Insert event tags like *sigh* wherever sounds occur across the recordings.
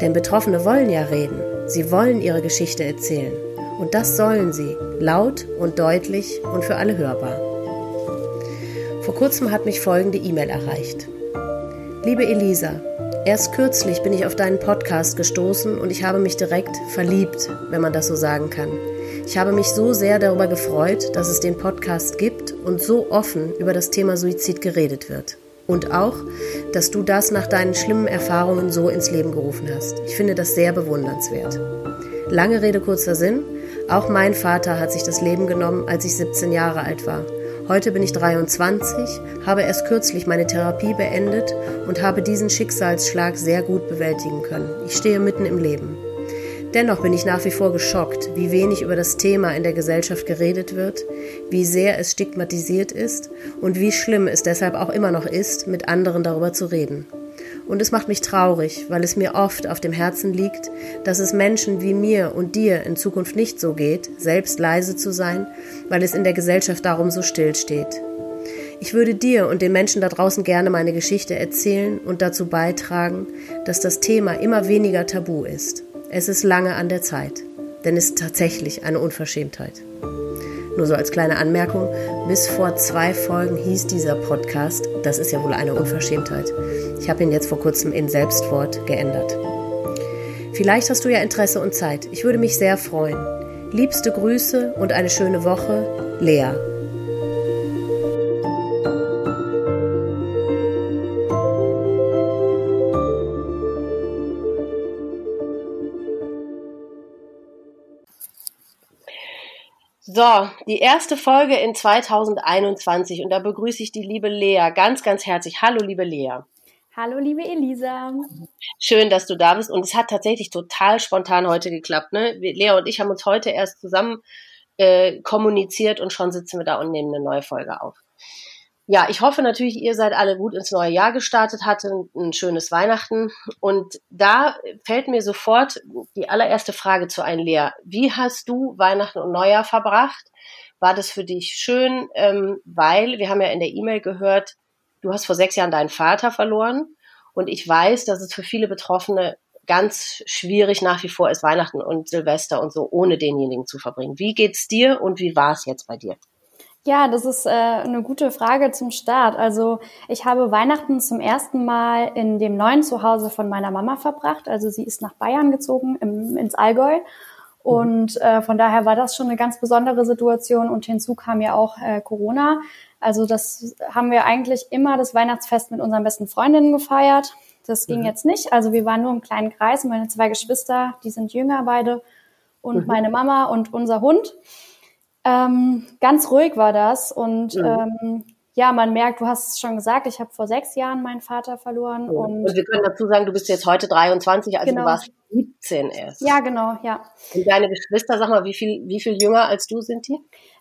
Denn Betroffene wollen ja reden. Sie wollen ihre Geschichte erzählen. Und das sollen sie, laut und deutlich und für alle hörbar. Vor kurzem hat mich folgende E-Mail erreicht. Liebe Elisa, erst kürzlich bin ich auf deinen Podcast gestoßen und ich habe mich direkt verliebt, wenn man das so sagen kann. Ich habe mich so sehr darüber gefreut, dass es den Podcast gibt und so offen über das Thema Suizid geredet wird. Und auch, dass du das nach deinen schlimmen Erfahrungen so ins Leben gerufen hast. Ich finde das sehr bewundernswert. Lange Rede, kurzer Sinn. Auch mein Vater hat sich das Leben genommen, als ich 17 Jahre alt war. Heute bin ich 23, habe erst kürzlich meine Therapie beendet und habe diesen Schicksalsschlag sehr gut bewältigen können. Ich stehe mitten im Leben. Dennoch bin ich nach wie vor geschockt, wie wenig über das Thema in der Gesellschaft geredet wird, wie sehr es stigmatisiert ist und wie schlimm es deshalb auch immer noch ist, mit anderen darüber zu reden. Und es macht mich traurig, weil es mir oft auf dem Herzen liegt, dass es Menschen wie mir und dir in Zukunft nicht so geht, selbst leise zu sein, weil es in der Gesellschaft darum so still steht. Ich würde dir und den Menschen da draußen gerne meine Geschichte erzählen und dazu beitragen, dass das Thema immer weniger tabu ist. Es ist lange an der Zeit, denn es ist tatsächlich eine Unverschämtheit. Nur so als kleine Anmerkung, bis vor zwei Folgen hieß dieser Podcast, das ist ja wohl eine Unverschämtheit. Ich habe ihn jetzt vor kurzem in Selbstwort geändert. Vielleicht hast du ja Interesse und Zeit. Ich würde mich sehr freuen. Liebste Grüße und eine schöne Woche, Lea. So, die erste Folge in 2021 und da begrüße ich die liebe Lea ganz, ganz herzlich. Hallo, liebe Lea. Hallo, liebe Elisa. Schön, dass du da bist und es hat tatsächlich total spontan heute geklappt. Ne? Lea und ich haben uns heute erst zusammen äh, kommuniziert und schon sitzen wir da und nehmen eine neue Folge auf ja, ich hoffe natürlich, ihr seid alle gut ins neue Jahr gestartet, hattet ein schönes Weihnachten. Und da fällt mir sofort die allererste Frage zu ein, Lea. Wie hast du Weihnachten und Neujahr verbracht? War das für dich schön? Ähm, weil wir haben ja in der E-Mail gehört, du hast vor sechs Jahren deinen Vater verloren. Und ich weiß, dass es für viele Betroffene ganz schwierig nach wie vor ist, Weihnachten und Silvester und so ohne denjenigen zu verbringen. Wie geht's dir und wie war es jetzt bei dir? Ja, das ist äh, eine gute Frage zum Start. Also ich habe Weihnachten zum ersten Mal in dem neuen Zuhause von meiner Mama verbracht. Also sie ist nach Bayern gezogen, im, ins Allgäu. Und äh, von daher war das schon eine ganz besondere Situation. Und hinzu kam ja auch äh, Corona. Also das haben wir eigentlich immer das Weihnachtsfest mit unseren besten Freundinnen gefeiert. Das ging mhm. jetzt nicht. Also wir waren nur im kleinen Kreis. Meine zwei Geschwister, die sind jünger beide. Und mhm. meine Mama und unser Hund. Ähm, ganz ruhig war das und mhm. ähm, ja, man merkt, du hast es schon gesagt, ich habe vor sechs Jahren meinen Vater verloren. Oh. Und, und, wir können dazu sagen, du bist jetzt heute 23, also genau. du warst 17 erst. Ja, genau, ja. Und deine Geschwister, sag mal, wie viel, wie viel jünger als du sind die?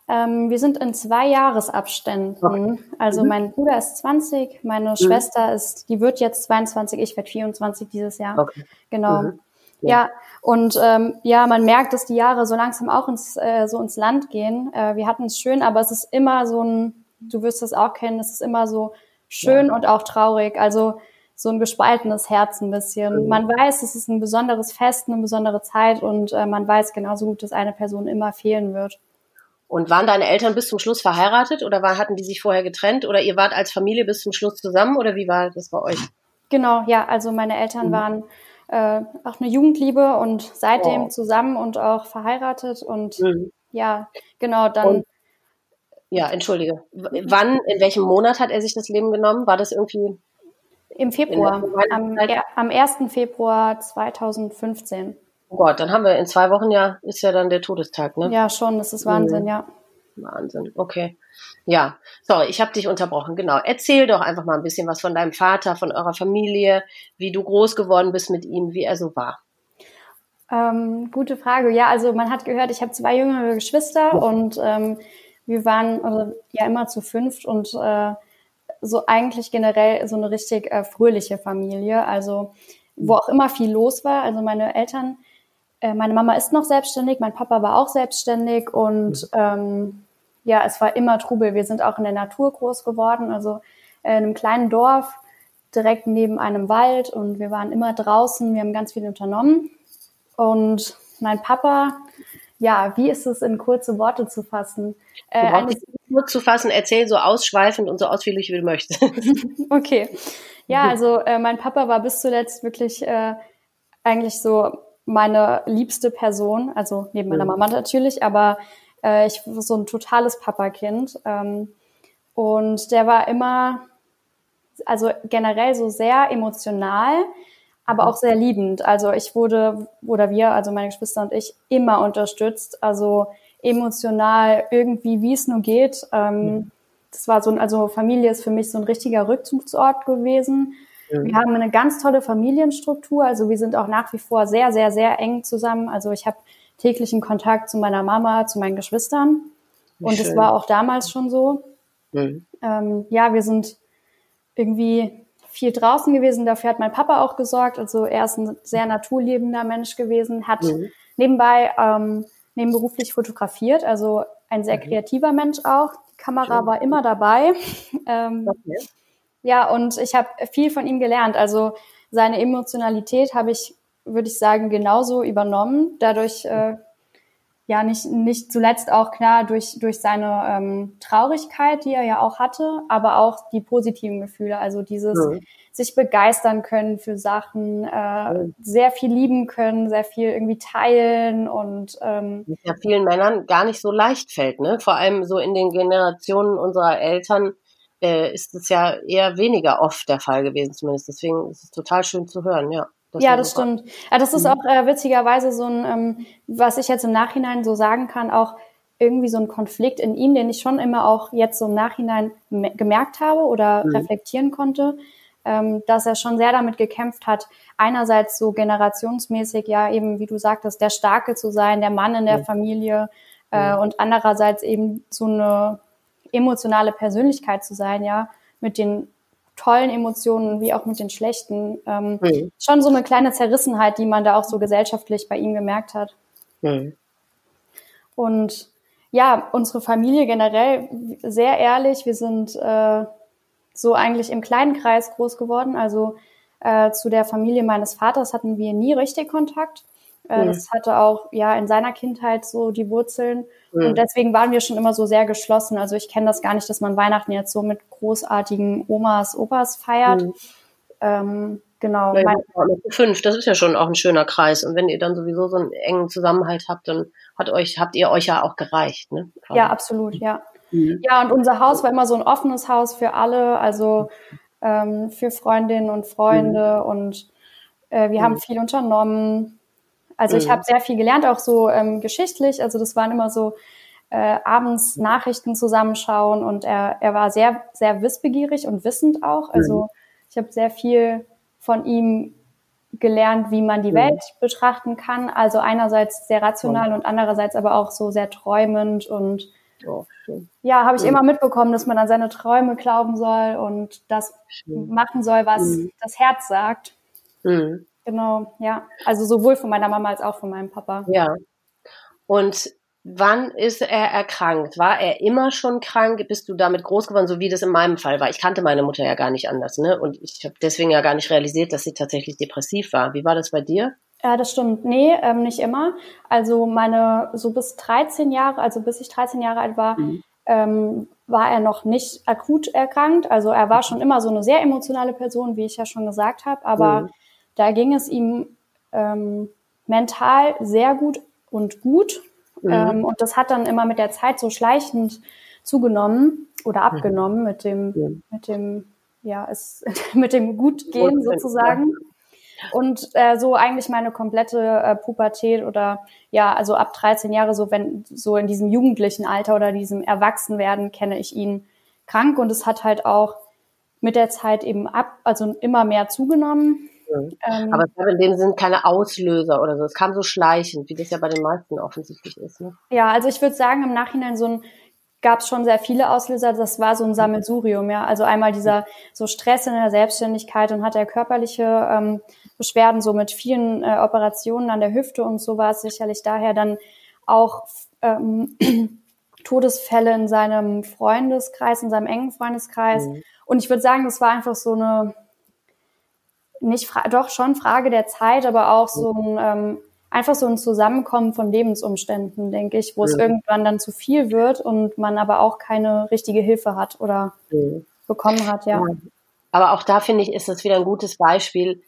Ähm, wir sind in zwei Jahresabständen. Okay. Also mhm. mein Bruder ist 20, meine mhm. Schwester ist, die wird jetzt 22, ich werde 24 dieses Jahr. Okay. Genau. Mhm. Ja. ja, und ähm, ja, man merkt, dass die Jahre so langsam auch ins, äh, so ins Land gehen. Äh, wir hatten es schön, aber es ist immer so ein, du wirst es auch kennen, es ist immer so schön ja. und auch traurig. Also so ein gespaltenes Herz ein bisschen. Mhm. Man weiß, es ist ein besonderes Fest, eine besondere Zeit und äh, man weiß genauso gut, dass eine Person immer fehlen wird. Und waren deine Eltern bis zum Schluss verheiratet oder war, hatten die sich vorher getrennt oder ihr wart als Familie bis zum Schluss zusammen oder wie war das bei euch? Genau, ja, also meine Eltern mhm. waren äh, auch eine Jugendliebe und seitdem wow. zusammen und auch verheiratet und mhm. ja, genau, dann. Und, ja, entschuldige. Wann, in welchem Monat hat er sich das Leben genommen? War das irgendwie? Im Februar, am, am 1. Februar 2015. Oh Gott, dann haben wir in zwei Wochen ja, ist ja dann der Todestag, ne? Ja, schon, das ist Wahnsinn, mhm. ja. Wahnsinn, okay. Ja, sorry, ich habe dich unterbrochen. Genau. Erzähl doch einfach mal ein bisschen was von deinem Vater, von eurer Familie, wie du groß geworden bist mit ihm, wie er so war. Ähm, gute Frage. Ja, also man hat gehört, ich habe zwei jüngere Geschwister und ähm, wir waren also, ja immer zu fünft und äh, so eigentlich generell so eine richtig äh, fröhliche Familie. Also wo auch immer viel los war. Also meine Eltern, äh, meine Mama ist noch selbstständig, mein Papa war auch selbstständig und ähm, ja, es war immer Trubel. Wir sind auch in der Natur groß geworden, also in einem kleinen Dorf direkt neben einem Wald und wir waren immer draußen. Wir haben ganz viel unternommen und mein Papa, ja, wie ist es in kurze Worte zu fassen? Äh, Worte kurz zu fassen, erzähl so ausschweifend und so ausführlich, wie du möchtest. *laughs* okay. Ja, *laughs* also äh, mein Papa war bis zuletzt wirklich äh, eigentlich so meine liebste Person, also neben meiner Mama natürlich, aber äh, ich war so ein totales Papakind. Ähm, und der war immer, also generell so sehr emotional, aber auch sehr liebend. Also ich wurde, oder wir, also meine Geschwister und ich, immer unterstützt. Also emotional irgendwie, wie es nur geht. Ähm, das war so ein, also Familie ist für mich so ein richtiger Rückzugsort gewesen. Mhm. Wir haben eine ganz tolle Familienstruktur, also wir sind auch nach wie vor sehr, sehr, sehr eng zusammen. Also ich habe täglichen Kontakt zu meiner Mama, zu meinen Geschwistern. Und es war auch damals schon so. Mhm. Ähm, ja, wir sind irgendwie viel draußen gewesen. Dafür hat mein Papa auch gesorgt. Also er ist ein sehr naturliebender Mensch gewesen, hat mhm. nebenbei ähm, nebenberuflich fotografiert, also ein sehr mhm. kreativer Mensch auch. Kamera war immer dabei. *laughs* Ähm, okay. Ja, und ich habe viel von ihm gelernt. Also seine Emotionalität habe ich, würde ich sagen, genauso übernommen. Dadurch, äh, ja, nicht, nicht zuletzt auch klar durch, durch seine ähm, Traurigkeit, die er ja auch hatte, aber auch die positiven Gefühle. Also dieses mhm. sich begeistern können für Sachen, äh, mhm. sehr viel lieben können, sehr viel irgendwie teilen und ähm, ja vielen Männern gar nicht so leicht fällt, ne? Vor allem so in den Generationen unserer Eltern äh, ist es ja eher weniger oft der Fall gewesen, zumindest. Deswegen ist es total schön zu hören, ja. Das ja, das stimmt. Ja, das ist mhm. auch äh, witzigerweise so ein, ähm, was ich jetzt im Nachhinein so sagen kann, auch irgendwie so ein Konflikt in ihm, den ich schon immer auch jetzt so im Nachhinein gemerkt habe oder mhm. reflektieren konnte, ähm, dass er schon sehr damit gekämpft hat, einerseits so generationsmäßig, ja eben, wie du sagtest, der Starke zu sein, der Mann in der mhm. Familie äh, mhm. und andererseits eben so eine emotionale Persönlichkeit zu sein, ja, mit den tollen Emotionen wie auch mit den schlechten. Ähm, mhm. Schon so eine kleine Zerrissenheit, die man da auch so gesellschaftlich bei ihm gemerkt hat. Mhm. Und ja, unsere Familie generell sehr ehrlich. Wir sind äh, so eigentlich im kleinen Kreis groß geworden. Also äh, zu der Familie meines Vaters hatten wir nie richtig Kontakt. Äh, mhm. Das hatte auch ja in seiner Kindheit so die Wurzeln. Mhm. Und deswegen waren wir schon immer so sehr geschlossen. Also ich kenne das gar nicht, dass man Weihnachten jetzt so mit großartigen Omas, Opas feiert. Mhm. Ähm, genau. Ja, fünf, das ist ja schon auch ein schöner Kreis. Und wenn ihr dann sowieso so einen engen Zusammenhalt habt, dann hat euch, habt ihr euch ja auch gereicht, ne? Ja, absolut, ja. Mhm. Ja, und unser Haus war immer so ein offenes Haus für alle, also ähm, für Freundinnen und Freunde mhm. und äh, wir haben mhm. viel unternommen. Also mhm. ich habe sehr viel gelernt, auch so ähm, geschichtlich. Also das waren immer so äh, abends Nachrichten zusammenschauen und er, er war sehr, sehr wissbegierig und wissend auch. Also mhm. ich habe sehr viel von ihm gelernt, wie man die mhm. Welt betrachten kann. Also einerseits sehr rational und andererseits aber auch so sehr träumend und oh, ja, habe ich mhm. immer mitbekommen, dass man an seine Träume glauben soll und das schön. machen soll, was mhm. das Herz sagt. Genau, ja. Also sowohl von meiner Mama als auch von meinem Papa. Ja. Und wann ist er erkrankt? War er immer schon krank? Bist du damit groß geworden, so wie das in meinem Fall war? Ich kannte meine Mutter ja gar nicht anders, ne? Und ich habe deswegen ja gar nicht realisiert, dass sie tatsächlich depressiv war. Wie war das bei dir? Ja, das stimmt. Nee, ähm, nicht immer. Also meine, so bis 13 Jahre, also bis ich 13 Jahre alt war, mhm. ähm, war er noch nicht akut erkrankt. Also er war schon immer so eine sehr emotionale Person, wie ich ja schon gesagt habe, aber mhm da ging es ihm ähm, mental sehr gut und gut. Mhm. Ähm, und das hat dann immer mit der Zeit so schleichend zugenommen oder mhm. abgenommen mhm. mit dem, ja. mit dem, ja, es, *laughs* mit dem Gutgehen sozusagen. Und äh, so eigentlich meine komplette äh, Pubertät oder ja, also ab 13 Jahre, so wenn so in diesem jugendlichen Alter oder diesem Erwachsenwerden kenne ich ihn krank und es hat halt auch mit der Zeit eben ab, also immer mehr zugenommen. Mhm. Ähm, Aber es gab in dem Sinn keine Auslöser oder so. Es kam so schleichend, wie das ja bei den meisten offensichtlich ist. Ne? Ja, also ich würde sagen, im Nachhinein so ein gab es schon sehr viele Auslöser. Das war so ein Sammelsurium, ja. Also einmal dieser so Stress in der Selbstständigkeit und hat er körperliche ähm, Beschwerden, so mit vielen äh, Operationen an der Hüfte und so war es sicherlich daher dann auch ähm, *clears throat* Todesfälle in seinem Freundeskreis, in seinem engen Freundeskreis. Mhm. Und ich würde sagen, das war einfach so eine, nicht, doch schon Frage der Zeit, aber auch so ein, ähm, einfach so ein Zusammenkommen von Lebensumständen, denke ich, wo mhm. es irgendwann dann zu viel wird und man aber auch keine richtige Hilfe hat oder mhm. bekommen hat, ja. ja. Aber auch da finde ich, ist das wieder ein gutes Beispiel,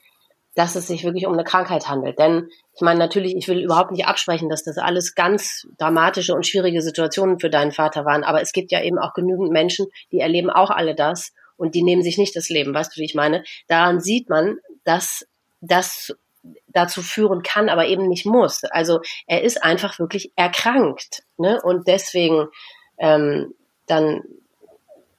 dass es sich wirklich um eine Krankheit handelt. Denn ich meine, natürlich, ich will überhaupt nicht absprechen, dass das alles ganz dramatische und schwierige Situationen für deinen Vater waren. Aber es gibt ja eben auch genügend Menschen, die erleben auch alle das und die nehmen sich nicht das Leben. Weißt du, wie ich meine? Daran sieht man, dass das dazu führen kann, aber eben nicht muss. Also er ist einfach wirklich erkrankt. Ne? Und deswegen ähm, dann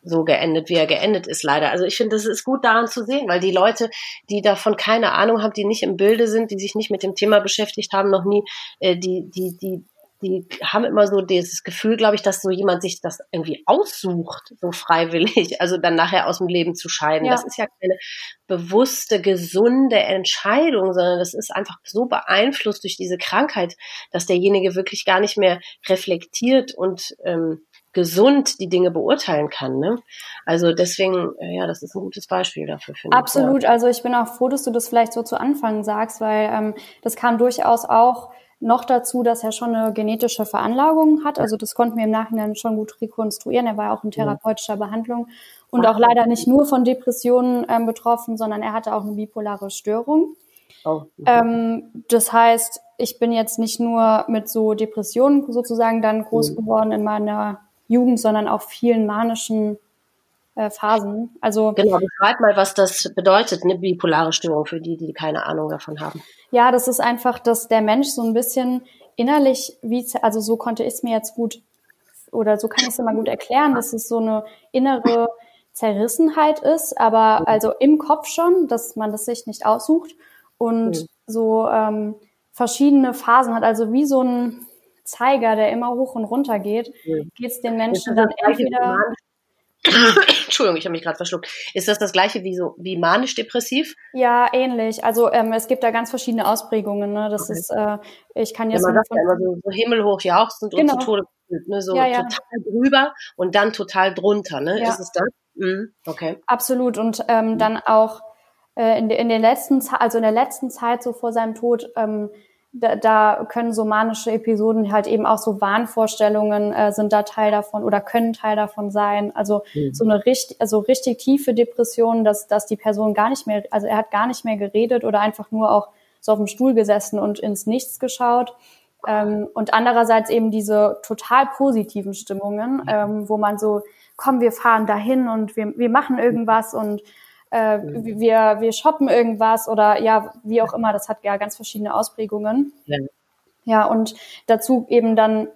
so geendet, wie er geendet ist, leider. Also ich finde, das ist gut daran zu sehen, weil die Leute, die davon keine Ahnung haben, die nicht im Bilde sind, die sich nicht mit dem Thema beschäftigt haben, noch nie, äh, die, die, die, die haben immer so dieses Gefühl, glaube ich, dass so jemand sich das irgendwie aussucht, so freiwillig, also dann nachher aus dem Leben zu scheiden. Ja. Das ist ja keine bewusste, gesunde Entscheidung, sondern das ist einfach so beeinflusst durch diese Krankheit, dass derjenige wirklich gar nicht mehr reflektiert und ähm, gesund die Dinge beurteilen kann. Ne? Also deswegen, äh, ja, das ist ein gutes Beispiel dafür. Absolut. Ich, ja. Also ich bin auch froh, dass du das vielleicht so zu Anfang sagst, weil ähm, das kam durchaus auch noch dazu, dass er schon eine genetische Veranlagung hat. Also das konnten wir im Nachhinein schon gut rekonstruieren. Er war auch in therapeutischer Behandlung und auch leider nicht nur von Depressionen ähm, betroffen, sondern er hatte auch eine bipolare Störung. Oh. Ähm, das heißt, ich bin jetzt nicht nur mit so Depressionen sozusagen dann groß mhm. geworden in meiner Jugend, sondern auch vielen manischen äh, Phasen. Also genau, beschreib mal, was das bedeutet, eine bipolare Störung für die, die keine Ahnung davon haben. Ja, das ist einfach, dass der Mensch so ein bisschen innerlich, wie also so konnte ich es mir jetzt gut oder so kann ich es immer gut erklären, dass es so eine innere Zerrissenheit ist, aber also im Kopf schon, dass man das sich nicht aussucht und mhm. so ähm, verschiedene Phasen hat, also wie so ein Zeiger, der immer hoch und runter geht, mhm. geht es den Menschen dann entweder. *coughs* Entschuldigung, ich habe mich gerade verschluckt. Ist das das gleiche wie so wie manisch-depressiv? Ja, ähnlich. Also ähm, es gibt da ganz verschiedene Ausprägungen. Ne? Das okay. ist, äh, ich kann jetzt ja, man sagt ja immer so, so himmelhoch jauchzend genau. und zu Tode ne? so ja, ja. total drüber und dann total drunter. Ne? Ja. Ist es das? Mhm. Okay. Absolut. Und ähm, dann auch äh, in, in den letzten, also in der letzten Zeit so vor seinem Tod ähm, da, da können so manische Episoden halt eben auch so Wahnvorstellungen äh, sind da Teil davon oder können Teil davon sein. Also mhm. so eine richtig, also richtig tiefe Depression, dass, dass die Person gar nicht mehr, also er hat gar nicht mehr geredet oder einfach nur auch so auf dem Stuhl gesessen und ins Nichts geschaut. Ähm, und andererseits eben diese total positiven Stimmungen, ähm, wo man so, komm, wir fahren dahin und wir, wir machen irgendwas und äh, wir, wir shoppen irgendwas oder ja, wie auch immer, das hat ja ganz verschiedene Ausprägungen. Ja, ja und dazu eben dann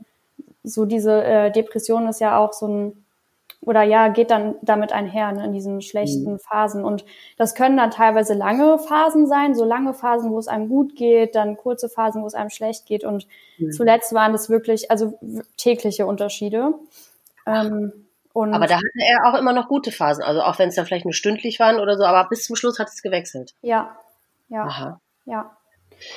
so diese äh, Depression ist ja auch so ein, oder ja, geht dann damit einher ne, in diesen schlechten mhm. Phasen. Und das können dann teilweise lange Phasen sein, so lange Phasen, wo es einem gut geht, dann kurze Phasen, wo es einem schlecht geht. Und mhm. zuletzt waren das wirklich, also tägliche Unterschiede. Ähm, und aber da hatte er auch immer noch gute Phasen, also auch wenn es dann vielleicht nur stündlich waren oder so, aber bis zum Schluss hat es gewechselt. Ja, ja, Aha. ja.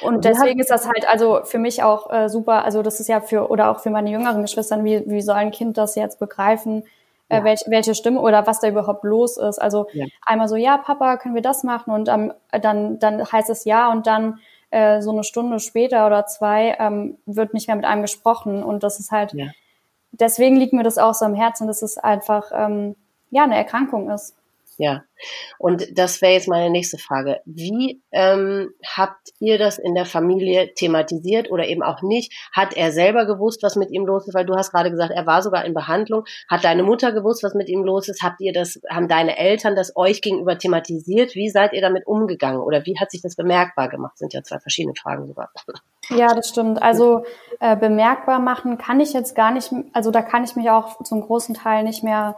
Und, und deswegen ist das halt also für mich auch äh, super, also das ist ja für, oder auch für meine jüngeren Geschwistern, wie, wie soll ein Kind das jetzt begreifen, äh, ja. welch, welche Stimme oder was da überhaupt los ist. Also ja. einmal so, ja, Papa, können wir das machen? Und ähm, dann, dann heißt es ja und dann äh, so eine Stunde später oder zwei ähm, wird nicht mehr mit einem gesprochen. Und das ist halt, ja deswegen liegt mir das auch so am Herzen, dass es einfach ähm, ja eine Erkrankung ist. Ja, und das wäre jetzt meine nächste Frage. Wie ähm, habt ihr das in der Familie thematisiert oder eben auch nicht? Hat er selber gewusst, was mit ihm los ist? Weil du hast gerade gesagt, er war sogar in Behandlung. Hat deine Mutter gewusst, was mit ihm los ist? Habt ihr das, haben deine Eltern das euch gegenüber thematisiert? Wie seid ihr damit umgegangen? Oder wie hat sich das bemerkbar gemacht? Sind ja zwei verschiedene Fragen sogar. Ja, das stimmt. Also äh, bemerkbar machen kann ich jetzt gar nicht, also da kann ich mich auch zum großen Teil nicht mehr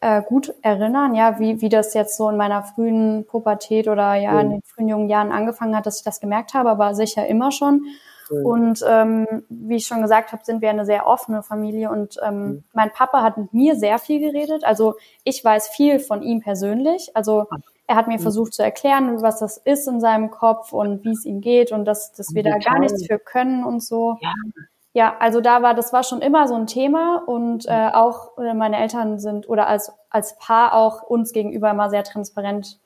äh, gut erinnern, ja, wie, wie das jetzt so in meiner frühen Pubertät oder ja mhm. in den frühen jungen Jahren angefangen hat, dass ich das gemerkt habe, aber sicher immer schon. Mhm. Und ähm, wie ich schon gesagt habe, sind wir eine sehr offene Familie und ähm, mhm. mein Papa hat mit mir sehr viel geredet. Also ich weiß viel von ihm persönlich. Also. Er hat mir mhm. versucht zu erklären, was das ist in seinem Kopf und wie es ihm geht und dass, dass wir da gar nichts für können und so. Ja. Ja, also da war, das war schon immer so ein Thema und äh, auch äh, meine Eltern sind oder als, als Paar auch uns gegenüber immer sehr transparent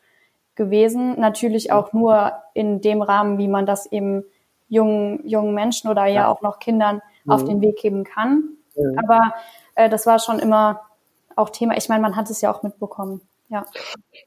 gewesen. Natürlich auch nur in dem Rahmen, wie man das eben jungen, jungen Menschen oder ja, ja auch noch Kindern mhm. auf den Weg geben kann. Mhm. Aber äh, das war schon immer auch Thema. Ich meine, man hat es ja auch mitbekommen. Ja.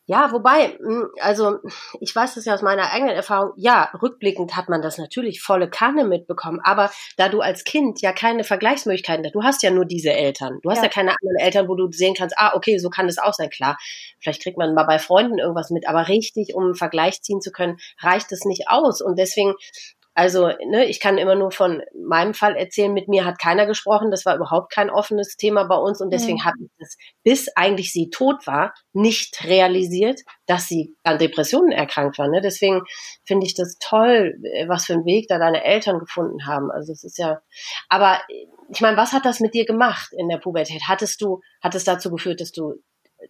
Ja, wobei, hm, also ich weiß das ja aus meiner eigenen Erfahrung, ja, rückblickend hat man das natürlich volle Kanne mitbekommen, aber da du als Kind ja keine Vergleichsmöglichkeiten hast, du hast ja nur diese Eltern, du hast ja. ja keine anderen Eltern, wo du sehen kannst, ah, okay, so kann es auch sein, klar, vielleicht kriegt man mal bei Freunden irgendwas mit, aber richtig, um einen Vergleich ziehen zu können, reicht es nicht aus und deswegen also, ne, ich kann immer nur von meinem Fall erzählen. Mit mir hat keiner gesprochen. Das war überhaupt kein offenes Thema bei uns. Und deswegen mhm. habe ich das, bis eigentlich sie tot war, nicht realisiert, dass sie an Depressionen erkrankt war. Ne? Deswegen finde ich das toll, äh, was für einen Weg da deine Eltern gefunden haben. Also, es ist ja, aber ich meine, was hat das mit dir gemacht in der Pubertät? Hattest du, hat es dazu geführt, dass du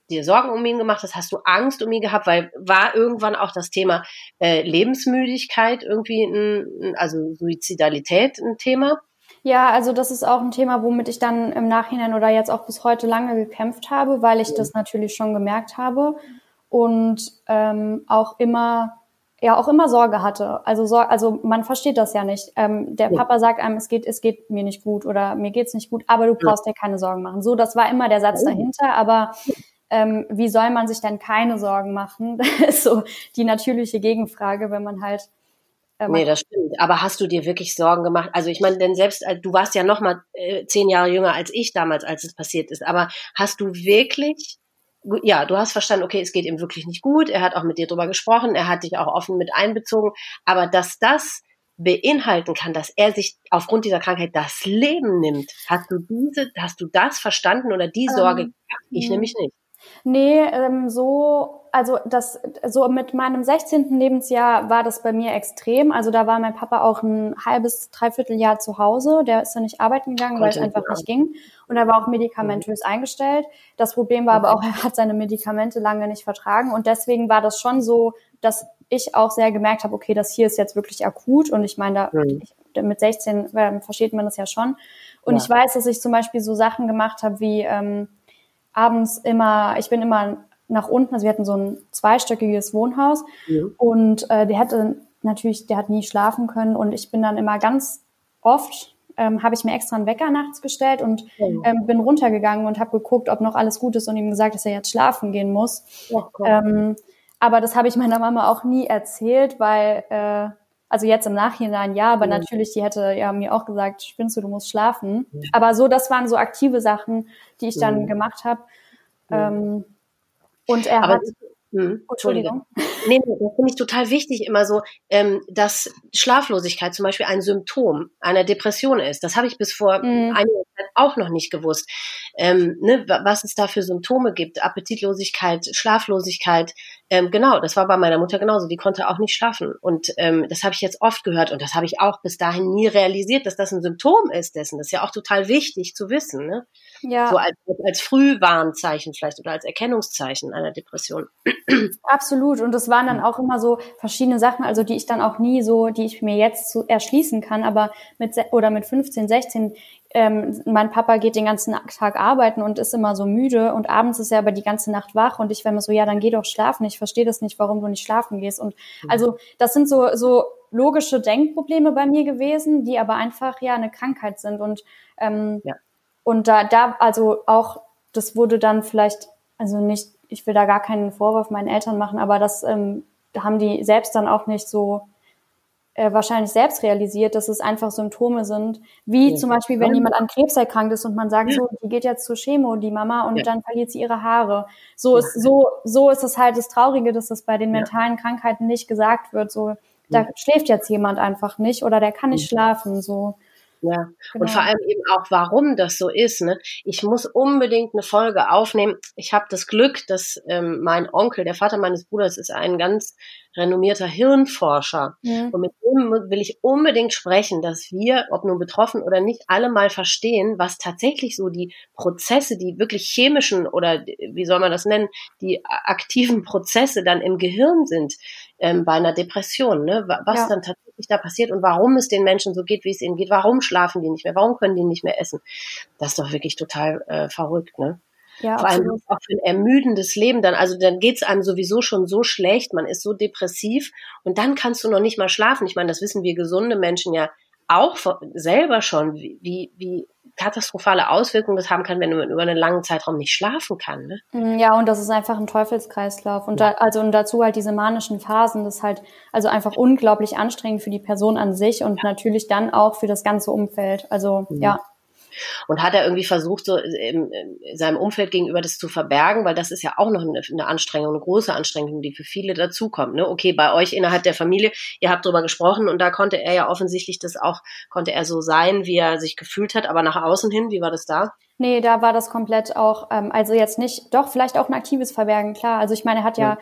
dir Sorgen um ihn gemacht hast? Hast du Angst um ihn gehabt? Weil war irgendwann auch das Thema äh, Lebensmüdigkeit irgendwie, ein, also Suizidalität ein Thema? Ja, also das ist auch ein Thema, womit ich dann im Nachhinein oder jetzt auch bis heute lange gekämpft habe, weil ich das natürlich schon gemerkt habe und ähm, auch immer ja auch immer Sorge hatte. Also so, also man versteht das ja nicht. Ähm, der ja. Papa sagt einem, es geht es geht mir nicht gut oder mir geht's nicht gut, aber du brauchst ja. dir keine Sorgen machen. So, das war immer der Satz dahinter, aber ähm, wie soll man sich denn keine Sorgen machen? *laughs* Das ist so die natürliche Gegenfrage, wenn man halt äh, Nee, das stimmt. Aber hast du dir wirklich Sorgen gemacht? Also ich meine, denn selbst du warst ja noch mal äh, zehn Jahre jünger als ich damals, als es passiert ist. Aber hast du wirklich, ja, du hast verstanden, okay, es geht ihm wirklich nicht gut. Er hat auch mit dir drüber gesprochen. Er hat dich auch offen mit einbezogen. Aber dass das beinhalten kann, dass er sich aufgrund dieser Krankheit das Leben nimmt, hast du diese, hast du das verstanden oder die Sorge? Ähm, ich nämlich nicht. Nee, ähm, so, also das, so mit meinem 16. Lebensjahr war das bei mir extrem. Also da war mein Papa auch ein halbes, dreiviertel Jahr zu Hause. Der ist dann nicht arbeiten gegangen, weil es einfach nicht ging. Und er war auch medikamentös mhm. eingestellt. Das Problem war aber auch, er hat seine Medikamente lange nicht vertragen. Und deswegen war das schon so, dass ich auch sehr gemerkt habe, okay, das hier ist jetzt wirklich akut. Und ich meine, da, mhm. ich, mit 16 äh, versteht man das ja schon. Und ja. ich weiß, dass ich zum Beispiel so Sachen gemacht habe wie, ähm, abends immer, ich bin immer nach unten, also wir hatten so ein zweistöckiges Wohnhaus ja. und äh, der hatte natürlich, der hat nie schlafen können und ich bin dann immer ganz oft, ähm, habe ich mir extra einen Wecker nachts gestellt und ja. ähm, bin runtergegangen und habe geguckt, ob noch alles gut ist und ihm gesagt, dass er jetzt schlafen gehen muss. Ja, ähm, aber das habe ich meiner Mama auch nie erzählt, weil äh, also jetzt im Nachhinein ja, aber mhm. natürlich, die hätte ja mir auch gesagt, spinnst du, du musst schlafen. Mhm. Aber so, das waren so aktive Sachen, die ich dann gemacht habe. Ähm, und er aber hat. Hm, Entschuldigung. Nee, nee, das finde ich total wichtig, immer so, ähm, dass Schlaflosigkeit zum Beispiel ein Symptom einer Depression ist. Das habe ich bis vor mhm. einiger Zeit auch noch nicht gewusst. Ähm, ne, was es da für Symptome gibt, Appetitlosigkeit, Schlaflosigkeit. Ähm, genau, das war bei meiner Mutter genauso. Die konnte auch nicht schlafen. Und ähm, das habe ich jetzt oft gehört und das habe ich auch bis dahin nie realisiert, dass das ein Symptom ist dessen. Das ist ja auch total wichtig zu wissen. Ne? Ja. So als, als Frühwarnzeichen vielleicht oder als Erkennungszeichen einer Depression. Absolut. Und das waren dann auch immer so verschiedene Sachen, also die ich dann auch nie so, die ich mir jetzt so erschließen kann, aber mit oder mit 15, 16 ähm, mein Papa geht den ganzen Tag arbeiten und ist immer so müde und abends ist er aber die ganze Nacht wach und ich war immer so, ja, dann geh doch schlafen. Ich verstehe das nicht, warum du nicht schlafen gehst. Und mhm. also das sind so, so logische Denkprobleme bei mir gewesen, die aber einfach ja eine Krankheit sind. Und ähm, ja. Und da, da, also auch, das wurde dann vielleicht, also nicht, ich will da gar keinen Vorwurf meinen Eltern machen, aber das ähm, haben die selbst dann auch nicht so äh, wahrscheinlich selbst realisiert, dass es einfach Symptome sind, wie ja. zum Beispiel, wenn jemand an Krebs erkrankt ist und man sagt, so, die geht jetzt zur Chemo, die Mama, und ja. dann verliert sie ihre Haare. So ist, so, so ist es halt das Traurige, dass das bei den mentalen Krankheiten nicht gesagt wird, so, da schläft jetzt jemand einfach nicht oder der kann nicht schlafen, so. Ja, genau. und vor allem eben auch, warum das so ist. Ne? Ich muss unbedingt eine Folge aufnehmen. Ich habe das Glück, dass ähm, mein Onkel, der Vater meines Bruders, ist ein ganz renommierter Hirnforscher. Ja. Und mit dem will ich unbedingt sprechen, dass wir, ob nun betroffen oder nicht, alle mal verstehen, was tatsächlich so die Prozesse, die wirklich chemischen oder wie soll man das nennen, die aktiven Prozesse dann im Gehirn sind ähm, bei einer Depression. Ne? Was ja. dann tatsächlich da passiert und warum es den Menschen so geht, wie es ihnen geht. Warum schlafen die nicht mehr? Warum können die nicht mehr essen? Das ist doch wirklich total äh, verrückt. Ne? Ja, Vor allem auch für ein ermüdendes Leben dann. Also dann geht's einem sowieso schon so schlecht, man ist so depressiv und dann kannst du noch nicht mal schlafen. Ich meine, das wissen wir gesunde Menschen ja auch selber schon, wie, wie katastrophale Auswirkungen das haben kann, wenn man über einen langen Zeitraum nicht schlafen kann. Ne? Mm, ja, und das ist einfach ein Teufelskreislauf. Und da, also und dazu halt diese manischen Phasen, das ist halt also einfach unglaublich anstrengend für die Person an sich und natürlich dann auch für das ganze Umfeld. Also mhm. ja. Und hat er irgendwie versucht, so in, seinem Umfeld gegenüber das zu verbergen, weil das ist ja auch noch eine, eine Anstrengung, eine große Anstrengung, die für viele dazukommt. Ne? Okay, bei euch innerhalb der Familie, ihr habt drüber gesprochen und da konnte er ja offensichtlich das auch, konnte er so sein, wie er sich gefühlt hat, aber nach außen hin, wie war das da? Nee, da war das komplett auch, ähm, also jetzt nicht, doch, vielleicht auch ein aktives Verbergen, klar. Also ich meine, er hat ja,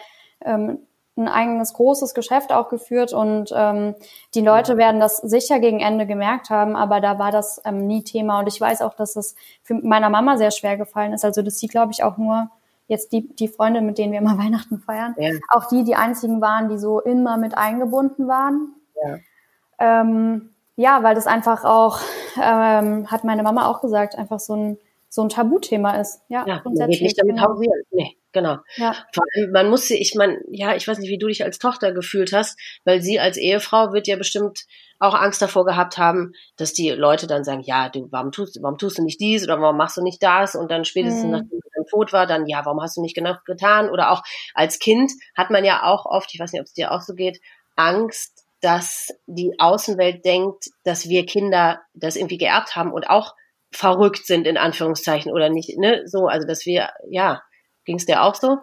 ja ähm, ein eigenes großes Geschäft auch geführt und ähm, die Leute werden das sicher gegen Ende gemerkt haben, aber da war das ähm, nie Thema und ich weiß auch, dass es für meiner Mama sehr schwer gefallen ist. Also dass sie, glaube ich, auch nur jetzt die, die Freunde, mit denen wir immer *laughs* Weihnachten feiern, ja. auch die die einzigen waren, die so immer mit eingebunden waren. Ja, ähm, ja weil das einfach auch, ähm, hat meine Mama auch gesagt, einfach so ein so ein Tabuthema ist. Ja, ja grundsätzlich. Geht nicht damit genau. Nee. Genau. Ja. Vor allem, man muss sie, ich meine, ja, ich weiß nicht, wie du dich als Tochter gefühlt hast, weil sie als Ehefrau wird ja bestimmt auch Angst davor gehabt haben, dass die Leute dann sagen, ja, du, warum tust, warum tust du nicht dies oder warum machst du nicht das? Und dann spätestens mhm. nachdem dein tot war, dann, ja, warum hast du nicht genug getan? Oder auch als Kind hat man ja auch oft, ich weiß nicht, ob es dir auch so geht, Angst, dass die Außenwelt denkt, dass wir Kinder das irgendwie geerbt haben und auch verrückt sind, in Anführungszeichen, oder nicht, ne, so, also, dass wir, ja, Ging es dir auch so?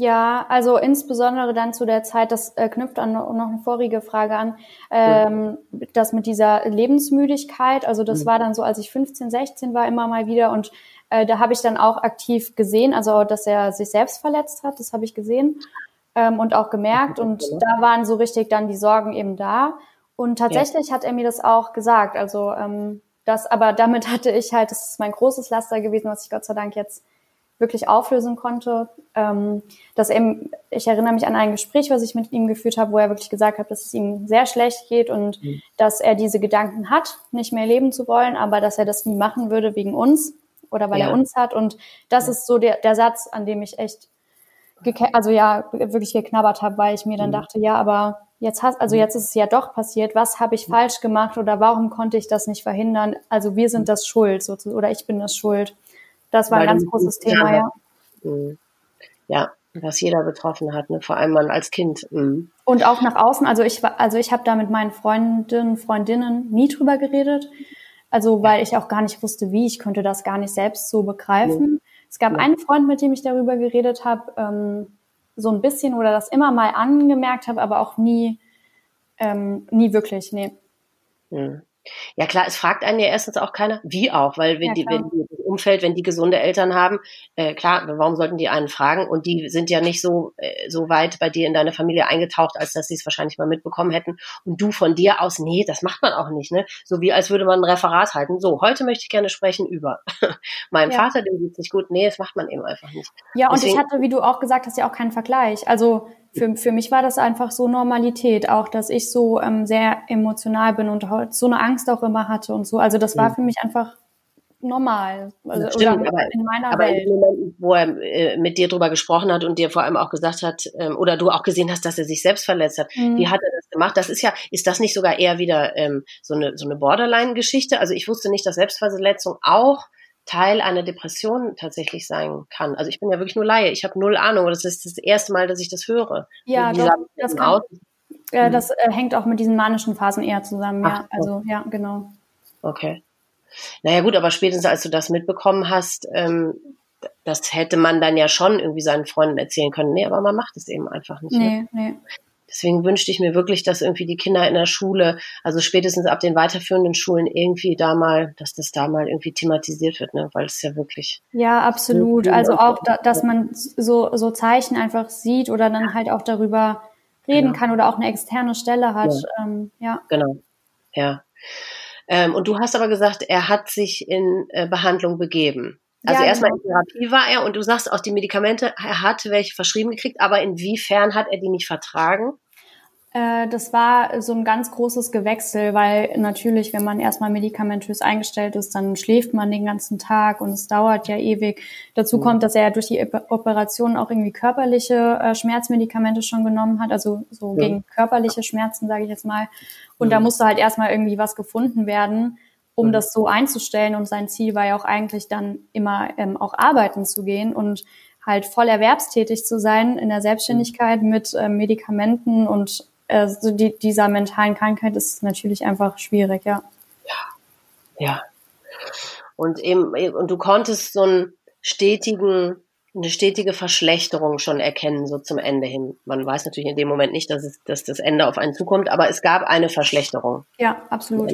Ja, also insbesondere dann zu der Zeit, das äh, knüpft an noch eine vorige Frage an, ähm, ja. das mit dieser Lebensmüdigkeit, also das mhm. war dann so, als ich 15, 16 war, immer mal wieder und äh, da habe ich dann auch aktiv gesehen, also dass er sich selbst verletzt hat, das habe ich gesehen ähm, und auch gemerkt und da waren so richtig dann die Sorgen eben da und tatsächlich ja. hat er mir das auch gesagt, also ähm, das, aber damit hatte ich halt, das ist mein großes Laster gewesen, was ich Gott sei Dank jetzt wirklich auflösen konnte. Ähm, dass eben, ich erinnere mich an ein Gespräch, was ich mit ihm geführt habe, wo er wirklich gesagt hat, dass es ihm sehr schlecht geht und mhm. dass er diese Gedanken hat, nicht mehr leben zu wollen, aber dass er das nie machen würde wegen uns oder weil ja. er uns hat. Und das ja. ist so der, der Satz, an dem ich echt, also ja, wirklich geknabbert habe, weil ich mir dann mhm. dachte, ja, aber jetzt hast, also mhm. jetzt ist es ja doch passiert, was habe ich mhm. falsch gemacht oder warum konnte ich das nicht verhindern? Also wir sind mhm. das schuld, sozusagen, oder ich bin das schuld. Das war ein ganz großes Thema, ja. Mhm. Ja, was jeder betroffen hat, ne? vor allem man als Kind. Mhm. Und auch nach außen, also ich also ich habe da mit meinen Freundinnen, Freundinnen nie drüber geredet. Also weil ich auch gar nicht wusste, wie, ich konnte das gar nicht selbst so begreifen. Mhm. Es gab ja. einen Freund, mit dem ich darüber geredet habe, ähm, so ein bisschen oder das immer mal angemerkt habe, aber auch nie, ähm, nie wirklich, nee. Mhm. Ja klar, es fragt einen ja erstens auch keiner, wie auch, weil wenn, ja, die, wenn die das Umfeld, wenn die gesunde Eltern haben, äh, klar, warum sollten die einen fragen? Und die sind ja nicht so äh, so weit bei dir in deine Familie eingetaucht, als dass sie es wahrscheinlich mal mitbekommen hätten. Und du von dir aus, nee, das macht man auch nicht, ne? So wie als würde man ein Referat halten. So, heute möchte ich gerne sprechen über *laughs* meinem ja. Vater, dem geht's nicht gut. Nee, das macht man eben einfach nicht. Ja, und Deswegen, ich hatte, wie du auch gesagt hast, ja auch keinen Vergleich. Also für, für mich war das einfach so Normalität, auch dass ich so ähm, sehr emotional bin und so eine Angst auch immer hatte und so. Also das war für mich einfach normal. Also, Stimmt, aber, in meiner aber Welt. im Moment, wo er äh, mit dir drüber gesprochen hat und dir vor allem auch gesagt hat, ähm, oder du auch gesehen hast, dass er sich selbst verletzt hat, mhm. wie hat er das gemacht? Das ist ja, ist das nicht sogar eher wieder ähm, so eine, so eine Borderline-Geschichte? Also ich wusste nicht, dass Selbstverletzung auch Teil einer Depression tatsächlich sein kann. Also ich bin ja wirklich nur Laie. Ich habe null Ahnung. Das ist das erste Mal, dass ich das höre. Ja, doch, das, kann, äh, das äh, hängt auch mit diesen manischen Phasen eher zusammen. Ach, ja, also ja, genau. Okay. Naja gut, aber spätestens als du das mitbekommen hast, ähm, das hätte man dann ja schon irgendwie seinen Freunden erzählen können. Nee, aber man macht es eben einfach nicht. Ne? Nee, nee. Deswegen wünschte ich mir wirklich, dass irgendwie die Kinder in der Schule, also spätestens ab den weiterführenden Schulen irgendwie da mal, dass das da mal irgendwie thematisiert wird, ne? weil es ja wirklich. Ja, absolut. Also auch, da, dass man so, so Zeichen einfach sieht oder dann halt auch darüber reden genau. kann oder auch eine externe Stelle hat. Ja. Ähm, ja. Genau. Ja. Ähm, und du hast aber gesagt, er hat sich in äh, Behandlung begeben. Also ja, erstmal genau. in Therapie war er und du sagst auch die Medikamente, er hat welche verschrieben gekriegt, aber inwiefern hat er die nicht vertragen? Äh, das war so ein ganz großes Gewechsel, weil natürlich, wenn man erstmal medikamentös eingestellt ist, dann schläft man den ganzen Tag und es dauert ja ewig. Dazu mhm. kommt, dass er durch die Operation auch irgendwie körperliche äh, Schmerzmedikamente schon genommen hat, also so ja. gegen körperliche Schmerzen, sage ich jetzt mal. Und mhm. da musste halt erstmal irgendwie was gefunden werden um das so einzustellen. Und sein Ziel war ja auch eigentlich dann immer ähm, auch arbeiten zu gehen und halt voll erwerbstätig zu sein in der Selbstständigkeit mit ähm, Medikamenten und äh, so die, dieser mentalen Krankheit ist natürlich einfach schwierig, ja. Ja. Ja. Und eben, und du konntest so einen stetigen, eine stetige Verschlechterung schon erkennen, so zum Ende hin. Man weiß natürlich in dem Moment nicht, dass, es, dass das Ende auf einen zukommt, aber es gab eine Verschlechterung. Ja, absolut.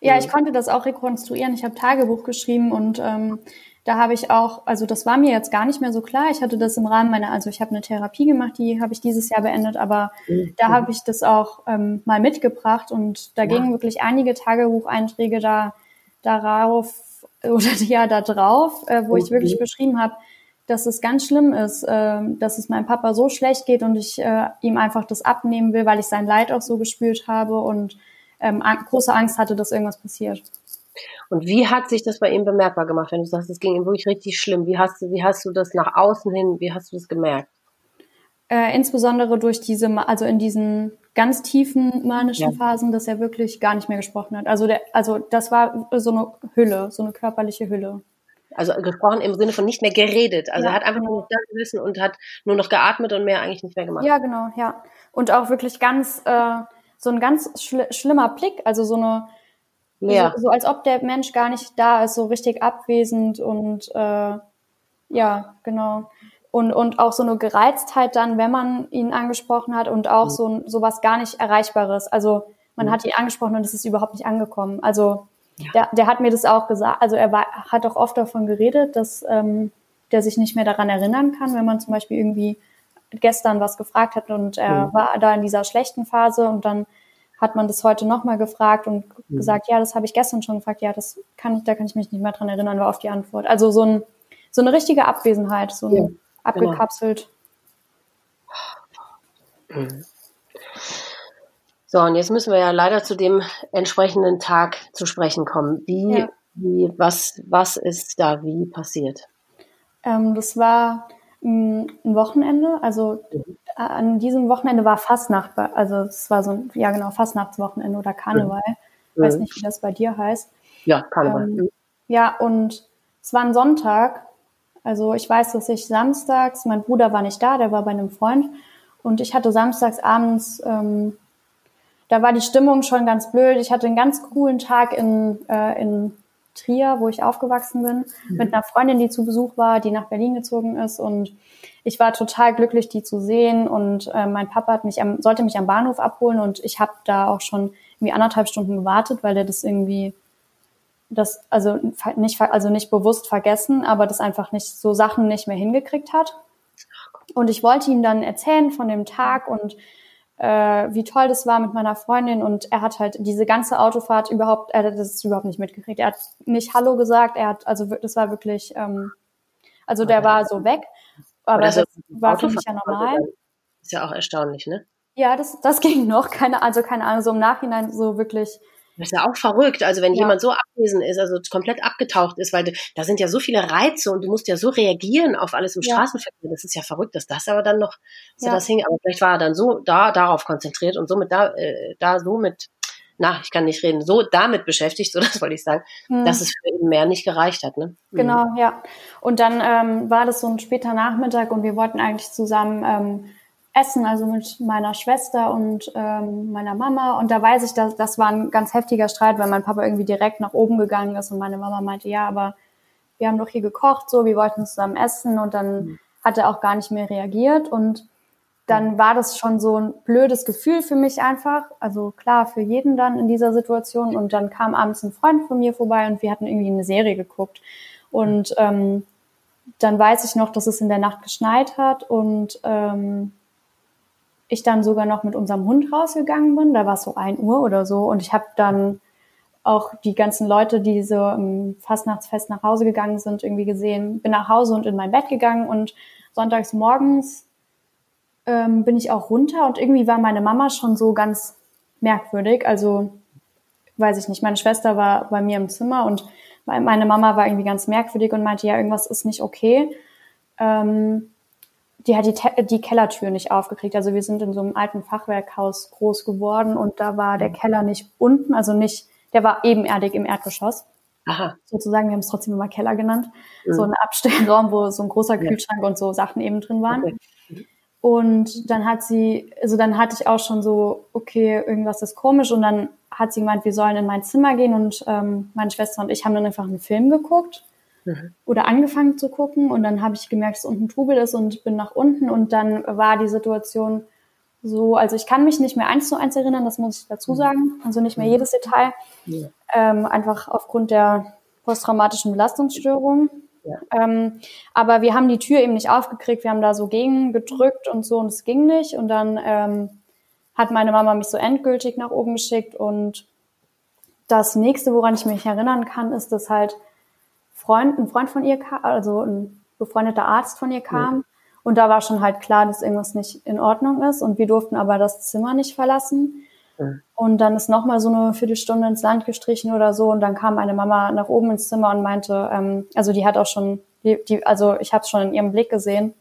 Ja, ich konnte das auch rekonstruieren. Ich habe Tagebuch geschrieben und ähm, da habe ich auch, also das war mir jetzt gar nicht mehr so klar. Ich hatte das im Rahmen meiner, also ich habe eine Therapie gemacht, die habe ich dieses Jahr beendet, aber mhm. da habe ich das auch ähm, mal mitgebracht und da ja. gingen wirklich einige Tagebucheinträge da darauf *laughs* oder ja da drauf, äh, wo mhm. ich wirklich beschrieben habe, dass es ganz schlimm ist, äh, dass es meinem Papa so schlecht geht und ich äh, ihm einfach das abnehmen will, weil ich sein Leid auch so gespürt habe und ähm, große Angst hatte, dass irgendwas passiert. Und wie hat sich das bei ihm bemerkbar gemacht, wenn du sagst, es ging ihm wirklich richtig schlimm? Wie hast du, wie hast du das nach außen hin, wie hast du das gemerkt? Äh, insbesondere durch diese, also in diesen ganz tiefen manischen ja. Phasen, dass er wirklich gar nicht mehr gesprochen hat. Also der, also das war so eine Hülle, so eine körperliche Hülle. Also gesprochen im Sinne von nicht mehr geredet. Also ja, er hat einfach nur noch da gesessen und hat nur noch geatmet und mehr eigentlich nicht mehr gemacht. Ja, genau, ja. Und auch wirklich ganz äh, so ein ganz schl schlimmer Blick, also so eine, ja. so, so, als ob der Mensch gar nicht da ist, so richtig abwesend und äh, ja, genau. Und, und auch so eine Gereiztheit dann, wenn man ihn angesprochen hat und auch mhm. so, so was gar nicht Erreichbares. Also man mhm. hat ihn angesprochen und es ist überhaupt nicht angekommen. Also ja. der, der hat mir das auch gesagt, also er war, hat auch oft davon geredet, dass ähm, der sich nicht mehr daran erinnern kann, wenn man zum Beispiel irgendwie gestern was gefragt hat und er mhm. war da in dieser schlechten Phase und dann hat man das heute nochmal gefragt und mhm. gesagt, ja, das habe ich gestern schon gefragt, ja, das kann ich, da kann ich mich nicht mehr dran erinnern, war auf die Antwort. Also so, ein, so eine richtige Abwesenheit, so ein ja, genau. abgekapselt. Genau. So, und jetzt müssen wir ja leider zu dem entsprechenden Tag zu sprechen kommen. Wie, ja. wie was, was ist da wie passiert? Ähm, das war ein Wochenende, also mhm. an diesem Wochenende war Fastnacht, also es war so ein, ja genau, Fastnachtswochenende oder Karneval. Ich weiß mhm. nicht, wie das bei dir heißt. Ja, Karneval. Ähm, ja, und es war ein Sonntag. Also ich weiß, dass ich samstags, mein Bruder war nicht da, der war bei einem Freund. Und ich hatte samstags abends, ähm, da war die Stimmung schon ganz blöd. Ich hatte einen ganz coolen Tag in, äh, in Trier, wo ich aufgewachsen bin, mhm. mit einer Freundin, die zu Besuch war, die nach Berlin gezogen ist und ich war total glücklich, die zu sehen und äh, mein Papa hat mich am, sollte mich am Bahnhof abholen und ich habe da auch schon irgendwie anderthalb Stunden gewartet, weil der das irgendwie das also nicht also nicht bewusst vergessen, aber das einfach nicht so Sachen nicht mehr hingekriegt hat. Und ich wollte ihm dann erzählen von dem Tag und äh, wie toll das war mit meiner Freundin und er hat halt diese ganze Autofahrt überhaupt, er hat das überhaupt nicht mitgekriegt. Er hat nicht Hallo gesagt, er hat, also das war wirklich, ähm, also der war so weg, aber das, das war für mich ja normal. Ist ja auch erstaunlich, ne? Ja, das, das *laughs* ging noch, keine, also keine Ahnung, so im Nachhinein so wirklich das ist ja auch verrückt. Also wenn ja. jemand so abwesend ist, also komplett abgetaucht ist, weil da sind ja so viele Reize und du musst ja so reagieren auf alles im ja. Straßenverkehr. Das ist ja verrückt, dass das aber dann noch so ja. das hing. Aber vielleicht war er dann so da darauf konzentriert und somit da äh, da so mit, na, ich kann nicht reden, so damit beschäftigt, so *laughs* das wollte ich sagen, hm. dass es für ihn mehr nicht gereicht hat. Ne? Genau, mhm. ja. Und dann ähm, war das so ein später Nachmittag und wir wollten eigentlich zusammen ähm, essen, also mit meiner Schwester und ähm, meiner Mama. Und da weiß ich, dass das war ein ganz heftiger Streit, weil mein Papa irgendwie direkt nach oben gegangen ist und meine Mama meinte, ja, aber wir haben doch hier gekocht, so, wir wollten zusammen essen und dann mhm. hat er auch gar nicht mehr reagiert und dann war das schon so ein blödes Gefühl für mich einfach. Also klar, für jeden dann in dieser Situation. Und dann kam abends ein Freund von mir vorbei und wir hatten irgendwie eine Serie geguckt. Und ähm, dann weiß ich noch, dass es in der Nacht geschneit hat und ähm, ich dann sogar noch mit unserem Hund rausgegangen bin. Da war es so ein Uhr oder so. Und ich habe dann auch die ganzen Leute, die so im Fastnachtsfest nach Hause gegangen sind, irgendwie gesehen. Bin nach Hause und in mein Bett gegangen und sonntags morgens ähm, bin ich auch runter und irgendwie war meine Mama schon so ganz merkwürdig. Also weiß ich nicht, meine Schwester war bei mir im Zimmer und meine Mama war irgendwie ganz merkwürdig und meinte, ja, irgendwas ist nicht okay. Ähm, die hat die, die Kellertür nicht aufgekriegt. Also wir sind in so einem alten Fachwerkhaus groß geworden und da war der Keller nicht unten, also nicht, der war ebenerdig im Erdgeschoss. Aha. Sozusagen, wir haben es trotzdem immer Keller genannt. Mhm. So ein Abstellraum, wo so ein großer Kühlschrank ja. und so Sachen eben drin waren. Okay. Und dann hat sie, also dann hatte ich auch schon so, okay, irgendwas ist komisch. Und dann hat sie gemeint, wir sollen in mein Zimmer gehen. Und ähm, meine Schwester und ich haben dann einfach einen Film geguckt mhm. oder angefangen zu gucken. Und dann habe ich gemerkt, dass unten Trubel ist und bin nach unten. Und dann war die Situation so, also ich kann mich nicht mehr eins zu eins erinnern, das muss ich dazu mhm. sagen. Also nicht mehr mhm. jedes Detail. Ja. Ähm, einfach aufgrund der posttraumatischen Belastungsstörung. Ja. Ähm, aber wir haben die Tür eben nicht aufgekriegt, wir haben da so gegen gedrückt und so und es ging nicht. Und dann ähm, hat meine Mama mich so endgültig nach oben geschickt. Und das nächste, woran ich mich erinnern kann, ist, dass halt Freund, ein Freund von ihr kam, also ein befreundeter Arzt von ihr kam. Ja. Und da war schon halt klar, dass irgendwas nicht in Ordnung ist. Und wir durften aber das Zimmer nicht verlassen. Und dann ist nochmal so eine Viertelstunde ins Land gestrichen oder so. Und dann kam meine Mama nach oben ins Zimmer und meinte, ähm, also die hat auch schon, die, die, also ich habe es schon in ihrem Blick gesehen.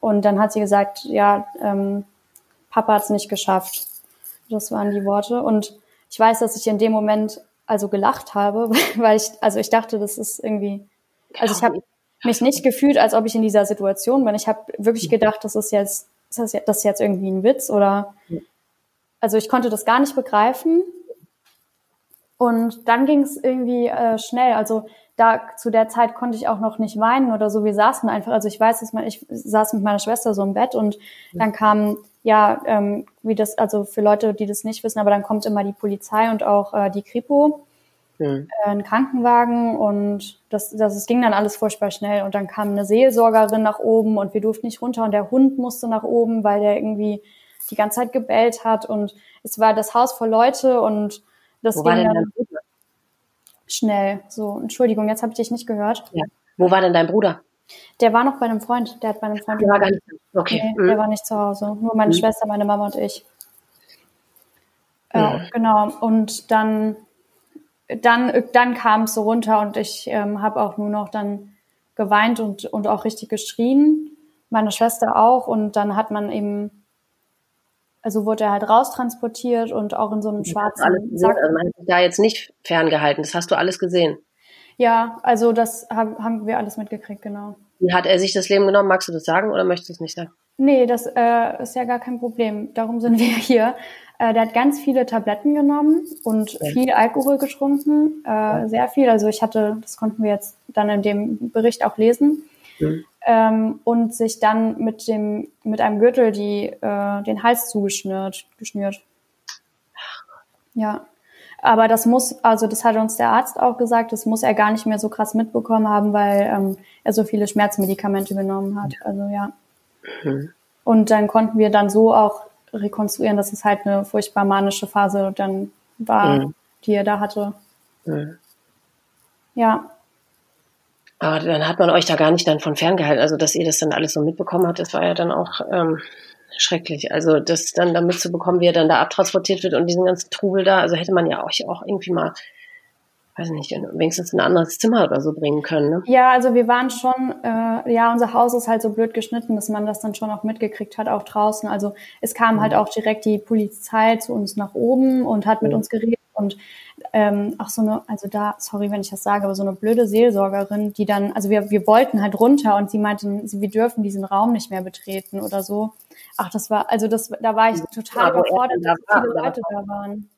Und dann hat sie gesagt, ja, ähm, Papa hat es nicht geschafft. Das waren die Worte. Und ich weiß, dass ich in dem Moment also gelacht habe, *laughs* weil ich, also ich dachte, das ist irgendwie, also ich habe mich nicht gefühlt, als ob ich in dieser Situation bin. Ich habe wirklich gedacht, das ist jetzt, das ist jetzt irgendwie ein Witz oder also ich konnte das gar nicht begreifen. Und dann ging es irgendwie äh, schnell. Also da zu der Zeit konnte ich auch noch nicht weinen oder so. Wir saßen einfach, also ich weiß, dass man, ich saß mit meiner Schwester so im Bett und dann kam ja, ähm, wie das, also für Leute, die das nicht wissen, aber dann kommt immer die Polizei und auch äh, die Kripo, mhm. äh, ein Krankenwagen und das, das, das ging dann alles furchtbar schnell und dann kam eine Seelsorgerin nach oben und wir durften nicht runter und der Hund musste nach oben, weil der irgendwie die ganze Zeit gebellt hat und es war das Haus voll Leute und das Wo ging dann schnell. So, Entschuldigung, jetzt habe ich dich nicht gehört. Ja. Wo war denn dein Bruder? Der war noch bei einem Freund. Der hat bei einem Freund. Der war gar nicht. Okay. Nee, mhm. Der war nicht zu Hause. Nur meine mhm. Schwester, meine Mama und ich. Ja, genau. Und dann, dann, dann kam es so runter und ich ähm, habe auch nur noch dann geweint und, und auch richtig geschrien. Meine Schwester auch. Und dann hat man eben also wurde er halt raustransportiert und auch in so einem schwarzen alles Sack. Also man hat sich da jetzt nicht ferngehalten, das hast du alles gesehen. Ja, also das haben, haben wir alles mitgekriegt, genau. Wie hat er sich das Leben genommen? Magst du das sagen oder möchtest du es nicht sagen? Nee, das äh, ist ja gar kein Problem. Darum sind wir *laughs* hier. Äh, der hat ganz viele Tabletten genommen und ja. viel Alkohol getrunken, äh, ja. sehr viel. Also ich hatte, das konnten wir jetzt dann in dem Bericht auch lesen. Mhm ähm, und sich dann mit dem mit einem Gürtel die äh, den Hals zugeschnürt geschnürt. Ja. Aber das muss, also das hat uns der Arzt auch gesagt, das muss er gar nicht mehr so krass mitbekommen haben, weil ähm, er so viele Schmerzmedikamente genommen hat. Also ja. Mhm. Und dann konnten wir dann so auch rekonstruieren, dass es halt eine furchtbar manische Phase dann war, mhm. die er da hatte. Mhm. Ja. Aber dann hat man euch da gar nicht dann von ferngehalten. Also, dass ihr das dann alles so mitbekommen habt, das war ja dann auch ähm, schrecklich. Also, das dann da mitzubekommen, wie er dann da abtransportiert wird und diesen ganzen Trubel da, also hätte man ja euch auch irgendwie mal, weiß nicht, wenigstens ein anderes Zimmer oder so bringen können. Ne? Ja, also wir waren schon, äh, ja, unser Haus ist halt so blöd geschnitten, dass man das dann schon auch mitgekriegt hat, auch draußen. Also es kam mhm. halt auch direkt die Polizei zu uns nach oben und hat mit mhm. uns geredet und ähm, auch so eine, also da, sorry, wenn ich das sage, aber so eine blöde Seelsorgerin, die dann, also wir, wir wollten halt runter und sie meinten, wir dürfen diesen Raum nicht mehr betreten oder so. Ach, das war, also das, da war ich total überfordert, dass da viele Leute da waren.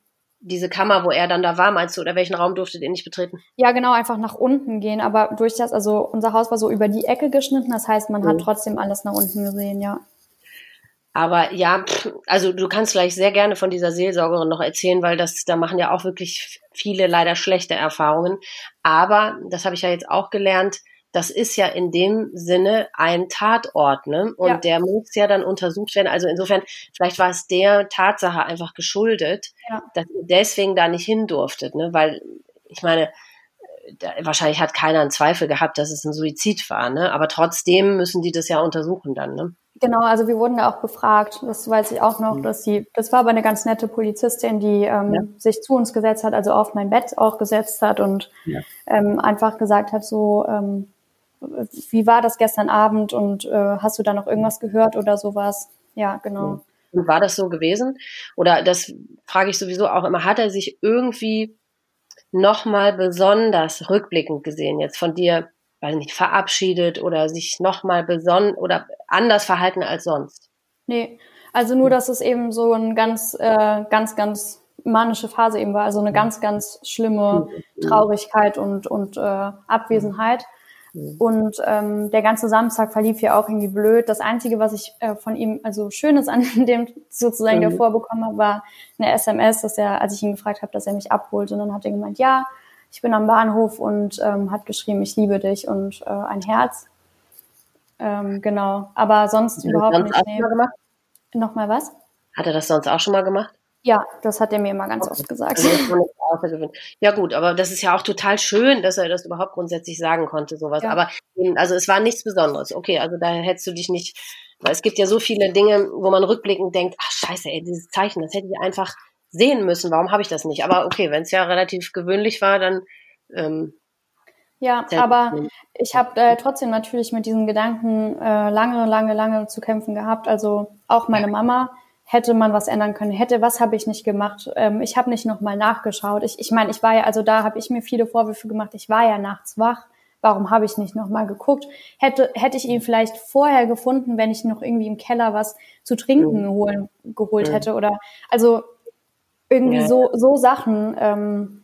Diese Kammer, wo er dann da war, meinst du, oder welchen Raum durftet ihr nicht betreten? Ja, genau, einfach nach unten gehen, aber durch das, also unser Haus war so über die Ecke geschnitten, das heißt, man mhm. hat trotzdem alles nach unten gesehen, ja. Aber ja, also du kannst gleich sehr gerne von dieser Seelsorgerin noch erzählen, weil das, da machen ja auch wirklich viele leider schlechte Erfahrungen. Aber, das habe ich ja jetzt auch gelernt, das ist ja in dem Sinne ein Tatort, ne? Und ja. der muss ja dann untersucht werden. Also insofern, vielleicht war es der Tatsache einfach geschuldet, ja. dass ihr deswegen da nicht hin durftet, ne? Weil, ich meine, da, wahrscheinlich hat keiner einen Zweifel gehabt, dass es ein Suizid war, ne? Aber trotzdem müssen die das ja untersuchen dann, ne? Genau, also wir wurden da auch befragt, das weiß ich auch noch, mhm. dass die, das war aber eine ganz nette Polizistin, die ähm, ja. sich zu uns gesetzt hat, also auf mein Bett auch gesetzt hat und ja. ähm, einfach gesagt hat, so, ähm, wie war das gestern Abend und äh, hast du da noch irgendwas gehört oder sowas? Ja, genau. Und war das so gewesen? Oder das frage ich sowieso auch immer, hat er sich irgendwie nochmal besonders rückblickend gesehen, jetzt von dir weiß nicht, verabschiedet oder sich nochmal besonnen oder anders verhalten als sonst? Nee, also nur, dass es eben so ein ganz, äh, ganz, ganz manische Phase eben war, also eine ganz, ganz schlimme Traurigkeit und, und äh, Abwesenheit. Und ähm, der ganze Samstag verlief ja auch irgendwie blöd. Das Einzige, was ich äh, von ihm, also Schönes an *laughs* dem sozusagen mhm. davor bekommen habe, war eine SMS, dass er, als ich ihn gefragt habe, dass er mich abholt. Und dann hat er gemeint, ja, ich bin am Bahnhof und ähm, hat geschrieben, ich liebe dich und äh, ein Herz. Ähm, genau, aber sonst hat überhaupt sonst nicht. Nee. Mal Nochmal was? Hat er das sonst auch schon mal gemacht? Ja, das hat er mir immer ganz oft gesagt. Also ja gut, aber das ist ja auch total schön, dass er das überhaupt grundsätzlich sagen konnte, sowas. Ja. Aber also es war nichts Besonderes. Okay, also da hättest du dich nicht, weil es gibt ja so viele Dinge, wo man rückblickend denkt, ach scheiße, ey, dieses Zeichen, das hätte ich einfach sehen müssen. Warum habe ich das nicht? Aber okay, wenn es ja relativ gewöhnlich war, dann. Ähm, ja, aber *laughs* ich habe äh, trotzdem natürlich mit diesen Gedanken äh, lange, lange, lange zu kämpfen gehabt. Also auch meine Mama hätte man was ändern können. Hätte, was habe ich nicht gemacht? Ähm, ich habe nicht nochmal nachgeschaut. Ich, ich meine, ich war ja, also da habe ich mir viele Vorwürfe gemacht. Ich war ja nachts wach. Warum habe ich nicht nochmal geguckt? Hätte, hätte ich ihn vielleicht vorher gefunden, wenn ich noch irgendwie im Keller was zu trinken holen, geholt hätte? Oder also irgendwie ja. so, so Sachen, ähm,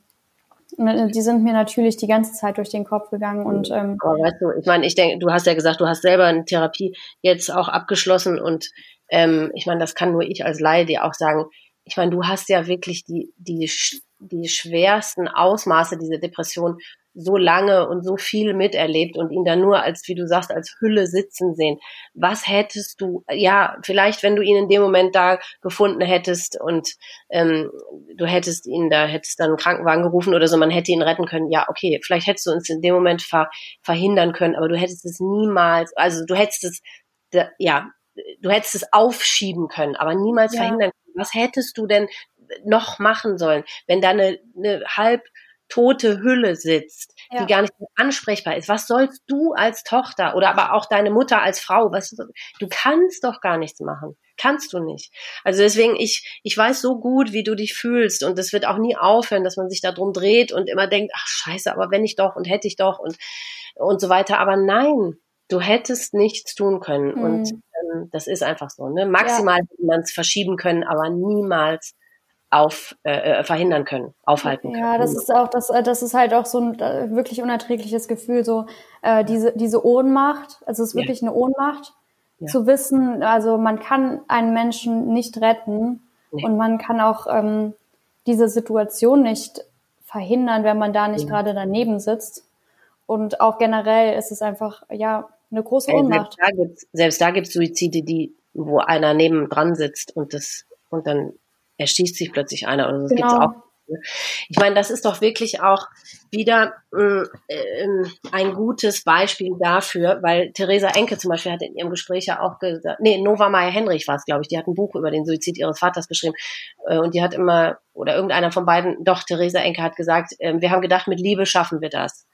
ne, die sind mir natürlich die ganze Zeit durch den Kopf gegangen und ähm, aber weißt du, ich meine, ich denke, du hast ja gesagt, du hast selber eine Therapie jetzt auch abgeschlossen und ähm, ich meine, das kann nur ich als Laie dir auch sagen. Ich meine, du hast ja wirklich die die die schwersten Ausmaße dieser Depression so lange und so viel miterlebt und ihn dann nur als, wie du sagst, als Hülle sitzen sehen. Was hättest du, ja, vielleicht, wenn du ihn in dem Moment da gefunden hättest und ähm, du hättest ihn da, hättest dann einen Krankenwagen gerufen oder so, man hätte ihn retten können, ja, okay, vielleicht hättest du uns in dem Moment ver, verhindern können, aber du hättest es niemals, also du hättest es, ja, du hättest es aufschieben können, aber niemals ja. verhindern können. Was hättest du denn noch machen sollen, wenn da eine, eine halb tote Hülle sitzt, ja. die gar nicht ansprechbar ist. Was sollst du als Tochter oder aber auch deine Mutter als Frau, was, du kannst doch gar nichts machen. Kannst du nicht. Also deswegen, ich, ich weiß so gut, wie du dich fühlst und es wird auch nie aufhören, dass man sich da drum dreht und immer denkt, ach scheiße, aber wenn ich doch und hätte ich doch und, und so weiter. Aber nein, du hättest nichts tun können mhm. und ähm, das ist einfach so. Ne? Maximal ja. hätte man es verschieben können, aber niemals auf äh, äh, verhindern können, aufhalten können. Ja, das ist auch das, äh, das ist halt auch so ein äh, wirklich unerträgliches Gefühl, so äh, diese diese Ohnmacht. Also es ist wirklich ja. eine Ohnmacht, ja. zu wissen, also man kann einen Menschen nicht retten nee. und man kann auch ähm, diese Situation nicht verhindern, wenn man da nicht ja. gerade daneben sitzt. Und auch generell ist es einfach ja eine große Ohnmacht. Selbst da da gibt's Suizide, die wo einer neben dran sitzt und das und dann erschießt sich plötzlich einer oder so. Das genau. gibt's auch. Ich meine, das ist doch wirklich auch wieder äh, ein gutes Beispiel dafür, weil Theresa Enke zum Beispiel hat in ihrem Gespräch ja auch gesagt, nee, Nova Meyer Henrich war es, glaube ich, die hat ein Buch über den Suizid ihres Vaters geschrieben äh, und die hat immer, oder irgendeiner von beiden, doch, Theresa Enke hat gesagt, äh, wir haben gedacht, mit Liebe schaffen wir das.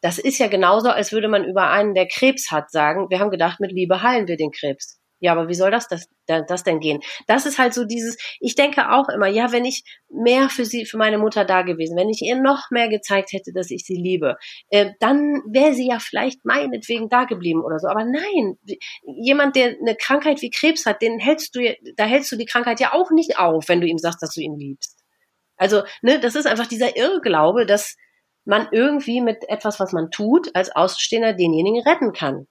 Das ist ja genauso, als würde man über einen, der Krebs hat, sagen, wir haben gedacht, mit Liebe heilen wir den Krebs. Ja, aber wie soll das, das, das denn gehen? Das ist halt so dieses, ich denke auch immer, ja, wenn ich mehr für sie, für meine Mutter da gewesen, wenn ich ihr noch mehr gezeigt hätte, dass ich sie liebe, äh, dann wäre sie ja vielleicht meinetwegen da geblieben oder so. Aber nein, jemand, der eine Krankheit wie Krebs hat, den hältst du, da hältst du die Krankheit ja auch nicht auf, wenn du ihm sagst, dass du ihn liebst. Also, ne, das ist einfach dieser Irrglaube, dass man irgendwie mit etwas, was man tut, als Außenstehender denjenigen retten kann.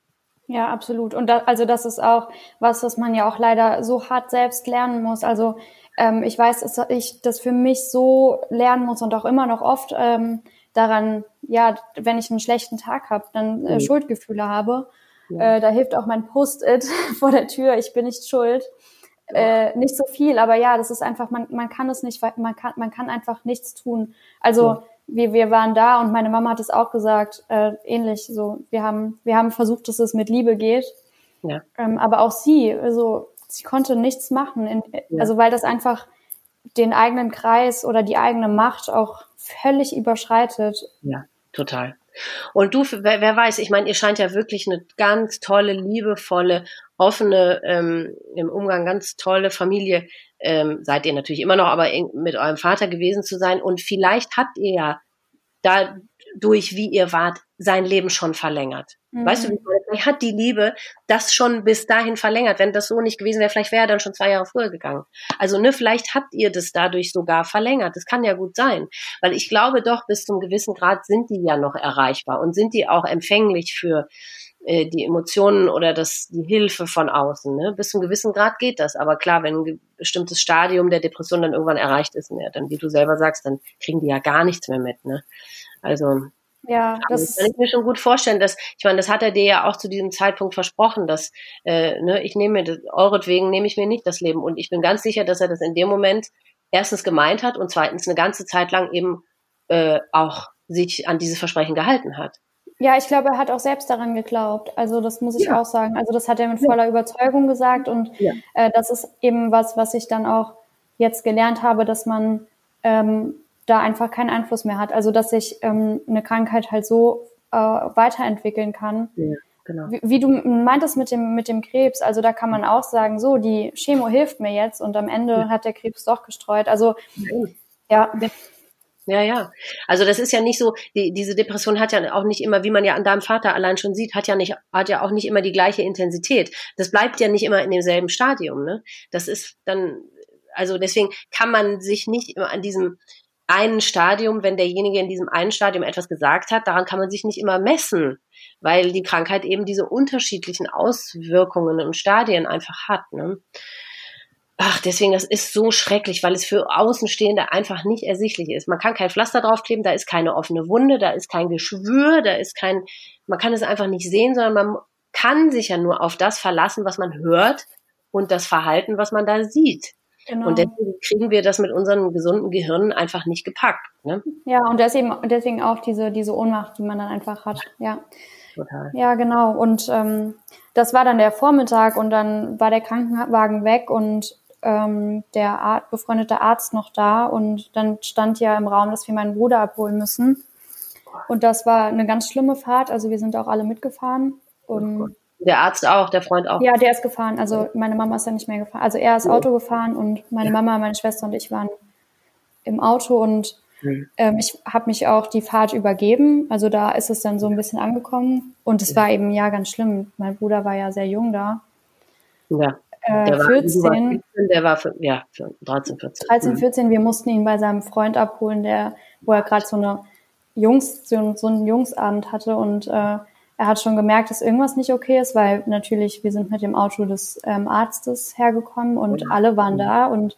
Ja, absolut. Und da, also das ist auch was, was man ja auch leider so hart selbst lernen muss. Also ähm, ich weiß, dass ich das für mich so lernen muss und auch immer noch oft ähm, daran, ja, wenn ich einen schlechten Tag habe, dann äh, mhm. Schuldgefühle habe. Ja. Äh, da hilft auch mein Post-it *laughs* vor der Tür, ich bin nicht schuld. Äh, nicht so viel, aber ja, das ist einfach, man, man kann es nicht, man kann, man kann einfach nichts tun. Also ja. Wir, wir waren da und meine Mama hat es auch gesagt, äh, ähnlich so, wir haben, wir haben versucht, dass es mit Liebe geht. Ja. Ähm, aber auch sie, also sie konnte nichts machen, in, ja. also weil das einfach den eigenen Kreis oder die eigene Macht auch völlig überschreitet. Ja, total. Und du, wer, wer weiß, ich meine, ihr scheint ja wirklich eine ganz tolle, liebevolle, offene, ähm, im Umgang ganz tolle Familie, ähm, seid ihr natürlich immer noch, aber mit eurem Vater gewesen zu sein. Und vielleicht habt ihr ja dadurch, wie ihr wart, sein Leben schon verlängert. Mhm. Weißt du, vielleicht hat die Liebe das schon bis dahin verlängert. Wenn das so nicht gewesen wäre, vielleicht wäre er dann schon zwei Jahre früher gegangen. Also, ne, vielleicht habt ihr das dadurch sogar verlängert. Das kann ja gut sein. Weil ich glaube doch, bis zum gewissen Grad sind die ja noch erreichbar und sind die auch empfänglich für äh, die Emotionen oder das, die Hilfe von außen. Ne? Bis zum gewissen Grad geht das. Aber klar, wenn ein bestimmtes Stadium der Depression dann irgendwann erreicht ist, ne, dann, wie du selber sagst, dann kriegen die ja gar nichts mehr mit. Ne? Also ja, das, das kann ich mir schon gut vorstellen. Dass, ich meine, das hat er dir ja auch zu diesem Zeitpunkt versprochen, dass äh, ne, ich nehme mir das, euretwegen nehme ich mir nicht das Leben. Und ich bin ganz sicher, dass er das in dem Moment erstens gemeint hat und zweitens eine ganze Zeit lang eben äh, auch sich an dieses Versprechen gehalten hat. Ja, ich glaube, er hat auch selbst daran geglaubt. Also das muss ich ja. auch sagen. Also das hat er mit voller. Überzeugung gesagt und ja. äh, das ist eben was, was ich dann auch jetzt gelernt habe, dass man ähm, da einfach keinen Einfluss mehr hat. Also dass sich ähm, eine Krankheit halt so äh, weiterentwickeln kann. Ja, genau. Wie, wie, du meintest mit dem, mit dem Krebs, also da kann man auch sagen, so, die Chemo hilft mir jetzt und am Ende hat der Krebs doch gestreut. Also ja. Ja, ja. Also das ist ja nicht so, die, diese Depression hat ja auch nicht immer, wie man ja an deinem Vater allein schon sieht, hat ja nicht, hat ja auch nicht immer die gleiche Intensität. Das bleibt ja nicht immer in demselben Stadium, ne? Das ist dann, also deswegen kann man sich nicht immer an diesem, einen Stadium, wenn derjenige in diesem einen Stadium etwas gesagt hat, daran kann man sich nicht immer messen, weil die Krankheit eben diese unterschiedlichen Auswirkungen und Stadien einfach hat. Ne? Ach, deswegen, das ist so schrecklich, weil es für Außenstehende einfach nicht ersichtlich ist. Man kann kein Pflaster draufkleben, da ist keine offene Wunde, da ist kein Geschwür, da ist kein, man kann es einfach nicht sehen, sondern man kann sich ja nur auf das verlassen, was man hört und das Verhalten, was man da sieht. Genau. Und deswegen kriegen wir das mit unseren gesunden Gehirnen einfach nicht gepackt. Ne? Ja, und deswegen, deswegen auch diese, diese Ohnmacht, die man dann einfach hat. Ja. Total. Ja, genau. Und ähm, das war dann der Vormittag und dann war der Krankenwagen weg und ähm, der Ar befreundete Arzt noch da und dann stand ja im Raum, dass wir meinen Bruder abholen müssen. Und das war eine ganz schlimme Fahrt. Also wir sind auch alle mitgefahren. Und der Arzt auch, der Freund auch. Ja, der ist gefahren. Also meine Mama ist ja nicht mehr gefahren. Also er ist Auto gefahren und meine Mama, meine Schwester und ich waren im Auto und mhm. ähm, ich habe mich auch die Fahrt übergeben. Also da ist es dann so ein bisschen angekommen und es war eben ja ganz schlimm. Mein Bruder war ja sehr jung da. Ja. Äh, der 14. War, der war ja 13, 14. 13, 14. Wir mussten ihn bei seinem Freund abholen, der, wo er gerade so eine Jungs, so, so einen Jungsabend hatte und äh, er hat schon gemerkt, dass irgendwas nicht okay ist, weil natürlich wir sind mit dem Auto des ähm, Arztes hergekommen und mhm. alle waren da und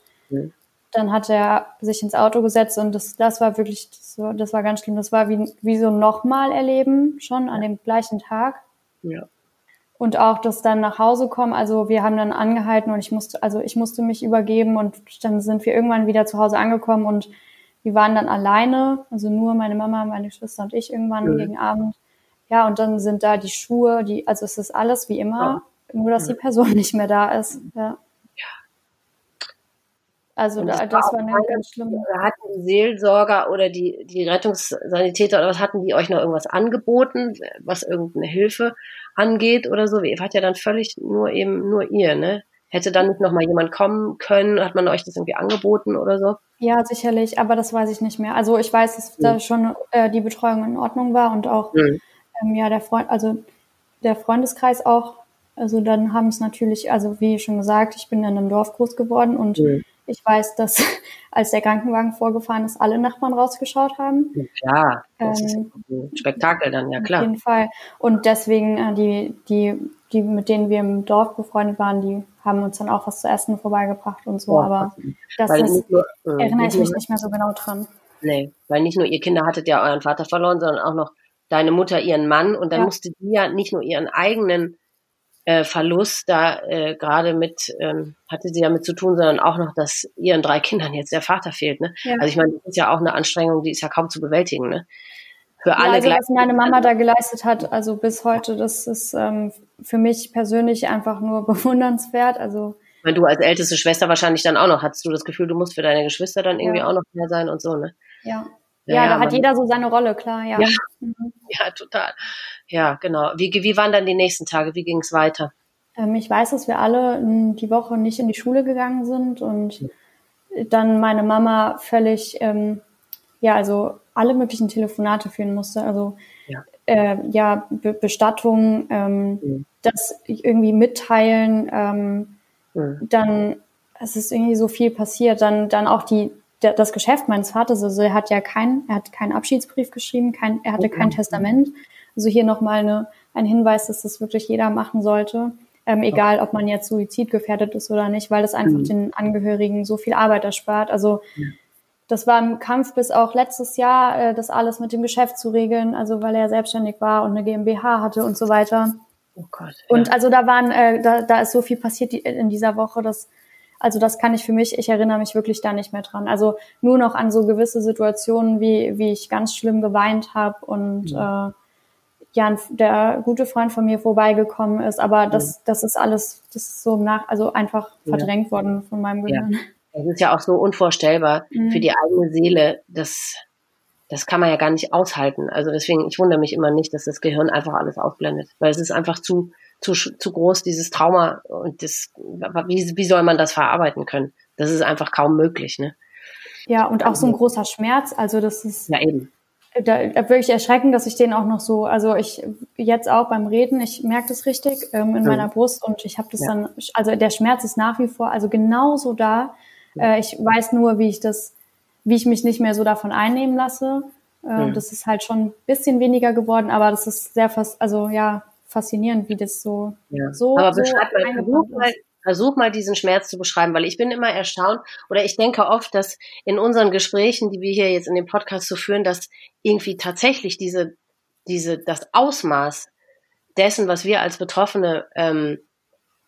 dann hat er sich ins Auto gesetzt und das, das war wirklich, das war, das war ganz schlimm. Das war wie, wie so nochmal erleben, schon an dem gleichen Tag. Ja. Und auch das dann nach Hause kommen. Also wir haben dann angehalten und ich musste, also ich musste mich übergeben und dann sind wir irgendwann wieder zu Hause angekommen und wir waren dann alleine, also nur meine Mama, meine Schwester und ich irgendwann mhm. gegen Abend. Ja, und dann sind da die Schuhe, die, also es ist alles wie immer, ja. nur dass die Person *laughs* nicht mehr da ist. Ja. Also da, das, war, war eine ganz schlimme. Hatten die Seelsorger oder die, die Rettungssanitäter oder was hatten die euch noch irgendwas angeboten, was irgendeine Hilfe angeht oder so? Ihr wart ja dann völlig nur eben nur ihr, ne? Hätte dann nicht nochmal jemand kommen können? Hat man euch das irgendwie angeboten oder so? Ja, sicherlich, aber das weiß ich nicht mehr. Also ich weiß, dass mhm. da schon äh, die Betreuung in Ordnung war und auch mhm ähm, ja, der Freund, also der Freundeskreis auch, also dann haben es natürlich, also wie schon gesagt, ich bin in einem Dorf groß geworden und mhm. Ich weiß, dass *laughs* als der Krankenwagen vorgefahren ist, alle Nachbarn rausgeschaut haben. Ja, das ähm, ist ein Spektakel dann, ja klar. Auf jeden Fall. Und deswegen, äh, die, die die, mit denen wir im Dorf befreundet waren, die haben uns dann auch was zu essen vorbeigebracht und so, oh, aber das ist, nur, äh, erinnere ich mich nicht mehr so genau dran. Nee, weil nicht nur ihr Kinder hattet ja euren Vater verloren, sondern auch noch deine Mutter ihren Mann und dann ja. musste sie ja nicht nur ihren eigenen äh, Verlust da äh, gerade mit, ähm, hatte sie damit zu tun, sondern auch noch, dass ihren drei Kindern jetzt der Vater fehlt. Ne? Ja. Also ich meine, das ist ja auch eine Anstrengung, die ist ja kaum zu bewältigen. Ne? Für alle ja, also was meine Mama da geleistet hat, also bis heute, das ist ähm, für mich persönlich einfach nur *laughs* bewundernswert. Also wenn du als älteste Schwester wahrscheinlich dann auch noch, hattest du das Gefühl, du musst für deine Geschwister dann irgendwie ja. auch noch mehr sein und so, ne? Ja. Ja, ja, da hat jeder so seine Rolle, klar, ja. Ja, mhm. ja total. Ja, genau. Wie, wie waren dann die nächsten Tage? Wie ging es weiter? Ähm, ich weiß, dass wir alle hm, die Woche nicht in die Schule gegangen sind und dann meine Mama völlig, ähm, ja, also alle möglichen Telefonate führen musste. Also ja, äh, ja Be Bestattung, ähm, mhm. das irgendwie mitteilen, ähm, dann es ist irgendwie so viel passiert. Dann, dann auch die, das Geschäft meines Vaters, also er hat ja keinen, er hat keinen Abschiedsbrief geschrieben, kein, er hatte kein Testament. Also hier nochmal eine, ein Hinweis, dass das wirklich jeder machen sollte. Ähm, egal, ob man jetzt suizidgefährdet ist oder nicht, weil das einfach mhm. den Angehörigen so viel Arbeit erspart. Also das war im Kampf bis auch letztes Jahr, äh, das alles mit dem Geschäft zu regeln, also weil er selbstständig war und eine GmbH hatte und so weiter. Oh Gott. Ja. Und also da waren, äh, da, da ist so viel passiert in dieser Woche, dass also das kann ich für mich, ich erinnere mich wirklich da nicht mehr dran. Also nur noch an so gewisse Situationen, wie, wie ich ganz schlimm geweint habe und ja. äh, ja, der gute Freund von mir vorbeigekommen ist, aber das, das ist alles, das ist so nach, also einfach verdrängt ja. worden von meinem Gehirn. Ja. Das ist ja auch so unvorstellbar mhm. für die eigene Seele, das, das kann man ja gar nicht aushalten. Also deswegen, ich wundere mich immer nicht, dass das Gehirn einfach alles ausblendet, weil es ist einfach zu, zu, zu groß, dieses Trauma. Und das, wie, wie soll man das verarbeiten können? Das ist einfach kaum möglich, ne? Ja, und auch so ein großer Schmerz. Also das ist. Ja, eben. Da, da wirklich erschreckend, dass ich den auch noch so, also ich jetzt auch beim Reden, ich merke das richtig ähm, in mhm. meiner Brust und ich habe das ja. dann, also der Schmerz ist nach wie vor, also genauso da. Äh, ich weiß nur, wie ich das, wie ich mich nicht mehr so davon einnehmen lasse. Äh, mhm. Das ist halt schon ein bisschen weniger geworden, aber das ist sehr fast, also ja, faszinierend, wie das so, ja. so, Aber so mal, versuch mal, versuch mal diesen Schmerz zu beschreiben, weil ich bin immer erstaunt oder ich denke oft, dass in unseren Gesprächen, die wir hier jetzt in dem Podcast so führen, dass irgendwie tatsächlich diese, diese, das Ausmaß dessen, was wir als Betroffene ähm,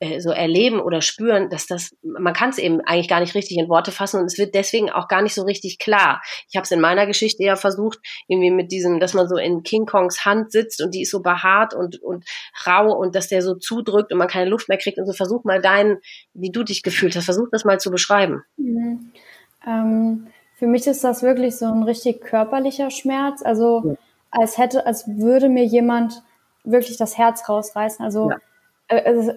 äh, so erleben oder spüren, dass das, man kann es eben eigentlich gar nicht richtig in Worte fassen und es wird deswegen auch gar nicht so richtig klar. Ich habe es in meiner Geschichte ja versucht, irgendwie mit diesem, dass man so in King Kongs Hand sitzt und die ist so behaart und, und rau und dass der so zudrückt und man keine Luft mehr kriegt und so versuch mal deinen, wie du dich gefühlt hast, versuch das mal zu beschreiben. Mhm. Ähm, für mich ist das wirklich so ein richtig körperlicher Schmerz, also ja. als hätte, als würde mir jemand wirklich das Herz rausreißen, also ja. äh,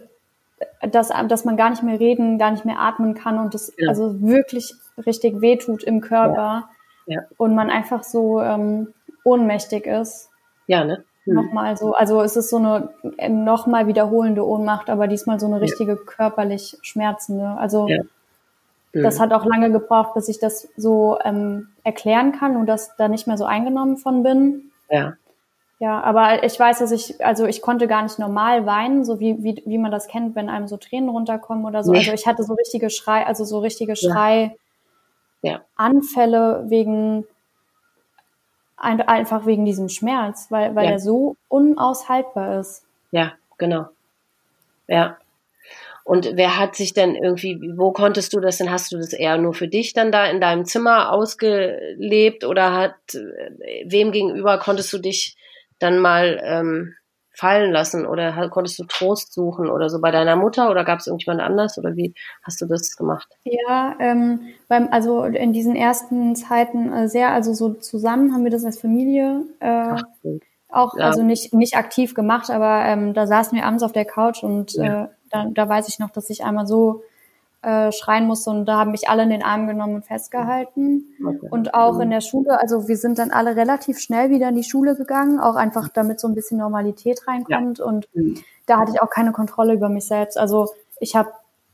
dass, dass man gar nicht mehr reden, gar nicht mehr atmen kann und das ja. also wirklich richtig wehtut im Körper ja. Ja. und man einfach so ähm, ohnmächtig ist. Ja, ne? Hm. Nochmal so, also es ist so eine nochmal wiederholende Ohnmacht, aber diesmal so eine richtige körperlich schmerzende. Also hm. das hat auch lange gebraucht, bis ich das so ähm, erklären kann und dass da nicht mehr so eingenommen von bin. Ja. Ja, aber ich weiß, dass ich, also ich konnte gar nicht normal weinen, so wie, wie, wie man das kennt, wenn einem so Tränen runterkommen oder so. Nee. Also ich hatte so richtige Schrei, also so richtige Schrei, ja. Anfälle wegen, ein, einfach wegen diesem Schmerz, weil, weil ja. er so unaushaltbar ist. Ja, genau. Ja. Und wer hat sich denn irgendwie, wo konntest du das denn? Hast du das eher nur für dich dann da in deinem Zimmer ausgelebt oder hat, wem gegenüber konntest du dich dann mal ähm, fallen lassen oder konntest du Trost suchen oder so bei deiner Mutter oder gab es irgendjemand anders oder wie hast du das gemacht? Ja, ähm, beim, also in diesen ersten Zeiten äh, sehr, also so zusammen haben wir das als Familie äh, Ach, auch, ja. also nicht, nicht aktiv gemacht, aber ähm, da saßen wir abends auf der Couch und ja. äh, da, da weiß ich noch, dass ich einmal so äh, schreien musste und da haben mich alle in den Arm genommen und festgehalten. Okay. Und auch mhm. in der Schule, also wir sind dann alle relativ schnell wieder in die Schule gegangen, auch einfach damit so ein bisschen Normalität reinkommt. Ja. Und mhm. da hatte ich auch keine Kontrolle über mich selbst. Also ich habe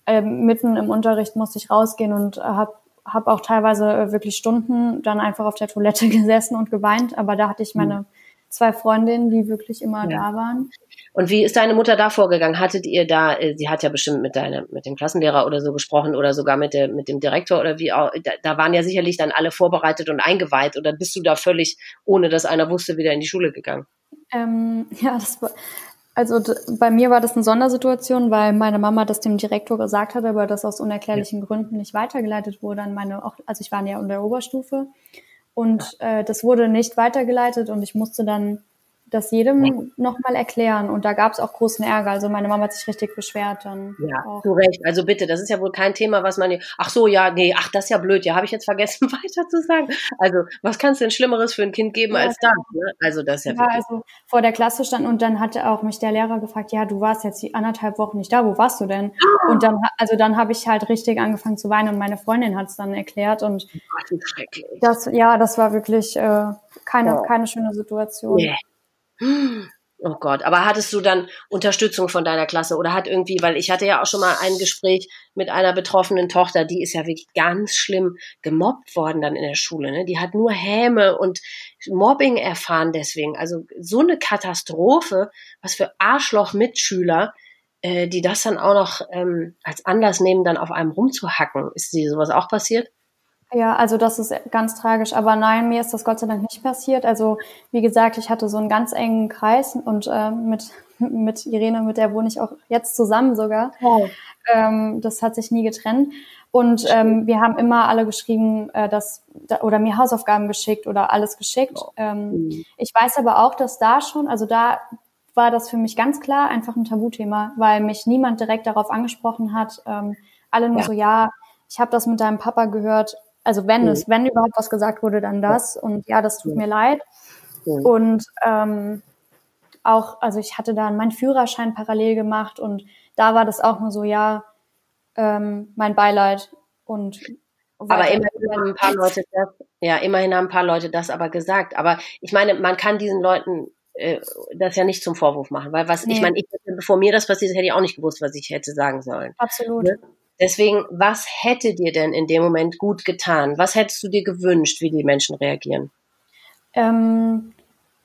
äh, mitten im Unterricht musste ich rausgehen und habe hab auch teilweise äh, wirklich Stunden dann einfach auf der Toilette *laughs* gesessen und geweint, aber da hatte ich meine mhm. zwei Freundinnen, die wirklich immer ja. da waren. Und wie ist deine Mutter da vorgegangen? Hattet ihr da, äh, sie hat ja bestimmt mit deiner, mit dem Klassenlehrer oder so gesprochen oder sogar mit der, mit dem Direktor oder wie auch, da, da waren ja sicherlich dann alle vorbereitet und eingeweiht oder bist du da völlig, ohne dass einer wusste, wieder in die Schule gegangen? Ähm, ja, das war, also bei mir war das eine Sondersituation, weil meine Mama das dem Direktor gesagt hat, aber das aus unerklärlichen ja. Gründen nicht weitergeleitet wurde an meine, also ich war ja in der Oberstufe und ja. äh, das wurde nicht weitergeleitet und ich musste dann das jedem ja. nochmal erklären. Und da gab es auch großen Ärger. Also meine Mama hat sich richtig beschwert dann. Ja, auch. zu Recht. Also bitte, das ist ja wohl kein Thema, was man, ach so, ja, nee, ach, das ist ja blöd. Ja, habe ich jetzt vergessen *laughs* weiter zu sagen. Also was kann es denn Schlimmeres für ein Kind geben ja, als das? Ne? Also das ist ja, ja also vor der Klasse stand und dann hatte auch mich der Lehrer gefragt, ja, du warst jetzt die anderthalb Wochen nicht da, wo warst du denn? Ah. Und dann, also dann habe ich halt richtig angefangen zu weinen und meine Freundin hat es dann erklärt und Ach, das, ja, das war wirklich äh, keine, oh. keine schöne Situation. Yeah. Oh Gott, aber hattest du dann Unterstützung von deiner Klasse oder hat irgendwie, weil ich hatte ja auch schon mal ein Gespräch mit einer betroffenen Tochter, die ist ja wirklich ganz schlimm gemobbt worden dann in der Schule. Ne? Die hat nur Häme und Mobbing erfahren deswegen. Also so eine Katastrophe, was für Arschloch-Mitschüler, äh, die das dann auch noch ähm, als Anlass nehmen, dann auf einem rumzuhacken. Ist dir sowas auch passiert? Ja, also das ist ganz tragisch. Aber nein, mir ist das Gott sei Dank nicht passiert. Also wie gesagt, ich hatte so einen ganz engen Kreis und äh, mit, *laughs* mit Irene, mit der wohne ich auch jetzt zusammen sogar. Oh. Ähm, das hat sich nie getrennt. Und ähm, wir haben immer alle geschrieben, äh, dass oder mir Hausaufgaben geschickt oder alles geschickt. Oh. Ähm, mhm. Ich weiß aber auch, dass da schon, also da war das für mich ganz klar einfach ein Tabuthema, weil mich niemand direkt darauf angesprochen hat. Ähm, alle nur ja. so, ja, ich habe das mit deinem Papa gehört, also wenn es, wenn überhaupt was gesagt wurde, dann das. Und ja, das tut mir leid. Und ähm, auch, also ich hatte dann meinen Führerschein parallel gemacht und da war das auch nur so, ja, ähm, mein Beileid und aber immerhin haben ein paar Leute das, ja, immerhin haben ein paar Leute das aber gesagt. Aber ich meine, man kann diesen Leuten äh, das ja nicht zum Vorwurf machen, weil was, nee. ich meine, ich, bevor mir das passiert ist, hätte ich auch nicht gewusst, was ich hätte sagen sollen. Absolut. Ne? Deswegen, was hätte dir denn in dem Moment gut getan? Was hättest du dir gewünscht, wie die Menschen reagieren? Ähm,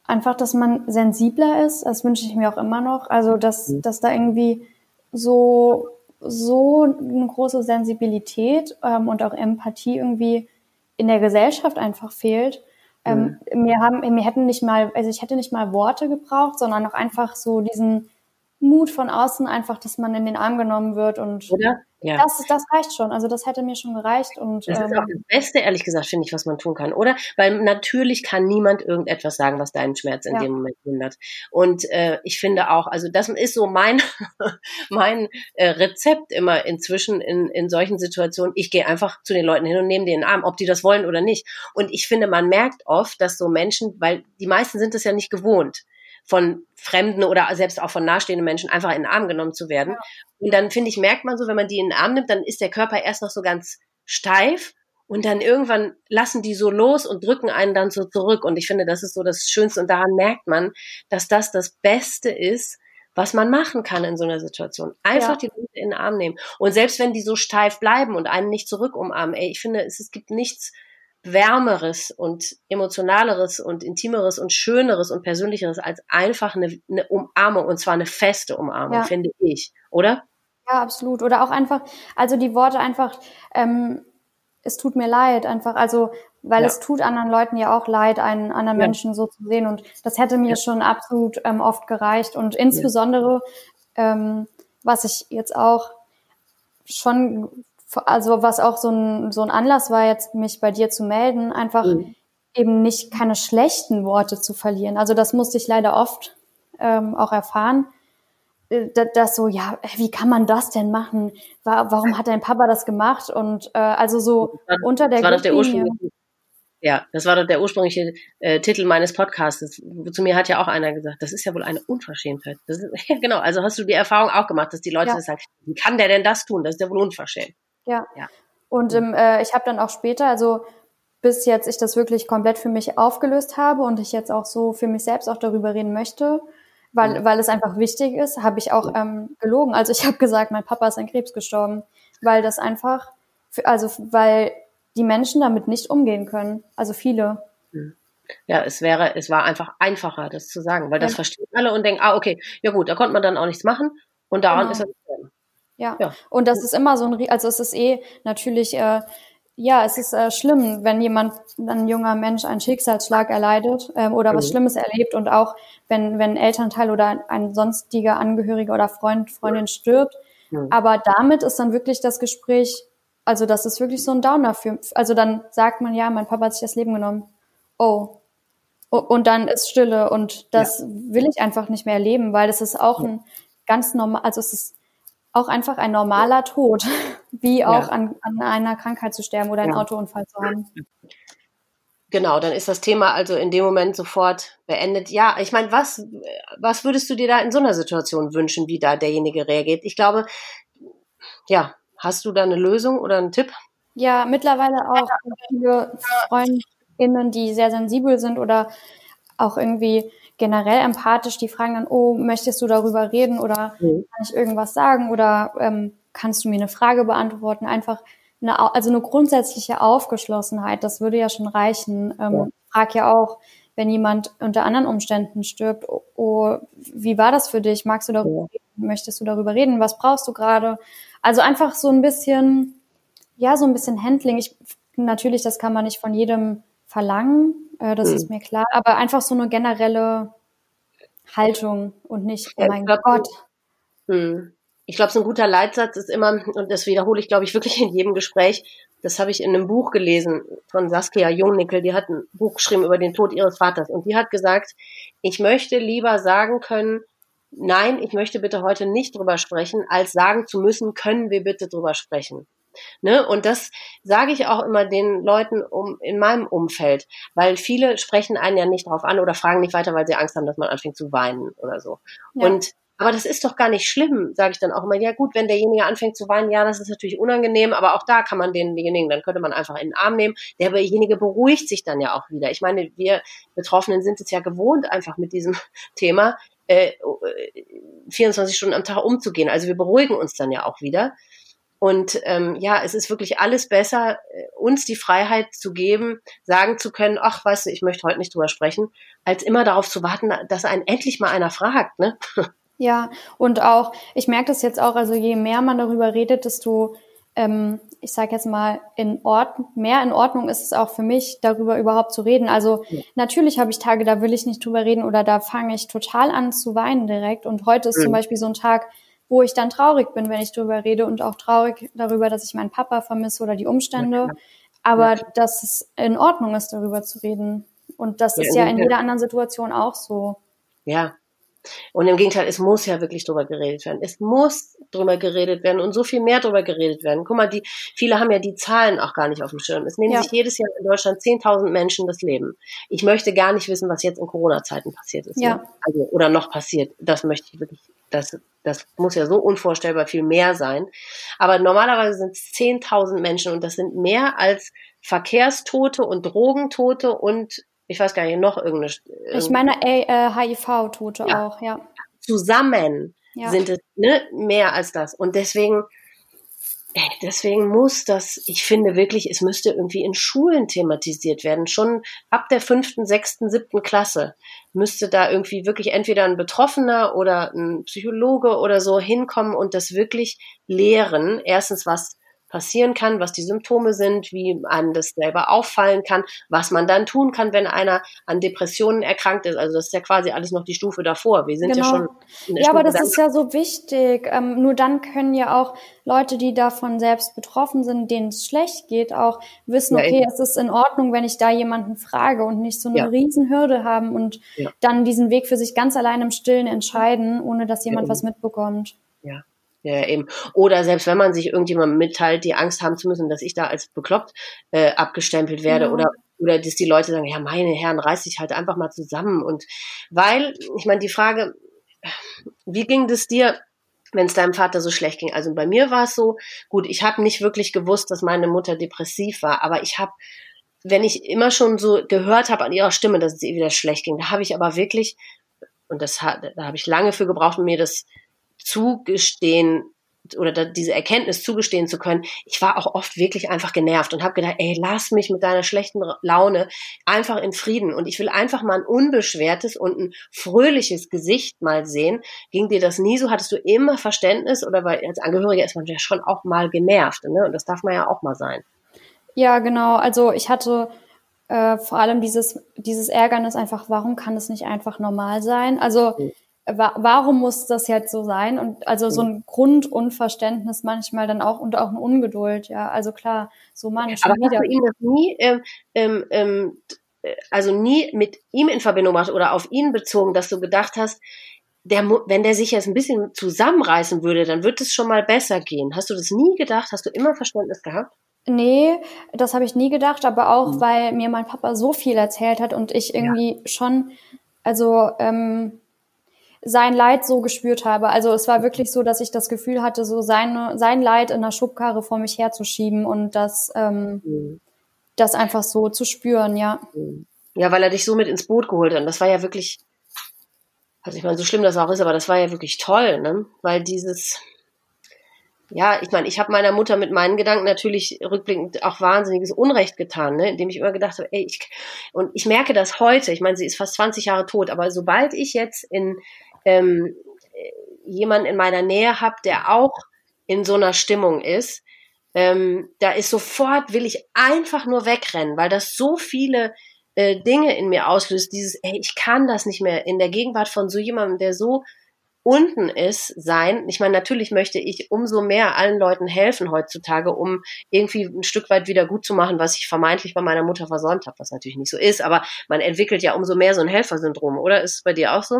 einfach, dass man sensibler ist. Das wünsche ich mir auch immer noch. Also, dass, mhm. dass da irgendwie so, so eine große Sensibilität ähm, und auch Empathie irgendwie in der Gesellschaft einfach fehlt. Ähm, mhm. mir haben, mir hätten nicht mal, also ich hätte nicht mal Worte gebraucht, sondern auch einfach so diesen Mut von außen, einfach, dass man in den Arm genommen wird und Oder? Ja. Das, das reicht schon. Also das hätte mir schon gereicht. Und, das ist auch ähm, das Beste, ehrlich gesagt, finde ich, was man tun kann, oder? Weil natürlich kann niemand irgendetwas sagen, was deinen Schmerz in ja. dem Moment hindert. Und äh, ich finde auch, also das ist so mein, *laughs* mein äh, Rezept immer inzwischen in, in solchen Situationen. Ich gehe einfach zu den Leuten hin und nehme den Arm, ob die das wollen oder nicht. Und ich finde, man merkt oft, dass so Menschen, weil die meisten sind es ja nicht gewohnt von Fremden oder selbst auch von nahestehenden Menschen einfach in den Arm genommen zu werden. Ja. Und dann finde ich, merkt man so, wenn man die in den Arm nimmt, dann ist der Körper erst noch so ganz steif und dann irgendwann lassen die so los und drücken einen dann so zurück. Und ich finde, das ist so das Schönste. Und daran merkt man, dass das das Beste ist, was man machen kann in so einer Situation. Einfach ja. die Leute in den Arm nehmen. Und selbst wenn die so steif bleiben und einen nicht zurück umarmen, ey, ich finde, es, es gibt nichts Wärmeres und emotionaleres und intimeres und schöneres und persönlicheres als einfach eine, eine Umarmung und zwar eine feste Umarmung, ja. finde ich, oder? Ja, absolut. Oder auch einfach, also die Worte einfach, ähm, es tut mir leid, einfach, also weil ja. es tut anderen Leuten ja auch leid, einen anderen ja. Menschen so zu sehen. Und das hätte mir schon absolut ähm, oft gereicht. Und insbesondere, ähm, was ich jetzt auch schon also was auch so ein, so ein Anlass war, jetzt mich bei dir zu melden, einfach mhm. eben nicht keine schlechten Worte zu verlieren. Also das musste ich leider oft ähm, auch erfahren, äh, dass so, ja, wie kann man das denn machen? Warum hat dein Papa das gemacht? Und äh, also so war, unter der, das der ja, das war doch der ursprüngliche äh, Titel meines Podcasts. Zu mir hat ja auch einer gesagt, das ist ja wohl eine Unverschämtheit. Das ist, *laughs* ja, genau, also hast du die Erfahrung auch gemacht, dass die Leute ja. sagen, wie kann der denn das tun? Das ist ja wohl unverschämt. Ja. ja. Und ähm, äh, ich habe dann auch später, also bis jetzt ich das wirklich komplett für mich aufgelöst habe und ich jetzt auch so für mich selbst auch darüber reden möchte, weil, weil es einfach wichtig ist, habe ich auch ähm, gelogen. Also ich *laughs* habe gesagt, mein Papa ist an Krebs gestorben, weil das einfach, für, also weil die Menschen damit nicht umgehen können. Also viele. Ja, es wäre, es war einfach einfacher, das zu sagen, weil das ja. verstehen alle und denken, ah, okay, ja gut, da konnte man dann auch nichts machen und daran genau. ist es. Ja. ja, und das ist immer so ein, also es ist eh natürlich, äh, ja, es ist äh, schlimm, wenn jemand, ein junger Mensch einen Schicksalsschlag erleidet ähm, oder mhm. was Schlimmes erlebt und auch wenn, wenn ein Elternteil oder ein sonstiger Angehöriger oder Freund, Freundin stirbt. Mhm. Aber damit ist dann wirklich das Gespräch, also das ist wirklich so ein Downer für, also dann sagt man, ja, mein Papa hat sich das Leben genommen. Oh. Und dann ist Stille und das ja. will ich einfach nicht mehr erleben, weil das ist auch ein ganz normal, also es ist auch einfach ein normaler Tod, *laughs* wie auch ja. an, an, einer Krankheit zu sterben oder einen ja. Autounfall zu haben. Genau, dann ist das Thema also in dem Moment sofort beendet. Ja, ich meine, was, was würdest du dir da in so einer Situation wünschen, wie da derjenige reagiert? Ich glaube, ja, hast du da eine Lösung oder einen Tipp? Ja, mittlerweile auch viele FreundInnen, die sehr sensibel sind oder auch irgendwie generell empathisch, die fragen dann, oh, möchtest du darüber reden oder mhm. kann ich irgendwas sagen oder ähm, kannst du mir eine Frage beantworten? Einfach eine, also eine grundsätzliche Aufgeschlossenheit, das würde ja schon reichen. Ähm, ja. Frag ja auch, wenn jemand unter anderen Umständen stirbt, oh, oh wie war das für dich? Magst du darüber ja. reden? Möchtest du darüber reden? Was brauchst du gerade? Also einfach so ein bisschen, ja, so ein bisschen Handling. Ich, natürlich, das kann man nicht von jedem verlangen, äh, das mhm. ist mir klar, aber einfach so eine generelle Haltung und nicht, oh mein glaub, Gott. Hm. Ich glaube, so ein guter Leitsatz ist immer, und das wiederhole ich, glaube ich, wirklich in jedem Gespräch, das habe ich in einem Buch gelesen von Saskia Jungnickel, die hat ein Buch geschrieben über den Tod ihres Vaters und die hat gesagt, ich möchte lieber sagen können, nein, ich möchte bitte heute nicht drüber sprechen, als sagen zu müssen, können wir bitte drüber sprechen. Ne? Und das sage ich auch immer den Leuten um, in meinem Umfeld, weil viele sprechen einen ja nicht drauf an oder fragen nicht weiter, weil sie Angst haben, dass man anfängt zu weinen oder so. Ja. Und aber das ist doch gar nicht schlimm, sage ich dann auch immer. Ja gut, wenn derjenige anfängt zu weinen, ja, das ist natürlich unangenehm, aber auch da kann man denjenigen, dann könnte man einfach in den Arm nehmen. Derjenige beruhigt sich dann ja auch wieder. Ich meine, wir Betroffenen sind es ja gewohnt, einfach mit diesem *laughs* Thema äh, 24 Stunden am Tag umzugehen. Also wir beruhigen uns dann ja auch wieder. Und ähm, ja, es ist wirklich alles besser, äh, uns die Freiheit zu geben, sagen zu können, ach, weißt du, ich möchte heute nicht drüber sprechen, als immer darauf zu warten, dass einen endlich mal einer fragt, ne? *laughs* Ja, und auch, ich merke das jetzt auch, also je mehr man darüber redet, desto, ähm, ich sage jetzt mal, in Ordnung, mehr in Ordnung ist es auch für mich, darüber überhaupt zu reden. Also ja. natürlich habe ich Tage, da will ich nicht drüber reden oder da fange ich total an zu weinen direkt. Und heute ist mhm. zum Beispiel so ein Tag, wo ich dann traurig bin, wenn ich darüber rede und auch traurig darüber, dass ich meinen Papa vermisse oder die Umstände. Ja, Aber ja. dass es in Ordnung ist, darüber zu reden. Und das ja, ist ja in jeder anderen Situation auch so. Ja. Und im Gegenteil, es muss ja wirklich drüber geredet werden. Es muss drüber geredet werden und so viel mehr drüber geredet werden. Guck mal, die, viele haben ja die Zahlen auch gar nicht auf dem Schirm. Es nehmen sich jedes Jahr in Deutschland 10.000 Menschen das Leben. Ich möchte gar nicht wissen, was jetzt in Corona-Zeiten passiert ist. Ja. Ne? Also, oder noch passiert. Das möchte ich wirklich, das das muss ja so unvorstellbar viel mehr sein. Aber normalerweise sind es 10.000 Menschen und das sind mehr als Verkehrstote und Drogentote und ich weiß gar nicht, noch irgendeine. Ich meine äh, HIV-Tote ja. auch, ja. Zusammen ja. sind es ne, mehr als das. Und deswegen deswegen muss das, ich finde wirklich, es müsste irgendwie in Schulen thematisiert werden. Schon ab der fünften, sechsten, siebten Klasse müsste da irgendwie wirklich entweder ein Betroffener oder ein Psychologe oder so hinkommen und das wirklich lehren. Erstens, was passieren kann, was die Symptome sind, wie einem das selber auffallen kann, was man dann tun kann, wenn einer an Depressionen erkrankt ist. Also das ist ja quasi alles noch die Stufe davor. Wir sind genau. ja schon. In der ja, Stufe aber das ist ja so wichtig. Ähm, nur dann können ja auch Leute, die davon selbst betroffen sind, denen es schlecht geht, auch wissen, ja, okay, eben. es ist in Ordnung, wenn ich da jemanden frage und nicht so eine ja. Riesenhürde haben und ja. dann diesen Weg für sich ganz allein im Stillen entscheiden, ohne dass jemand was mitbekommt. Ja. Ja, eben. Oder selbst wenn man sich irgendjemandem mitteilt, die Angst haben zu müssen, dass ich da als bekloppt äh, abgestempelt werde ja. oder oder dass die Leute sagen, ja, meine Herren, reiß dich halt einfach mal zusammen. Und weil, ich meine, die Frage, wie ging das dir, wenn es deinem Vater so schlecht ging? Also bei mir war es so, gut, ich habe nicht wirklich gewusst, dass meine Mutter depressiv war, aber ich habe, wenn ich immer schon so gehört habe an ihrer Stimme, dass es ihr wieder schlecht ging, da habe ich aber wirklich, und das hat, da habe ich lange für gebraucht, mir das zugestehen oder diese Erkenntnis zugestehen zu können, ich war auch oft wirklich einfach genervt und habe gedacht, ey, lass mich mit deiner schlechten Laune einfach in Frieden und ich will einfach mal ein unbeschwertes und ein fröhliches Gesicht mal sehen. Ging dir das nie so? Hattest du immer Verständnis oder weil als Angehöriger ist man ja schon auch mal genervt, ne? Und das darf man ja auch mal sein. Ja, genau. Also ich hatte äh, vor allem dieses, dieses Ärgernis einfach, warum kann es nicht einfach normal sein? Also mhm wa warum muss das jetzt so sein? Und also so ein Grundunverständnis manchmal dann auch und auch eine Ungeduld, ja. Also klar, so manchmal. Aber wieder. hast du ihn das nie, ähm, ähm, ähm, also nie mit ihm in Verbindung gemacht oder auf ihn bezogen, dass du gedacht hast, der, wenn der sich jetzt ein bisschen zusammenreißen würde, dann wird es schon mal besser gehen. Hast du das nie gedacht? Hast du immer Verständnis gehabt? Nee, das habe ich nie gedacht, aber auch, mhm. weil mir mein Papa so viel erzählt hat und ich irgendwie ja. schon, also ähm, sein Leid so gespürt habe. Also es war wirklich so, dass ich das Gefühl hatte, so seine, sein Leid in der Schubkarre vor mich herzuschieben und das, ähm, mhm. das einfach so zu spüren, ja. Ja, weil er dich so mit ins Boot geholt hat. Und das war ja wirklich, also ich meine, so schlimm das auch ist, aber das war ja wirklich toll, ne? Weil dieses, ja, ich meine, ich habe meiner Mutter mit meinen Gedanken natürlich rückblickend auch wahnsinniges Unrecht getan, ne? indem ich immer gedacht habe, ey, ich, und ich merke das heute, ich meine, sie ist fast 20 Jahre tot, aber sobald ich jetzt in ähm, jemanden in meiner Nähe habe, der auch in so einer Stimmung ist, ähm, da ist sofort, will ich einfach nur wegrennen, weil das so viele äh, Dinge in mir auslöst, dieses, ey, ich kann das nicht mehr in der Gegenwart von so jemandem, der so unten ist, sein. Ich meine, natürlich möchte ich umso mehr allen Leuten helfen heutzutage, um irgendwie ein Stück weit wieder gut zu machen, was ich vermeintlich bei meiner Mutter versäumt habe, was natürlich nicht so ist, aber man entwickelt ja umso mehr so ein Helfersyndrom, oder? Ist es bei dir auch so?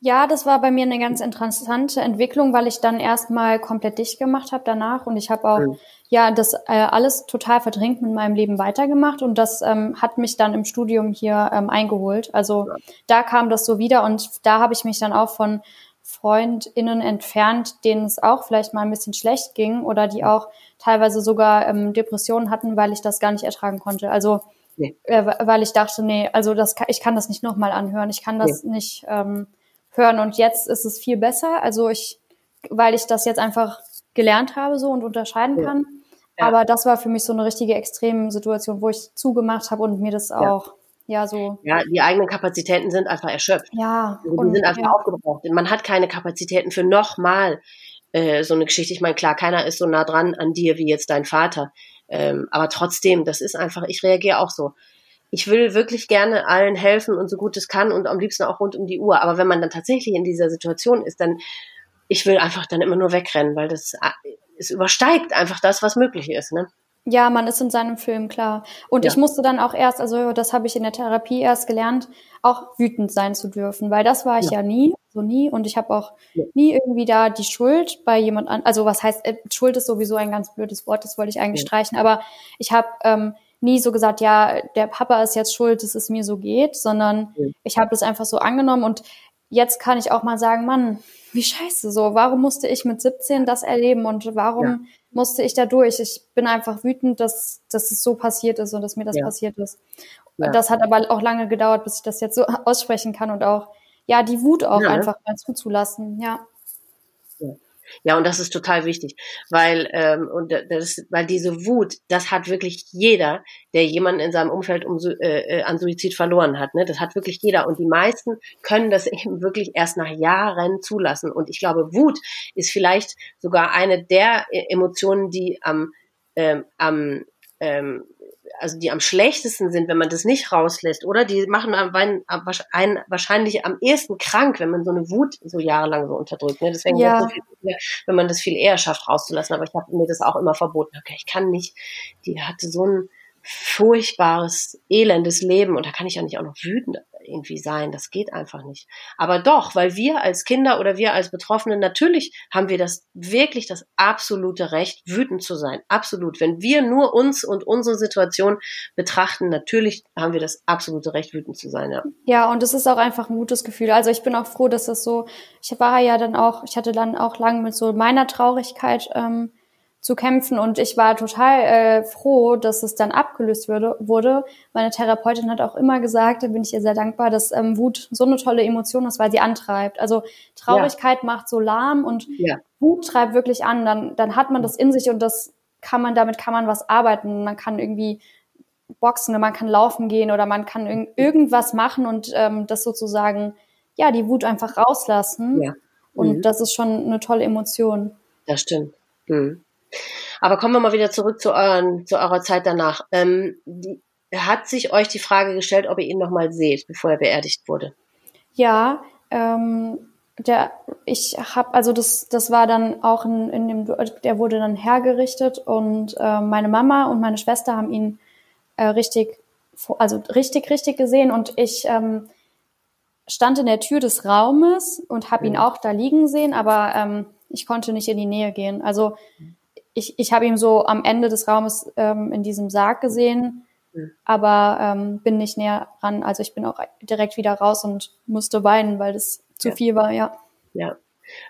Ja, das war bei mir eine ganz interessante Entwicklung, weil ich dann erstmal komplett dicht gemacht habe danach und ich habe auch mhm. ja das äh, alles total verdrängt mit meinem Leben weitergemacht und das ähm, hat mich dann im Studium hier ähm, eingeholt. Also ja. da kam das so wieder und da habe ich mich dann auch von FreundInnen entfernt, denen es auch vielleicht mal ein bisschen schlecht ging oder die auch teilweise sogar ähm, Depressionen hatten, weil ich das gar nicht ertragen konnte. Also nee. äh, weil ich dachte, nee, also das ich kann das nicht nochmal anhören, ich kann das nee. nicht ähm, hören. Und jetzt ist es viel besser. Also ich, weil ich das jetzt einfach gelernt habe so und unterscheiden ja. kann. Ja. Aber das war für mich so eine richtige extreme Situation, wo ich zugemacht habe und mir das auch ja so. Ja, die eigenen Kapazitäten sind einfach erschöpft. Ja. Also die und, sind einfach ja. aufgebraucht. Man hat keine Kapazitäten für nochmal äh, so eine Geschichte. Ich meine, klar, keiner ist so nah dran an dir wie jetzt dein Vater. Ähm, aber trotzdem, das ist einfach, ich reagiere auch so ich will wirklich gerne allen helfen und so gut es kann und am liebsten auch rund um die Uhr. Aber wenn man dann tatsächlich in dieser Situation ist, dann ich will einfach dann immer nur wegrennen, weil das es übersteigt einfach das, was möglich ist. Ne? Ja, man ist in seinem Film klar. Und ja. ich musste dann auch erst, also das habe ich in der Therapie erst gelernt, auch wütend sein zu dürfen, weil das war ich ja, ja nie, so nie. Und ich habe auch ja. nie irgendwie da die Schuld bei jemand an. Also was heißt, äh, Schuld ist sowieso ein ganz blödes Wort, das wollte ich eigentlich streichen. Aber ich habe ähm, nie so gesagt, ja, der Papa ist jetzt schuld, dass es mir so geht, sondern ja. ich habe das einfach so angenommen und jetzt kann ich auch mal sagen, Mann, wie scheiße so, warum musste ich mit 17 das erleben und warum ja. musste ich da durch? Ich bin einfach wütend, dass, dass es so passiert ist und dass mir das ja. passiert ist. Das hat aber auch lange gedauert, bis ich das jetzt so *laughs* aussprechen kann und auch, ja, die Wut auch einfach mal zuzulassen, ja. Ja, und das ist total wichtig, weil ähm, und das, weil diese Wut, das hat wirklich jeder, der jemanden in seinem Umfeld um, äh, äh, an Suizid verloren hat. Ne? Das hat wirklich jeder und die meisten können das *laughs* eben wirklich erst nach Jahren zulassen. Und ich glaube, Wut ist vielleicht sogar eine der äh, Emotionen, die am ähm, am ähm, also die am schlechtesten sind, wenn man das nicht rauslässt, oder? Die machen einen wahrscheinlich am ehesten krank, wenn man so eine Wut so jahrelang so unterdrückt. Ne? Deswegen ja. viel, wenn man das viel eher schafft rauszulassen. Aber ich habe mir das auch immer verboten. Okay, ich kann nicht. Die hatte so ein furchtbares, elendes Leben und da kann ich ja nicht auch noch wütend irgendwie sein. Das geht einfach nicht. Aber doch, weil wir als Kinder oder wir als Betroffene, natürlich haben wir das wirklich das absolute Recht, wütend zu sein. Absolut. Wenn wir nur uns und unsere Situation betrachten, natürlich haben wir das absolute Recht, wütend zu sein. Ja, ja und es ist auch einfach ein gutes Gefühl. Also ich bin auch froh, dass das so, ich war ja dann auch, ich hatte dann auch lange mit so meiner Traurigkeit ähm, zu kämpfen und ich war total äh, froh, dass es dann abgelöst würde, wurde. Meine Therapeutin hat auch immer gesagt, da bin ich ihr sehr dankbar, dass ähm, Wut so eine tolle Emotion ist, weil sie antreibt. Also Traurigkeit ja. macht so lahm und ja. Wut treibt wirklich an. Dann, dann hat man das in sich und das kann man, damit kann man was arbeiten. Man kann irgendwie boxen, man kann laufen gehen oder man kann irg irgendwas machen und ähm, das sozusagen, ja, die Wut einfach rauslassen. Ja. Und mhm. das ist schon eine tolle Emotion. Das stimmt. Mhm. Aber kommen wir mal wieder zurück zu, euren, zu eurer Zeit danach. Ähm, die, hat sich euch die Frage gestellt, ob ihr ihn nochmal seht, bevor er beerdigt wurde? Ja, ähm, der, ich habe, also das, das war dann auch in, in dem, der wurde dann hergerichtet und äh, meine Mama und meine Schwester haben ihn äh, richtig, also richtig, richtig gesehen und ich ähm, stand in der Tür des Raumes und habe ihn auch da liegen sehen, aber ähm, ich konnte nicht in die Nähe gehen. Also ich, ich habe ihn so am Ende des Raumes ähm, in diesem Sarg gesehen, mhm. aber ähm, bin nicht näher ran. Also ich bin auch direkt wieder raus und musste weinen, weil das zu ja. viel war, ja. Ja.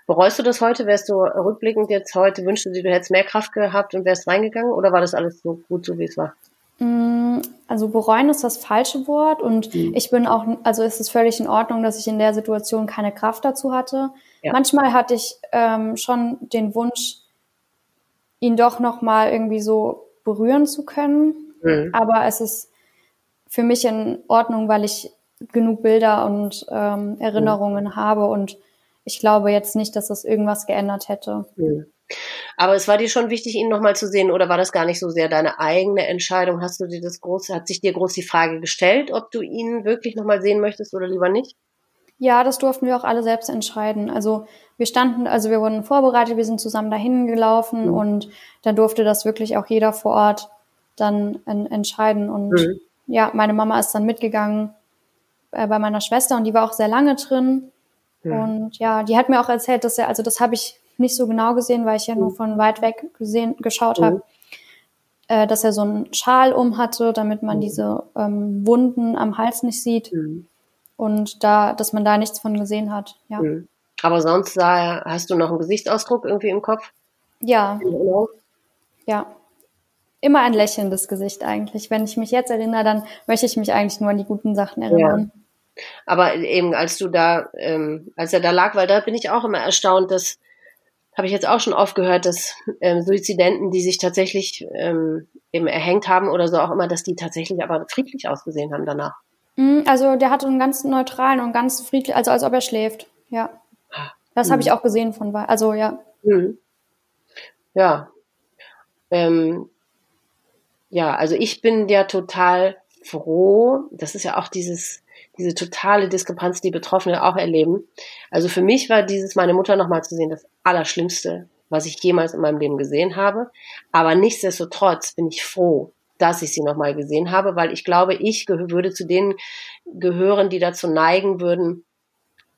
Bereust du das heute? Wärst du rückblickend jetzt heute, wünschst du dir, du hättest mehr Kraft gehabt und wärst reingegangen oder war das alles so gut, so wie es war? Mm, also bereuen ist das falsche Wort und mhm. ich bin auch, also ist es völlig in Ordnung, dass ich in der Situation keine Kraft dazu hatte. Ja. Manchmal hatte ich ähm, schon den Wunsch, ihn doch noch mal irgendwie so berühren zu können. Mhm. Aber es ist für mich in Ordnung, weil ich genug Bilder und ähm, Erinnerungen mhm. habe und ich glaube jetzt nicht, dass das irgendwas geändert hätte. Mhm. Aber es war dir schon wichtig, ihn nochmal zu sehen, oder war das gar nicht so sehr deine eigene Entscheidung? Hast du dir das groß, hat sich dir groß die Frage gestellt, ob du ihn wirklich nochmal sehen möchtest oder lieber nicht? Ja, das durften wir auch alle selbst entscheiden. Also wir standen, also wir wurden vorbereitet, wir sind zusammen dahin gelaufen mhm. und dann durfte das wirklich auch jeder vor Ort dann en entscheiden. Und mhm. ja, meine Mama ist dann mitgegangen äh, bei meiner Schwester und die war auch sehr lange drin. Mhm. Und ja, die hat mir auch erzählt, dass er, also das habe ich nicht so genau gesehen, weil ich ja nur mhm. von weit weg gesehen, geschaut mhm. habe, äh, dass er so einen Schal um hatte, damit man mhm. diese ähm, Wunden am Hals nicht sieht. Und da, dass man da nichts von gesehen hat. Ja. Mhm. Aber sonst sah, hast du noch einen Gesichtsausdruck irgendwie im Kopf? Ja. Ja. Immer ein lächelndes Gesicht eigentlich. Wenn ich mich jetzt erinnere, dann möchte ich mich eigentlich nur an die guten Sachen erinnern. Ja. Aber eben, als du da, ähm, als er da lag, weil da bin ich auch immer erstaunt, dass habe ich jetzt auch schon oft gehört, dass ähm, Suizidenten, die sich tatsächlich ähm, eben erhängt haben oder so auch immer, dass die tatsächlich aber friedlich ausgesehen haben danach. Mhm, also der hatte einen ganz neutralen und ganz friedlich, also als ob er schläft. Ja. Das mhm. habe ich auch gesehen von, also ja. Mhm. Ja. Ähm, ja, also ich bin ja total froh. Das ist ja auch dieses, diese totale Diskrepanz, die Betroffene auch erleben. Also für mich war dieses, meine Mutter nochmal zu sehen, das Allerschlimmste, was ich jemals in meinem Leben gesehen habe. Aber nichtsdestotrotz bin ich froh, dass ich sie nochmal gesehen habe, weil ich glaube, ich würde zu denen gehören, die dazu neigen würden,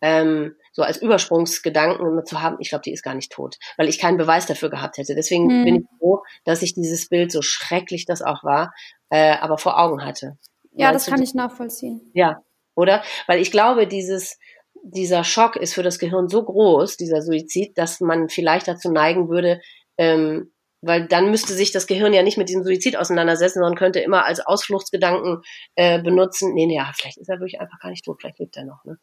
ähm, so als Übersprungsgedanken zu haben, ich glaube, die ist gar nicht tot, weil ich keinen Beweis dafür gehabt hätte. Deswegen hm. bin ich froh, dass ich dieses Bild, so schrecklich das auch war, äh, aber vor Augen hatte. Ja, Meinst das kann ich nachvollziehen. Ja, oder? Weil ich glaube, dieses, dieser Schock ist für das Gehirn so groß, dieser Suizid, dass man vielleicht dazu neigen würde, ähm, weil dann müsste sich das Gehirn ja nicht mit diesem Suizid auseinandersetzen, sondern könnte immer als Ausfluchtsgedanken äh, benutzen, nee, nee, ja, vielleicht ist er wirklich einfach gar nicht tot, vielleicht lebt er noch. Ne?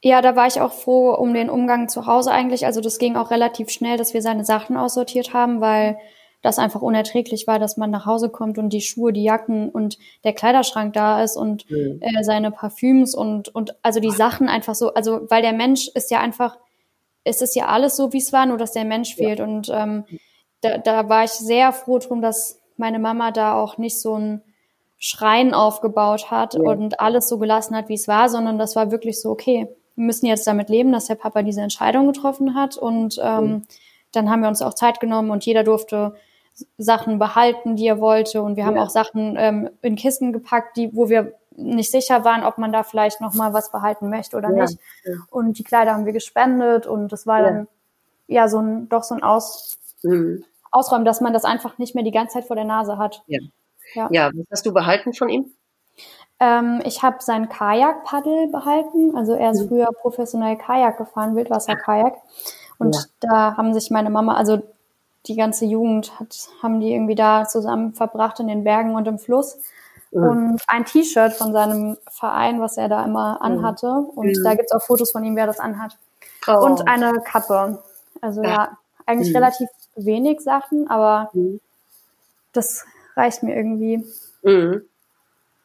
Ja, da war ich auch froh um den Umgang zu Hause eigentlich. Also das ging auch relativ schnell, dass wir seine Sachen aussortiert haben, weil das einfach unerträglich war, dass man nach Hause kommt und die Schuhe, die Jacken und der Kleiderschrank da ist und mhm. äh, seine Parfüms und, und also die Sachen einfach so, also weil der Mensch ist ja einfach, es ist ja alles so, wie es war, nur dass der Mensch fehlt. Ja. Und ähm, da, da war ich sehr froh drum, dass meine Mama da auch nicht so ein Schreien aufgebaut hat ja. und alles so gelassen hat, wie es war, sondern das war wirklich so, okay, wir müssen jetzt damit leben, dass der Papa diese Entscheidung getroffen hat. Und ähm, mhm. dann haben wir uns auch Zeit genommen und jeder durfte Sachen behalten, die er wollte. Und wir haben auch Sachen ähm, in Kisten gepackt, die, wo wir nicht sicher waren, ob man da vielleicht noch mal was behalten möchte oder ja. nicht. Und die Kleider haben wir gespendet und das war dann ja so ein doch so ein Aus mhm. ausräumen, dass man das einfach nicht mehr die ganze Zeit vor der Nase hat. Ja, ja. ja was hast du behalten von ihm? Ähm, ich habe sein Kajakpaddel behalten. Also er ist mhm. früher professionell Kajak gefahren, Wildwasserkajak. Und ja. da haben sich meine Mama, also die ganze Jugend hat, haben die irgendwie da zusammen verbracht in den Bergen und im Fluss. Mhm. Und ein T-Shirt von seinem Verein, was er da immer mhm. anhatte. Und mhm. da gibt's auch Fotos von ihm, wer das anhat. Oh. Und eine Kappe. Also ja eigentlich mhm. relativ wenig Sachen, aber mhm. das reicht mir irgendwie. Mhm.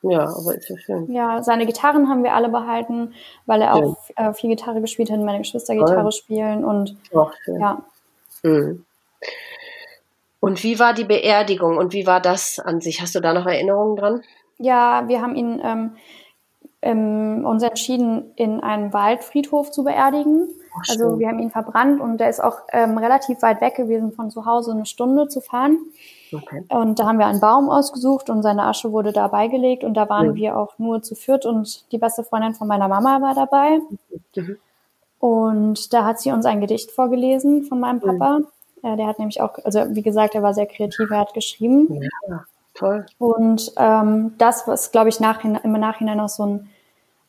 Ja, aber ist ja schön. Ja, seine Gitarren haben wir alle behalten, weil er auch äh, viel Gitarre gespielt hat, meine Geschwister Gitarre spielen und Ach, ja. Mhm. Und wie war die Beerdigung und wie war das an sich? Hast du da noch Erinnerungen dran? Ja, wir haben ihn ähm, ähm, uns entschieden, in einem Waldfriedhof zu beerdigen. Also wir haben ihn verbrannt und der ist auch ähm, relativ weit weg gewesen von zu Hause, eine Stunde zu fahren. Okay. Und da haben wir einen Baum ausgesucht und seine Asche wurde da beigelegt und da waren mhm. wir auch nur zu viert und die beste Freundin von meiner Mama war dabei. Mhm. Und da hat sie uns ein Gedicht vorgelesen von meinem mhm. Papa. Mhm. Ja, der hat nämlich auch, also wie gesagt, er war sehr kreativ, er hat geschrieben. Ja, toll. Und ähm, das war, glaube ich, nachhin, im Nachhinein auch so ein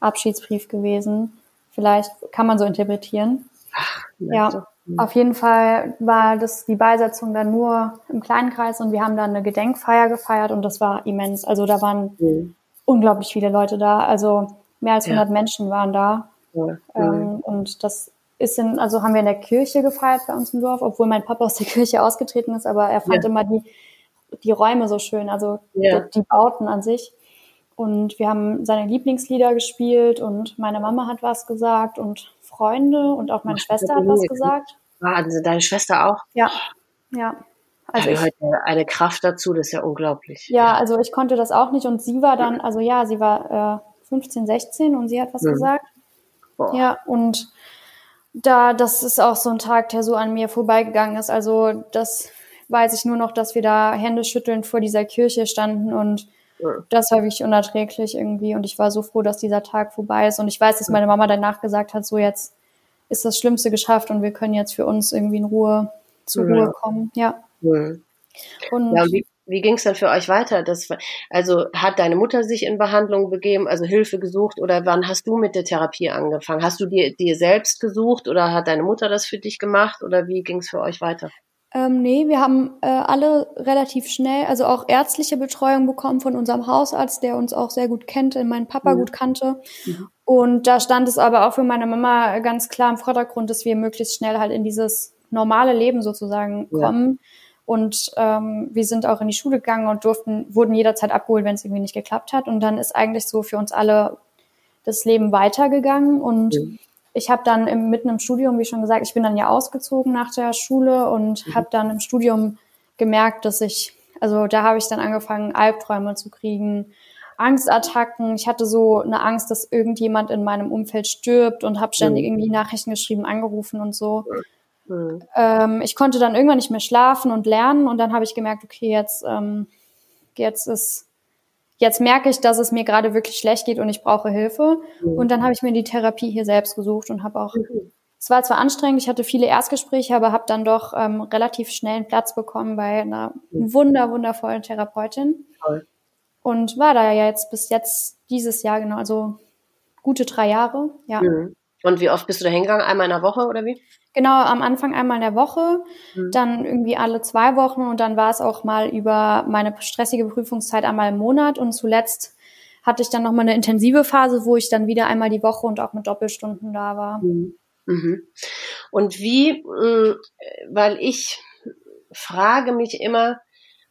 Abschiedsbrief gewesen. Vielleicht kann man so interpretieren. Ach, ja. Auf jeden Fall war das die Beisetzung dann nur im kleinen Kreis und wir haben dann eine Gedenkfeier gefeiert und das war immens. Also da waren mhm. unglaublich viele Leute da. Also mehr als 100 ja. Menschen waren da. Ja. Ähm, und das ist in, also haben wir in der Kirche gefeiert bei uns im Dorf, obwohl mein Papa aus der Kirche ausgetreten ist, aber er fand ja. immer die, die Räume so schön, also die, die Bauten an sich. Und wir haben seine Lieblingslieder gespielt und meine Mama hat was gesagt und Freunde und auch meine Ach, Schwester hat was gesagt. Also deine Schwester auch? Ja, ja. Also da gehört eine Kraft dazu, das ist ja unglaublich. Ja, also ich konnte das auch nicht und sie war dann, also ja, sie war äh, 15, 16 und sie hat was mhm. gesagt. Boah. Ja, und da, das ist auch so ein Tag, der so an mir vorbeigegangen ist. Also das weiß ich nur noch, dass wir da Hände schüttelnd vor dieser Kirche standen und das war wirklich unerträglich irgendwie und ich war so froh, dass dieser Tag vorbei ist und ich weiß, dass meine Mama danach gesagt hat, so jetzt ist das Schlimmste geschafft und wir können jetzt für uns irgendwie in Ruhe zur ja. Ruhe kommen. Ja. Mhm. Und ja, wie, wie ging es dann für euch weiter? Das, also hat deine Mutter sich in Behandlung begeben, also Hilfe gesucht oder wann hast du mit der Therapie angefangen? Hast du dir, dir selbst gesucht oder hat deine Mutter das für dich gemacht oder wie ging es für euch weiter? Ähm, nee, wir haben äh, alle relativ schnell, also auch ärztliche Betreuung bekommen von unserem Hausarzt, der uns auch sehr gut kennt, meinen Papa mhm. gut kannte. Mhm. Und da stand es aber auch für meine Mama ganz klar im Vordergrund, dass wir möglichst schnell halt in dieses normale Leben sozusagen kommen. Ja. Und ähm, wir sind auch in die Schule gegangen und durften, wurden jederzeit abgeholt, wenn es irgendwie nicht geklappt hat. Und dann ist eigentlich so für uns alle das Leben weitergegangen. Und ich habe dann im, mitten im Studium, wie schon gesagt, ich bin dann ja ausgezogen nach der Schule und mhm. habe dann im Studium gemerkt, dass ich, also da habe ich dann angefangen, Albträume zu kriegen, Angstattacken. Ich hatte so eine Angst, dass irgendjemand in meinem Umfeld stirbt und habe ständig mhm. irgendwie Nachrichten geschrieben, angerufen und so. Mhm. Ähm, ich konnte dann irgendwann nicht mehr schlafen und lernen und dann habe ich gemerkt, okay, jetzt, ähm, jetzt ist jetzt merke ich, dass es mir gerade wirklich schlecht geht und ich brauche Hilfe. Mhm. Und dann habe ich mir die Therapie hier selbst gesucht und habe auch, mhm. es war zwar anstrengend, ich hatte viele Erstgespräche, aber habe dann doch ähm, relativ schnell einen Platz bekommen bei einer mhm. wunder, wundervollen Therapeutin. Toll. Und war da ja jetzt bis jetzt dieses Jahr, genau, also gute drei Jahre, ja. Mhm. Und wie oft bist du da hingegangen? Einmal in der Woche oder wie? Genau, am Anfang einmal in der Woche, mhm. dann irgendwie alle zwei Wochen und dann war es auch mal über meine stressige Prüfungszeit einmal im Monat und zuletzt hatte ich dann nochmal eine intensive Phase, wo ich dann wieder einmal die Woche und auch mit Doppelstunden da war. Mhm. mhm. Und wie, äh, weil ich frage mich immer,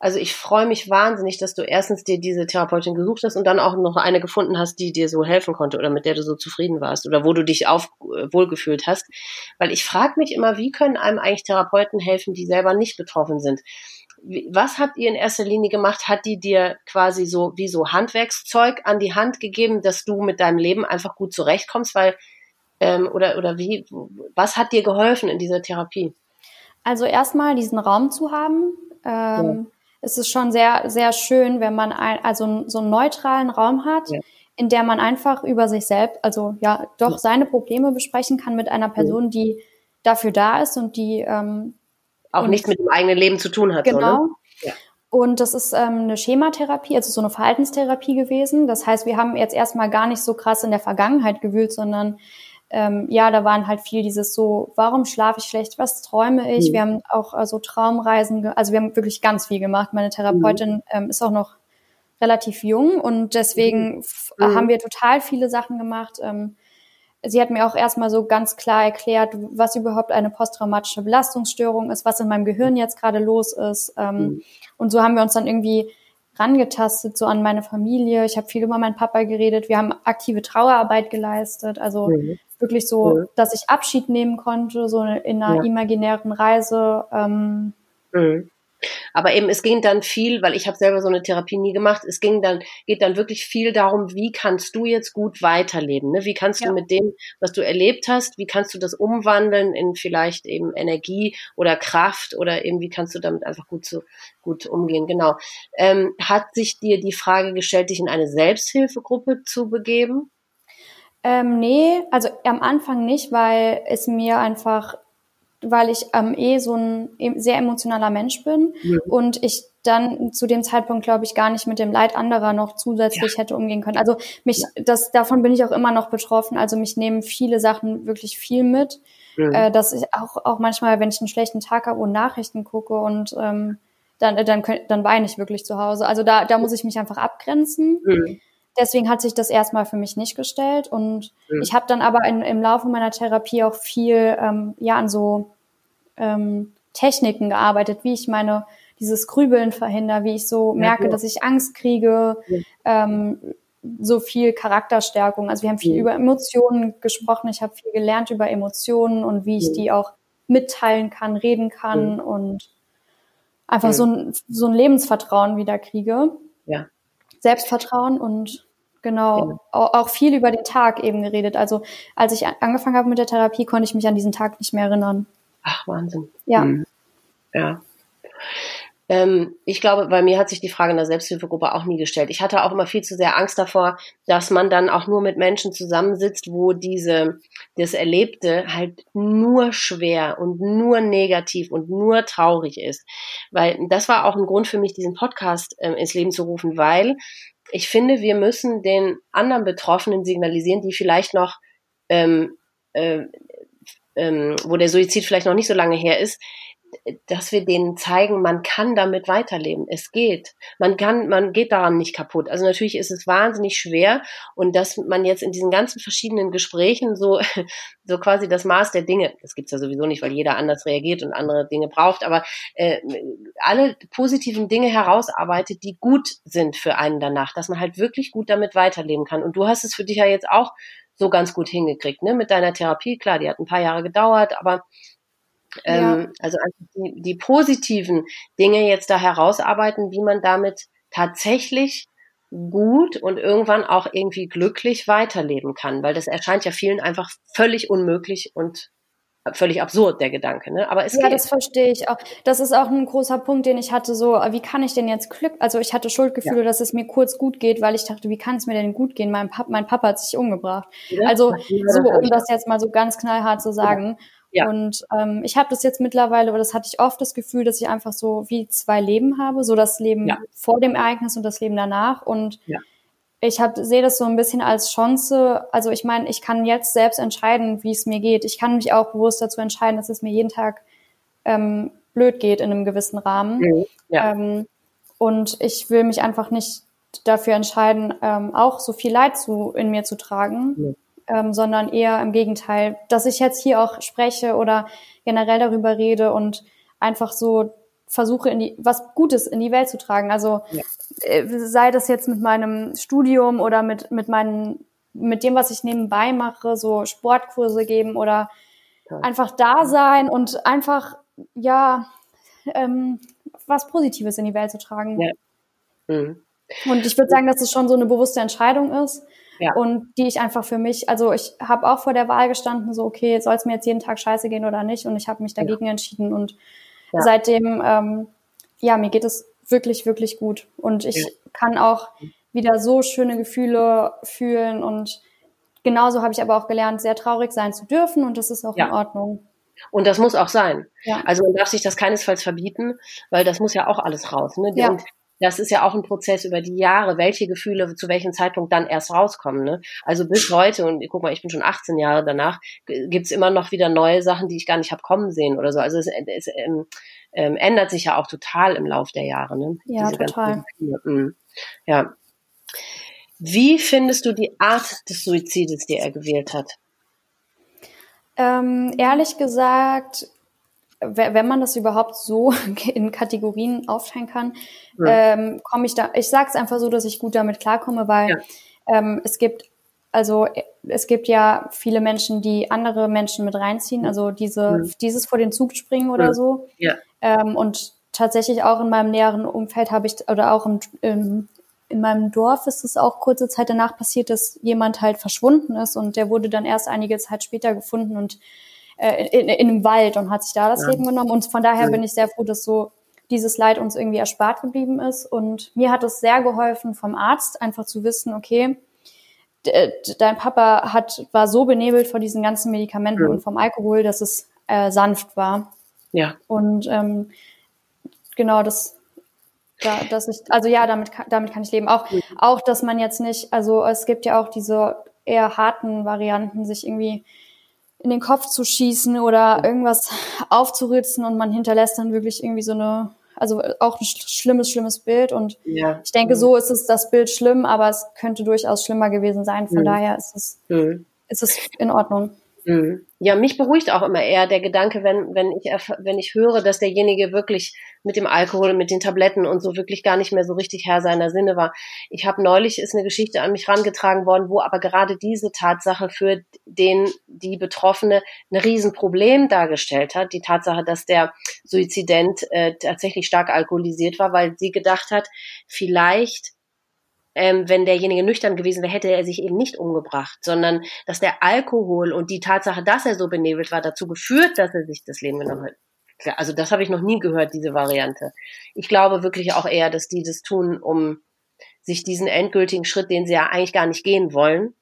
also ich freue mich wahnsinnig, dass du erstens dir diese Therapeutin gesucht hast und dann auch noch eine gefunden hast, die dir so helfen konnte oder mit der du so zufrieden warst oder wo du dich auf, äh, wohlgefühlt hast. Weil ich frage mich immer, wie können einem eigentlich Therapeuten helfen, die selber nicht betroffen sind? Was habt ihr in erster Linie gemacht? Hat die dir quasi so wie so Handwerkszeug an die Hand gegeben, dass du mit deinem Leben einfach gut zurechtkommst? Weil ähm, oder oder wie? Was hat dir geholfen in dieser Therapie? Also erstmal diesen Raum zu haben. Ähm, ja ist es schon sehr, sehr schön, wenn man ein, also so einen neutralen Raum hat, ja. in der man einfach über sich selbst, also ja, doch ja. seine Probleme besprechen kann mit einer Person, die dafür da ist und die ähm, auch nichts mit dem eigenen Leben zu tun hat. Genau. So, ne? ja. Und das ist ähm, eine Schematherapie, also so eine Verhaltenstherapie gewesen. Das heißt, wir haben jetzt erstmal gar nicht so krass in der Vergangenheit gewühlt, sondern ähm, ja, da waren halt viel dieses so, warum schlafe ich schlecht, was träume ich? Mhm. Wir haben auch äh, so Traumreisen, also wir haben wirklich ganz viel gemacht. Meine Therapeutin mhm. ähm, ist auch noch relativ jung und deswegen mhm. mhm. haben wir total viele Sachen gemacht. Ähm, sie hat mir auch erstmal so ganz klar erklärt, was überhaupt eine posttraumatische Belastungsstörung ist, was in meinem Gehirn jetzt gerade los ist. Ähm, mhm. Und so haben wir uns dann irgendwie rangetastet, so an meine Familie. Ich habe viel über meinen Papa geredet. Wir haben aktive Trauerarbeit geleistet. Also mhm. Wirklich so, mhm. dass ich Abschied nehmen konnte, so in einer ja. imaginären Reise. Ähm, mhm. Aber eben, es ging dann viel, weil ich habe selber so eine Therapie nie gemacht, es ging dann, geht dann wirklich viel darum, wie kannst du jetzt gut weiterleben? Ne? Wie kannst ja. du mit dem, was du erlebt hast, wie kannst du das umwandeln in vielleicht eben Energie oder Kraft oder eben wie kannst du damit einfach gut zu, gut umgehen? Genau. Ähm, hat sich dir die Frage gestellt, dich in eine Selbsthilfegruppe zu begeben? Ähm, nee, also am Anfang nicht, weil es mir einfach weil ich ähm, eh so ein sehr emotionaler Mensch bin ja. und ich dann zu dem Zeitpunkt, glaube ich, gar nicht mit dem Leid anderer noch zusätzlich ja. hätte umgehen können. Also mich, ja. das, davon bin ich auch immer noch betroffen. Also mich nehmen viele Sachen wirklich viel mit, äh, dass ich auch, auch manchmal, wenn ich einen schlechten Tag habe und Nachrichten gucke und ähm, dann, dann, dann weine ich wirklich zu Hause. Also da, da muss ich mich einfach abgrenzen. Deswegen hat sich das erstmal für mich nicht gestellt. Und ja. ich habe dann aber in, im Laufe meiner Therapie auch viel ähm, ja an so ähm, Techniken gearbeitet, wie ich meine dieses Grübeln verhindere, wie ich so merke, ja, dass ich Angst kriege, ja. ähm, so viel Charakterstärkung. Also wir haben viel über Emotionen gesprochen. Ich habe viel gelernt über Emotionen und wie ich die auch mitteilen kann, reden kann und einfach so ein, so ein Lebensvertrauen wieder kriege. Ja. Selbstvertrauen und genau ja. auch viel über den Tag eben geredet. Also als ich angefangen habe mit der Therapie, konnte ich mich an diesen Tag nicht mehr erinnern. Ach, Wahnsinn. Ja. Mhm. Ja. Ähm, ich glaube, bei mir hat sich die Frage in der Selbsthilfegruppe auch nie gestellt. Ich hatte auch immer viel zu sehr Angst davor, dass man dann auch nur mit Menschen zusammensitzt, wo diese, das Erlebte halt nur schwer und nur negativ und nur traurig ist. Weil das war auch ein Grund für mich, diesen Podcast äh, ins Leben zu rufen, weil ich finde, wir müssen den anderen Betroffenen signalisieren, die vielleicht noch ähm, äh, ähm, wo der Suizid vielleicht noch nicht so lange her ist, dass wir denen zeigen, man kann damit weiterleben. Es geht. Man kann, man geht daran nicht kaputt. Also natürlich ist es wahnsinnig schwer und dass man jetzt in diesen ganzen verschiedenen Gesprächen so, *laughs* so quasi das Maß der Dinge, das gibt's ja sowieso nicht, weil jeder anders reagiert und andere Dinge braucht, aber äh, alle positiven Dinge herausarbeitet, die gut sind für einen danach, dass man halt wirklich gut damit weiterleben kann. Und du hast es für dich ja jetzt auch so ganz gut hingekriegt, ne? Mit deiner Therapie, klar, die hat ein paar Jahre gedauert, aber ähm, ja. Also die, die positiven Dinge jetzt da herausarbeiten, wie man damit tatsächlich gut und irgendwann auch irgendwie glücklich weiterleben kann, weil das erscheint ja vielen einfach völlig unmöglich und völlig absurd, der Gedanke, ne? Aber es Ja, geht. das verstehe ich auch. Das ist auch ein großer Punkt, den ich hatte, so, wie kann ich denn jetzt Glück, also ich hatte Schuldgefühle, ja. dass es mir kurz gut geht, weil ich dachte, wie kann es mir denn gut gehen? Mein, Pap mein Papa hat sich umgebracht. Ja, also, so, um das jetzt mal so ganz knallhart zu sagen. Ja. Ja. Und ähm, ich habe das jetzt mittlerweile, aber das hatte ich oft das Gefühl, dass ich einfach so wie zwei Leben habe, so das Leben ja. vor dem Ereignis und das Leben danach. Und ja. ich sehe das so ein bisschen als Chance. Also ich meine, ich kann jetzt selbst entscheiden, wie es mir geht. Ich kann mich auch bewusst dazu entscheiden, dass es mir jeden Tag ähm, blöd geht in einem gewissen Rahmen. Mhm. Ja. Ähm, und ich will mich einfach nicht dafür entscheiden, ähm, auch so viel Leid zu, in mir zu tragen. Mhm ähm, sondern eher im Gegenteil, dass ich jetzt hier auch spreche oder generell darüber rede und einfach so versuche, in die, was Gutes in die Welt zu tragen. Also ja. äh, sei das jetzt mit meinem Studium oder mit, mit meinen, mit dem, was ich nebenbei mache, so Sportkurse geben oder Toll. einfach da sein und einfach, ja, ähm, was Positives in die Welt zu tragen. Ja. Mhm. Und ich würde sagen, dass es schon so eine bewusste Entscheidung ist ja. und die ich einfach für mich, also ich habe auch vor der Wahl gestanden, so okay, soll es mir jetzt jeden Tag scheiße gehen oder nicht und ich habe mich dagegen ja. entschieden und ja. seitdem, ähm, ja, mir geht es wirklich, wirklich gut und ich kann auch wieder so schöne Gefühle fühlen und genauso habe ich aber auch gelernt, sehr traurig sein zu dürfen und das ist auch in Ordnung. Und das muss auch sein. Ja. Also man darf sich das keinesfalls verbieten, weil das muss ja auch alles raus. Ne? Ja. Und das ist ja auch ein Prozess über die Jahre, welche Gefühle zu welchem Zeitpunkt dann erst rauskommen. Ne? Also bis heute, und guck mal, ich bin schon 18 Jahre danach, gibt's immer noch wieder neue Sachen, die ich gar nicht habe kommen sehen oder so. Also es, es ähm, ähm, ändert sich ja auch total im Lauf der Jahre. Ne? Ja, Diese total. Mhm. Ja. Wie findest du die Art des Suizides, die er gewählt hat? Ähm, ehrlich gesagt, wenn man das überhaupt so *laughs* in Kategorien aufteilen kann, ja. ähm, komme ich da, ich sage es einfach so, dass ich gut damit klarkomme, weil ja. ähm, es gibt, also es gibt ja viele Menschen, die andere Menschen mit reinziehen, also diese, ja. dieses vor den Zug springen oder so. Ja. Ähm, und tatsächlich auch in meinem näheren Umfeld habe ich, oder auch im, im, in meinem Dorf ist es auch kurze Zeit danach passiert, dass jemand halt verschwunden ist und der wurde dann erst einige Zeit später gefunden und äh, in, in einem Wald und hat sich da das ja. Leben genommen. Und von daher ja. bin ich sehr froh, dass so dieses Leid uns irgendwie erspart geblieben ist. Und mir hat es sehr geholfen vom Arzt, einfach zu wissen, okay, dein Papa hat, war so benebelt vor diesen ganzen Medikamenten ja. und vom Alkohol, dass es äh, sanft war. Ja. Und ähm, genau das, da, dass ich, also ja, damit, damit kann ich leben. Auch, auch, dass man jetzt nicht, also es gibt ja auch diese eher harten Varianten, sich irgendwie in den Kopf zu schießen oder irgendwas aufzuritzen und man hinterlässt dann wirklich irgendwie so eine, also auch ein schlimmes, schlimmes Bild. Und ja. ich denke, so ist es das Bild schlimm, aber es könnte durchaus schlimmer gewesen sein. Von mhm. daher ist es, mhm. ist es in Ordnung. Mhm. Ja, mich beruhigt auch immer eher der Gedanke, wenn, wenn ich, wenn ich höre, dass derjenige wirklich mit dem Alkohol, mit den Tabletten und so wirklich gar nicht mehr so richtig Herr seiner Sinne war. Ich habe neulich ist eine Geschichte an mich rangetragen worden, wo aber gerade diese Tatsache für den, die Betroffene ein Riesenproblem dargestellt hat. Die Tatsache, dass der Suizident äh, tatsächlich stark alkoholisiert war, weil sie gedacht hat, vielleicht ähm, wenn derjenige nüchtern gewesen wäre, hätte er sich eben nicht umgebracht, sondern dass der Alkohol und die Tatsache, dass er so benebelt war, dazu geführt, dass er sich das Leben genommen hat. Also das habe ich noch nie gehört, diese Variante. Ich glaube wirklich auch eher, dass die das tun, um sich diesen endgültigen Schritt, den sie ja eigentlich gar nicht gehen wollen,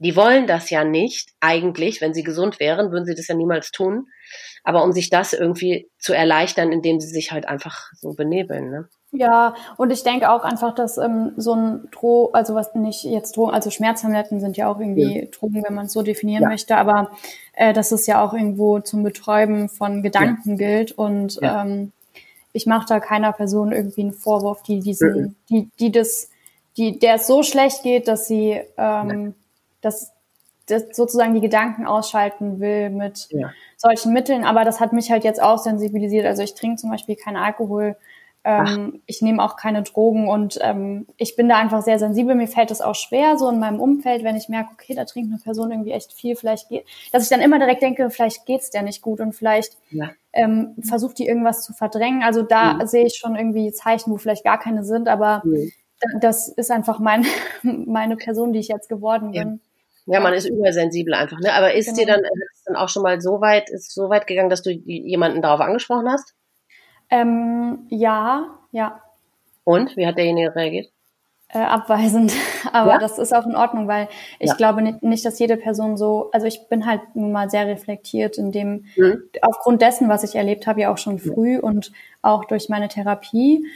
die wollen das ja nicht, eigentlich, wenn sie gesund wären, würden sie das ja niemals tun. Aber um sich das irgendwie zu erleichtern, indem sie sich halt einfach so benebeln. Ne? Ja, und ich denke auch einfach, dass ähm, so ein Droh, also was nicht jetzt Drogen, also Schmerztabletten sind ja auch irgendwie ja. Drogen, wenn man es so definieren ja. möchte, aber äh, dass es ja auch irgendwo zum Betäuben von Gedanken ja. gilt und ähm, ich mache da keiner Person irgendwie einen Vorwurf, die diesen, die, die das, die, der es so schlecht geht, dass sie ähm, dass, dass sozusagen die Gedanken ausschalten will mit solchen Mitteln. Aber das hat mich halt jetzt auch sensibilisiert. Also ich trinke zum Beispiel keinen Alkohol ähm, ich nehme auch keine Drogen und ähm, ich bin da einfach sehr sensibel. Mir fällt es auch schwer, so in meinem Umfeld, wenn ich merke, okay, da trinkt eine Person irgendwie echt viel, vielleicht geht, dass ich dann immer direkt denke, vielleicht geht's der nicht gut und vielleicht ja. ähm, versucht die irgendwas zu verdrängen. Also da mhm. sehe ich schon irgendwie Zeichen, wo vielleicht gar keine sind, aber mhm. das ist einfach mein, *laughs* meine Person, die ich jetzt geworden bin. Ja, man ist übersensibel einfach, ne? Aber ist genau. dir dann, ist dann auch schon mal so weit, ist so weit gegangen, dass du jemanden darauf angesprochen hast? Ähm, ja, ja. Und wie hat derjenige reagiert? Äh, abweisend. *laughs* Aber ja? das ist auch in Ordnung, weil ich ja. glaube nicht, nicht, dass jede Person so, also ich bin halt nun mal sehr reflektiert in dem, mhm. aufgrund dessen, was ich erlebt habe, ja auch schon früh mhm. und auch durch meine Therapie.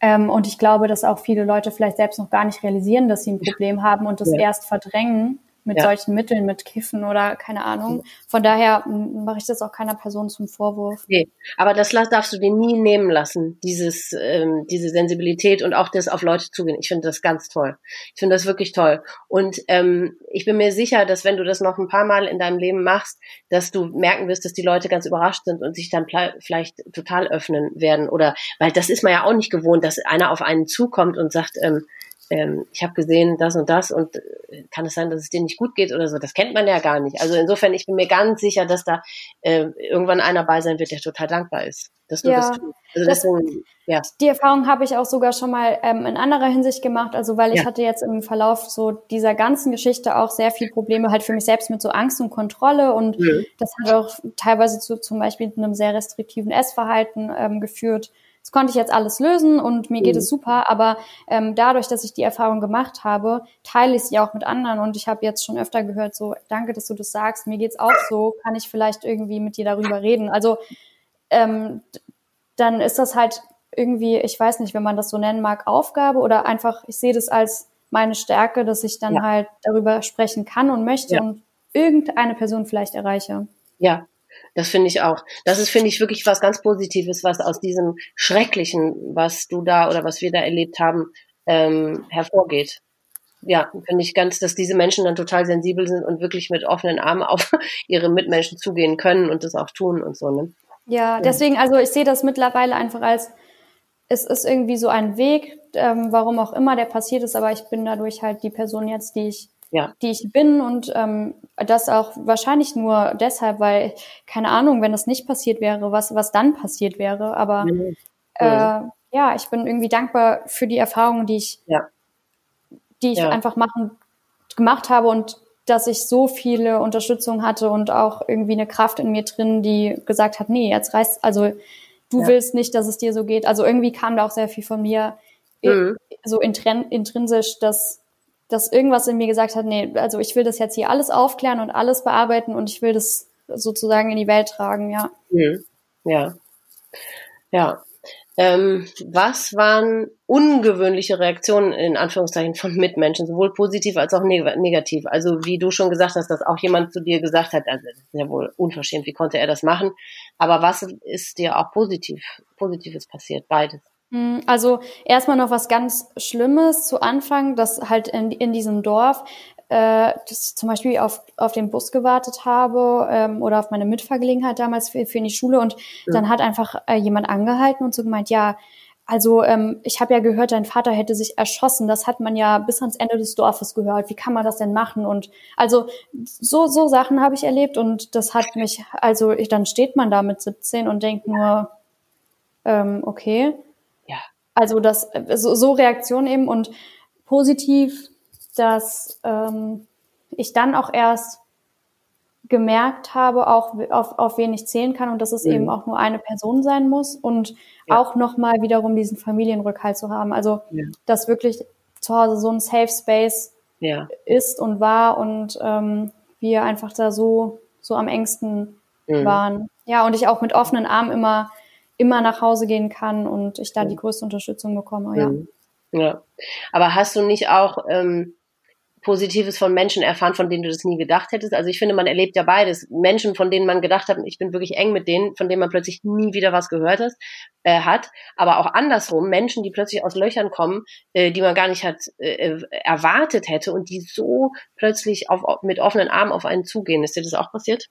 Ähm, und ich glaube, dass auch viele Leute vielleicht selbst noch gar nicht realisieren, dass sie ein Problem haben und das ja. erst verdrängen mit ja. solchen Mitteln, mit Kiffen oder keine Ahnung. Von daher mache ich das auch keiner Person zum Vorwurf. Nee, aber das darfst du dir nie nehmen lassen, dieses, ähm, diese Sensibilität und auch das auf Leute zugehen. Ich finde das ganz toll. Ich finde das wirklich toll. Und ähm, ich bin mir sicher, dass wenn du das noch ein paar Mal in deinem Leben machst, dass du merken wirst, dass die Leute ganz überrascht sind und sich dann vielleicht total öffnen werden. Oder weil das ist man ja auch nicht gewohnt, dass einer auf einen zukommt und sagt, ähm, ähm, ich habe gesehen das und das und äh, kann es sein, dass es dir nicht gut geht oder so. Das kennt man ja gar nicht. Also insofern, ich bin mir ganz sicher, dass da äh, irgendwann einer bei sein wird, der total dankbar ist, dass du ja, das tust. Also das, deswegen, ja. Die Erfahrung habe ich auch sogar schon mal ähm, in anderer Hinsicht gemacht, also weil ich ja. hatte jetzt im Verlauf so dieser ganzen Geschichte auch sehr viel Probleme halt für mich selbst mit so Angst und Kontrolle und mhm. das hat auch teilweise zu zum Beispiel einem sehr restriktiven Essverhalten ähm, geführt das konnte ich jetzt alles lösen und mir geht mhm. es super, aber ähm, dadurch, dass ich die Erfahrung gemacht habe, teile ich sie auch mit anderen und ich habe jetzt schon öfter gehört, so, danke, dass du das sagst, mir geht's auch so, kann ich vielleicht irgendwie mit dir darüber reden. Also ähm, dann ist das halt irgendwie, ich weiß nicht, wenn man das so nennen mag, Aufgabe oder einfach, ich sehe das als meine Stärke, dass ich dann ja. halt darüber sprechen kann und möchte ja. und irgendeine Person vielleicht erreiche. Ja, das finde ich auch. Das ist, finde ich, wirklich was ganz Positives, was aus diesem Schrecklichen, was du da oder was wir da erlebt haben, ähm, hervorgeht. Ja, finde ich ganz, dass diese Menschen dann total sensibel sind und wirklich mit offenen Armen auf *laughs* ihre Mitmenschen zugehen können und das auch tun und so. Ne? Ja, deswegen, also ich sehe das mittlerweile einfach als, es ist irgendwie so ein Weg, ähm, warum auch immer der passiert ist, aber ich bin dadurch halt die Person jetzt, die ich ja. die ich bin und ähm, das auch wahrscheinlich nur deshalb, weil keine Ahnung, wenn das nicht passiert wäre, was was dann passiert wäre. Aber mhm. äh, ja, ich bin irgendwie dankbar für die Erfahrungen, die ich, ja. die ich ja. einfach machen gemacht habe und dass ich so viele Unterstützung hatte und auch irgendwie eine Kraft in mir drin, die gesagt hat, nee, jetzt reißt, also du ja. willst nicht, dass es dir so geht. Also irgendwie kam da auch sehr viel von mir mhm. so intrinsisch, dass dass irgendwas in mir gesagt hat, nee, also ich will das jetzt hier alles aufklären und alles bearbeiten und ich will das sozusagen in die Welt tragen, ja. Mhm. Ja. Ja. Ähm, was waren ungewöhnliche Reaktionen in Anführungszeichen von Mitmenschen, sowohl positiv als auch neg negativ? Also wie du schon gesagt hast, dass auch jemand zu dir gesagt hat, also das ist ja wohl unverschämt, wie konnte er das machen? Aber was ist dir auch positiv, positives passiert? Beides. Hm, also erstmal noch was ganz Schlimmes zu Anfang, dass halt in, in diesem Dorf, äh, dass zum Beispiel auf, auf den Bus gewartet habe ähm, oder auf meine Mitfahrgelegenheit damals für, für in die Schule und ja. dann hat einfach äh, jemand angehalten und so gemeint, ja, also ähm, ich habe ja gehört, dein Vater hätte sich erschossen. Das hat man ja bis ans Ende des Dorfes gehört. Wie kann man das denn machen? Und also so so Sachen habe ich erlebt und das hat mich, also ich, dann steht man da mit 17 und denkt nur, ähm, okay, also das so, so Reaktion eben und positiv, dass ähm, ich dann auch erst gemerkt habe, auch auf, auf wen ich zählen kann und dass es mhm. eben auch nur eine Person sein muss und ja. auch nochmal wiederum diesen Familienrückhalt zu haben. Also ja. dass wirklich zu Hause so ein Safe Space ja. ist und war und ähm, wir einfach da so, so am engsten mhm. waren. Ja, und ich auch mit offenen Armen immer immer nach Hause gehen kann und ich da die größte Unterstützung bekomme. Ja. Mhm. ja. Aber hast du nicht auch ähm, Positives von Menschen erfahren, von denen du das nie gedacht hättest? Also ich finde, man erlebt ja beides. Menschen, von denen man gedacht hat, ich bin wirklich eng mit denen, von denen man plötzlich nie wieder was gehört hat, äh, hat. Aber auch andersrum, Menschen, die plötzlich aus Löchern kommen, äh, die man gar nicht hat äh, erwartet hätte und die so plötzlich auf, mit offenen Armen auf einen zugehen. Ist dir das auch passiert?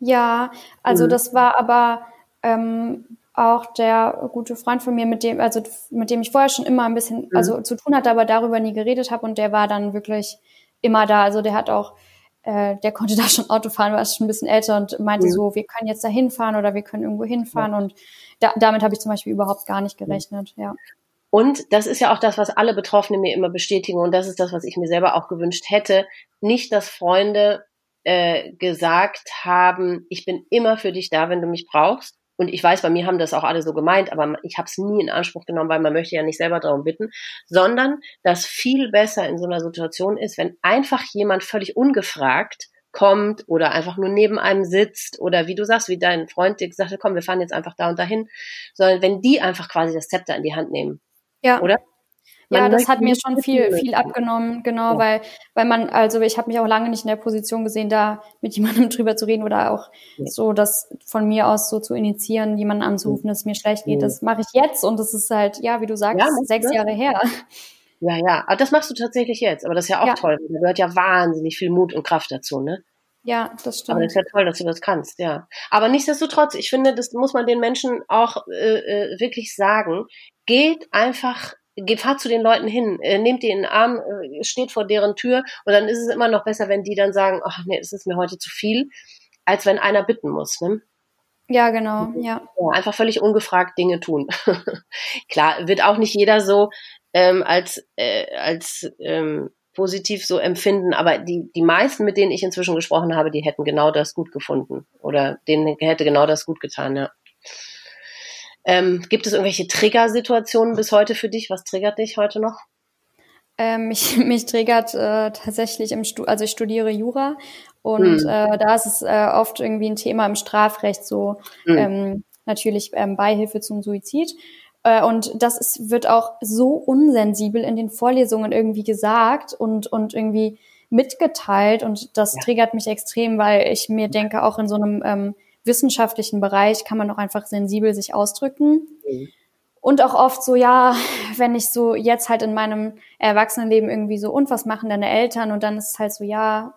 Ja, also mhm. das war aber ähm, auch der gute Freund von mir, mit dem, also mit dem ich vorher schon immer ein bisschen, mhm. also zu tun hatte, aber darüber nie geredet habe und der war dann wirklich immer da. Also der hat auch, äh, der konnte *laughs* da schon Auto fahren, war schon ein bisschen älter und meinte mhm. so, wir können jetzt da hinfahren oder wir können irgendwo hinfahren ja. und da, damit habe ich zum Beispiel überhaupt gar nicht gerechnet, ja. Und das ist ja auch das, was alle Betroffenen mir immer bestätigen und das ist das, was ich mir selber auch gewünscht hätte. Nicht, dass Freunde äh, gesagt haben, ich bin immer für dich da, wenn du mich brauchst, und ich weiß, bei mir haben das auch alle so gemeint, aber ich habe es nie in Anspruch genommen, weil man möchte ja nicht selber darum bitten, sondern dass viel besser in so einer Situation ist, wenn einfach jemand völlig ungefragt kommt oder einfach nur neben einem sitzt oder wie du sagst, wie dein Freund dir gesagt hat, komm, wir fahren jetzt einfach da und dahin, sondern wenn die einfach quasi das Zepter in die Hand nehmen. Ja. Oder? Ja, das hat mir schon viel, viel abgenommen, genau, ja. weil, weil man, also ich habe mich auch lange nicht in der Position gesehen, da mit *laughs* jemandem drüber zu reden oder auch ja. so das von mir aus so zu initiieren, jemanden anzurufen, dass es mir schlecht geht. Das mache ich jetzt und das ist halt, ja, wie du sagst, ja, sechs Jahre her. Ja, ja, aber das machst du tatsächlich jetzt. Aber das ist ja auch toll. Da gehört ja wahnsinnig viel Mut und Kraft dazu, ne? Ja, das stimmt. Aber das ist ja toll, dass du das kannst, ja. Aber nichtsdestotrotz, ich finde, das muss man den Menschen auch äh, äh wirklich sagen. Geht einfach fahrt zu den Leuten hin, äh, nehmt die in den Arm, äh, steht vor deren Tür und dann ist es immer noch besser, wenn die dann sagen, ach nee, es ist mir heute zu viel, als wenn einer bitten muss. Ne? Ja, genau, ja. ja. Einfach völlig ungefragt Dinge tun. *laughs* Klar, wird auch nicht jeder so ähm, als, äh, als ähm, positiv so empfinden, aber die, die meisten, mit denen ich inzwischen gesprochen habe, die hätten genau das gut gefunden oder denen hätte genau das gut getan, ja. Ähm, gibt es irgendwelche Triggersituationen bis heute für dich? Was triggert dich heute noch? Ähm, mich, *laughs* mich triggert äh, tatsächlich im Stu also ich studiere Jura und hm. äh, da ist es äh, oft irgendwie ein Thema im Strafrecht so hm. ähm, natürlich ähm, Beihilfe zum Suizid. Äh, und das ist, wird auch so unsensibel in den Vorlesungen irgendwie gesagt und, und irgendwie mitgeteilt. Und das ja. triggert mich extrem, weil ich mir denke, auch in so einem ähm, wissenschaftlichen Bereich kann man auch einfach sensibel sich ausdrücken. Mhm. Und auch oft so, ja, wenn ich so jetzt halt in meinem Erwachsenenleben irgendwie so, und was machen deine Eltern? Und dann ist es halt so, ja,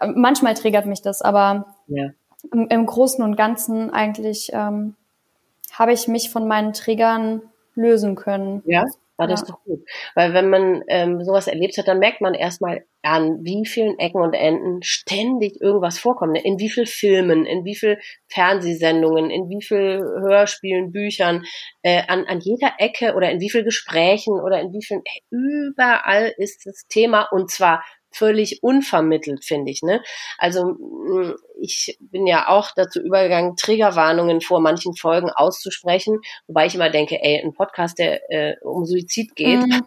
äh, manchmal triggert mich das, aber ja. im, im, Großen und Ganzen eigentlich ähm, habe ich mich von meinen Triggern lösen können. Ja, war das ja. doch gut. Weil wenn man ähm, sowas erlebt hat, dann merkt man erstmal an wie vielen Ecken und Enden ständig irgendwas vorkommt. Ne? In wie viel Filmen, in wie viel Fernsehsendungen, in wie viel Hörspielen, Büchern, äh, an, an jeder Ecke oder in wie viel Gesprächen oder in wie vielen, überall ist das Thema und zwar völlig unvermittelt, finde ich. Ne? Also mm, ich bin ja auch dazu übergegangen, Triggerwarnungen vor manchen Folgen auszusprechen, wobei ich immer denke, ey, ein Podcast, der äh, um Suizid geht, mhm.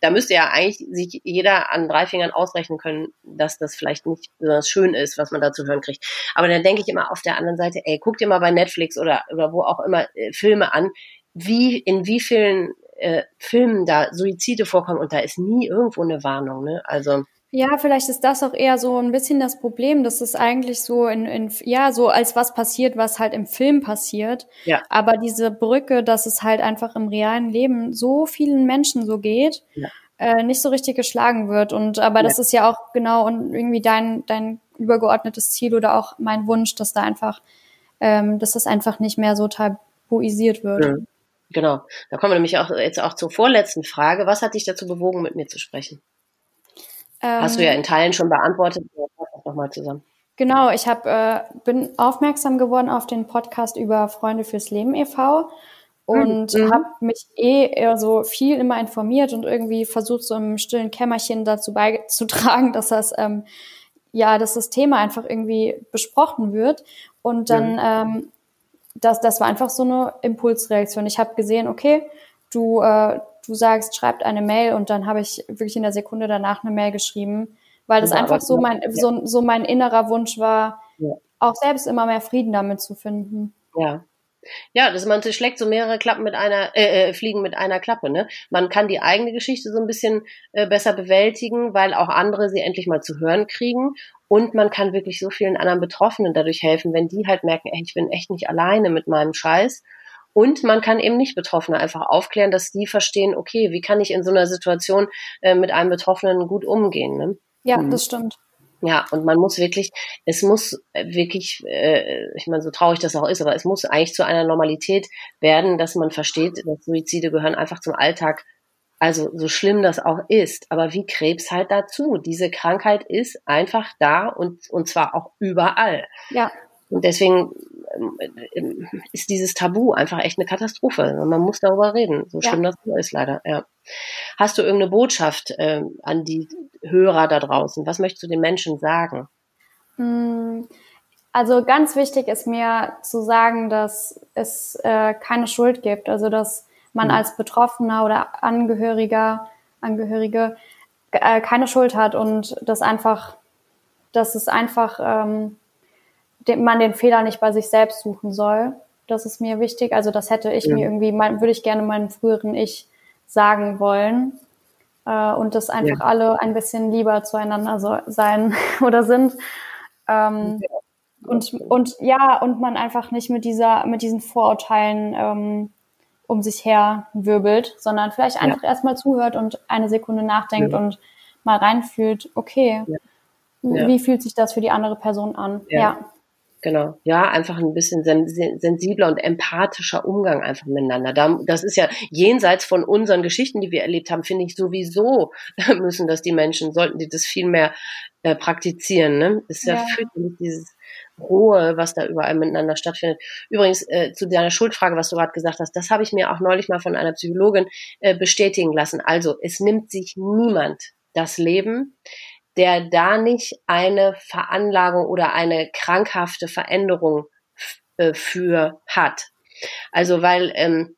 da müsste ja eigentlich sich jeder an drei Fingern ausrechnen können, dass das vielleicht nicht besonders schön ist, was man da zu hören kriegt. Aber dann denke ich immer auf der anderen Seite, ey, guck dir mal bei Netflix oder, oder wo auch immer äh, Filme an, wie, in wie vielen äh, Filmen da Suizide vorkommen und da ist nie irgendwo eine Warnung. Ne? Also ja, vielleicht ist das auch eher so ein bisschen das Problem, dass es eigentlich so in, in ja, so als was passiert, was halt im Film passiert. Ja. Aber diese Brücke, dass es halt einfach im realen Leben so vielen Menschen so geht, ja. äh, nicht so richtig geschlagen wird. Und aber ja. das ist ja auch genau und irgendwie dein, dein übergeordnetes Ziel oder auch mein Wunsch, dass da einfach, ähm, dass das einfach nicht mehr so tabuisiert wird. Mhm. Genau. Da kommen wir nämlich auch jetzt auch zur vorletzten Frage. Was hat dich dazu bewogen, mit mir zu sprechen? Hast du ja ähm, in Teilen schon beantwortet. Nochmal zusammen. Genau, ich hab, äh, bin aufmerksam geworden auf den Podcast über Freunde fürs Leben e.V. und mhm. habe mich eh eher so viel immer informiert und irgendwie versucht, so im stillen Kämmerchen dazu beizutragen, dass das ähm, ja, dass das Thema einfach irgendwie besprochen wird. Und dann, mhm. ähm, das, das war einfach so eine Impulsreaktion. Ich habe gesehen, okay, du, äh, du sagst, schreibt eine Mail und dann habe ich wirklich in der Sekunde danach eine Mail geschrieben, weil das ja, einfach so mein, ja. so, so mein innerer Wunsch war, ja. auch selbst immer mehr Frieden damit zu finden. Ja. Ja, das man schlägt so mehrere Klappen mit einer, äh, äh, Fliegen mit einer Klappe, ne? Man kann die eigene Geschichte so ein bisschen äh, besser bewältigen, weil auch andere sie endlich mal zu hören kriegen. Und man kann wirklich so vielen anderen Betroffenen dadurch helfen, wenn die halt merken, ey, ich bin echt nicht alleine mit meinem Scheiß und man kann eben nicht Betroffene einfach aufklären, dass die verstehen, okay, wie kann ich in so einer Situation äh, mit einem Betroffenen gut umgehen. Ne? Ja, mhm. das stimmt. Ja, und man muss wirklich, es muss wirklich, äh, ich meine, so traurig das auch ist, aber es muss eigentlich zu einer Normalität werden, dass man versteht, dass Suizide gehören einfach zum Alltag. Also so schlimm das auch ist, aber wie Krebs halt dazu. Diese Krankheit ist einfach da und, und zwar auch überall. Ja. Und deswegen ist dieses Tabu einfach echt eine Katastrophe. Man muss darüber reden. So schlimm ja. das ist leider. Ja. Hast du irgendeine Botschaft äh, an die Hörer da draußen? Was möchtest du den Menschen sagen? Hm, also ganz wichtig ist mir zu sagen, dass es äh, keine Schuld gibt. Also dass man mhm. als Betroffener oder Angehöriger, Angehörige äh, keine Schuld hat und dass einfach, dass es einfach ähm, man den Fehler nicht bei sich selbst suchen soll. Das ist mir wichtig. Also das hätte ich ja. mir irgendwie, mein, würde ich gerne meinem früheren Ich sagen wollen. Äh, und dass einfach ja. alle ein bisschen lieber zueinander so, sein *laughs* oder sind. Ähm, ja. Und, und ja, und man einfach nicht mit dieser, mit diesen Vorurteilen ähm, um sich her wirbelt, sondern vielleicht einfach erstmal zuhört und eine Sekunde nachdenkt und mal reinfühlt, okay, wie fühlt sich das für die andere Person an? ja. Genau, ja, einfach ein bisschen sen sensibler und empathischer Umgang einfach miteinander. das ist ja jenseits von unseren Geschichten, die wir erlebt haben, finde ich sowieso *laughs* müssen das die Menschen, sollten die das viel mehr äh, praktizieren. Ne? Ist ja, ja. fürchterlich, dieses Rohe, was da überall miteinander stattfindet. Übrigens, äh, zu deiner Schuldfrage, was du gerade gesagt hast, das habe ich mir auch neulich mal von einer Psychologin äh, bestätigen lassen. Also, es nimmt sich niemand das Leben der da nicht eine Veranlagung oder eine krankhafte Veränderung äh, für hat. Also weil ähm,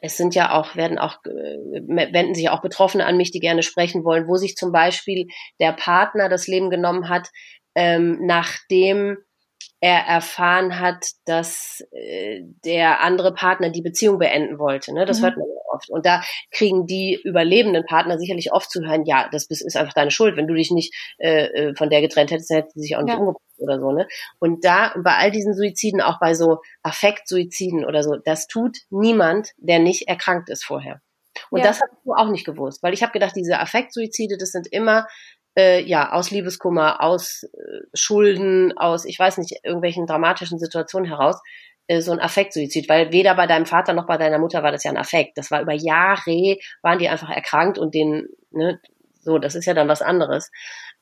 es sind ja auch, werden auch, äh, wenden sich auch Betroffene an mich, die gerne sprechen wollen, wo sich zum Beispiel der Partner das Leben genommen hat, ähm, nachdem er erfahren hat, dass äh, der andere Partner die Beziehung beenden wollte. Ne? Das mhm. hört man ja oft. Und da kriegen die überlebenden Partner sicherlich oft zu hören, ja, das ist einfach deine Schuld. Wenn du dich nicht äh, äh von der getrennt hättest, dann hätte sie sich auch nicht ja. umgebracht oder so. Ne? Und da, bei all diesen Suiziden, auch bei so Affektsuiziden oder so, das tut niemand, der nicht erkrankt ist vorher. Und ja. das hast du auch nicht gewusst, weil ich habe gedacht, diese Affektsuizide, das sind immer äh, ja, aus Liebeskummer, aus äh, Schulden, aus, ich weiß nicht, irgendwelchen dramatischen Situationen heraus, äh, so ein Affektsuizid, weil weder bei deinem Vater noch bei deiner Mutter war das ja ein Affekt. Das war über Jahre, waren die einfach erkrankt und den, ne, so, das ist ja dann was anderes.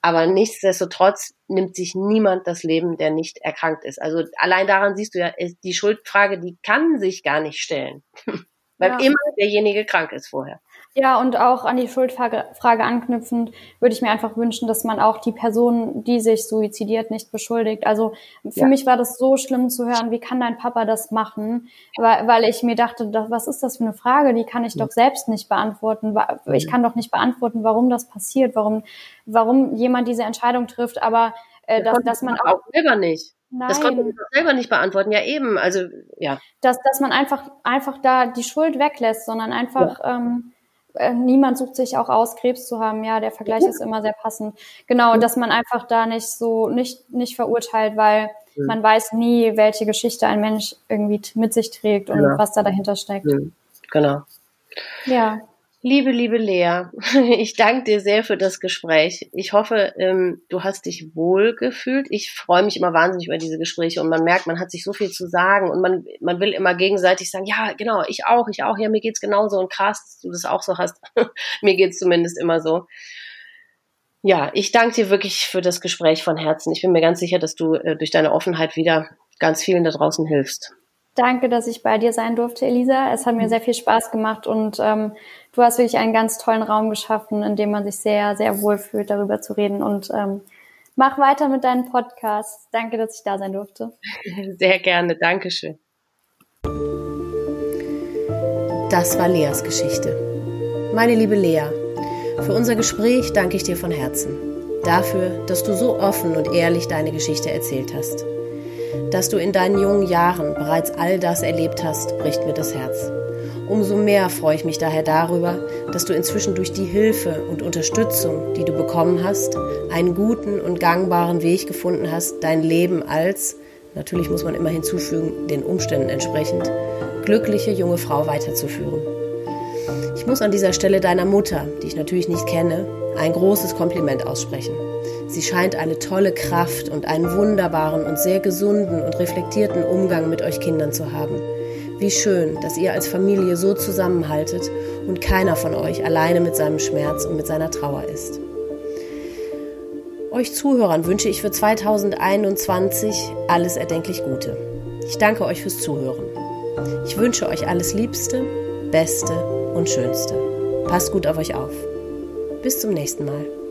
Aber nichtsdestotrotz nimmt sich niemand das Leben, der nicht erkrankt ist. Also allein daran siehst du ja, die Schuldfrage, die kann sich gar nicht stellen. *laughs* weil ja. immer derjenige krank ist vorher. Ja, und auch an die Schuldfrage Frage anknüpfend würde ich mir einfach wünschen, dass man auch die Person, die sich suizidiert, nicht beschuldigt. Also für ja. mich war das so schlimm zu hören, wie kann dein Papa das machen? Weil, weil ich mir dachte, was ist das für eine Frage? Die kann ich doch selbst nicht beantworten. Ich kann doch nicht beantworten, warum das passiert, warum, warum jemand diese Entscheidung trifft. Aber äh, dass, dass man auch, auch selber nicht. Nein. Das konnte ich selber nicht beantworten. Ja, eben. Also, ja. Dass, dass man einfach, einfach da die Schuld weglässt, sondern einfach, ja. ähm, äh, niemand sucht sich auch aus, Krebs zu haben. Ja, der Vergleich ist immer sehr passend. Genau, dass man einfach da nicht so, nicht, nicht verurteilt, weil man weiß nie, welche Geschichte ein Mensch irgendwie mit sich trägt und genau. was da dahinter steckt. Genau. Ja. Liebe, liebe Lea, *laughs* ich danke dir sehr für das Gespräch. Ich hoffe, ähm, du hast dich wohl gefühlt. Ich freue mich immer wahnsinnig über diese Gespräche und man merkt, man hat sich so viel zu sagen und man, man will immer gegenseitig sagen, ja, genau, ich auch, ich auch, ja, mir geht's genauso und krass, dass du das auch so hast. *laughs* mir geht's zumindest immer so. Ja, ich danke dir wirklich für das Gespräch von Herzen. Ich bin mir ganz sicher, dass du äh, durch deine Offenheit wieder ganz vielen da draußen hilfst. Danke, dass ich bei dir sein durfte, Elisa. Es hat mir mhm. sehr viel Spaß gemacht und ähm, du hast wirklich einen ganz tollen Raum geschaffen, in dem man sich sehr, sehr wohl fühlt, darüber zu reden. Und ähm, mach weiter mit deinen Podcasts. Danke, dass ich da sein durfte. *laughs* Sehr gerne. Dankeschön. Das war Leas Geschichte. Meine liebe Lea, für unser Gespräch danke ich dir von Herzen. Dafür, dass du so offen und ehrlich deine Geschichte erzählt hast. Dass du in deinen jungen Jahren bereits all das erlebt hast, bricht mir das Herz. Umso mehr freue ich mich daher darüber, dass du inzwischen durch die Hilfe und Unterstützung, die du bekommen hast, einen guten und gangbaren Weg gefunden hast, dein Leben als, natürlich muss man immer hinzufügen, den Umständen entsprechend, glückliche junge Frau weiterzuführen. Ich muss an dieser Stelle deiner Mutter, die ich natürlich nicht kenne, ein großes Kompliment aussprechen. Sie scheint eine tolle Kraft und einen wunderbaren und sehr gesunden und reflektierten Umgang mit euch Kindern zu haben. Wie schön, dass ihr als Familie so zusammenhaltet und keiner von euch alleine mit seinem Schmerz und mit seiner Trauer ist. Euch Zuhörern wünsche ich für 2021 alles erdenklich Gute. Ich danke euch fürs Zuhören. Ich wünsche euch alles Liebste, Beste und Schönste. Passt gut auf euch auf. Bis zum nächsten Mal.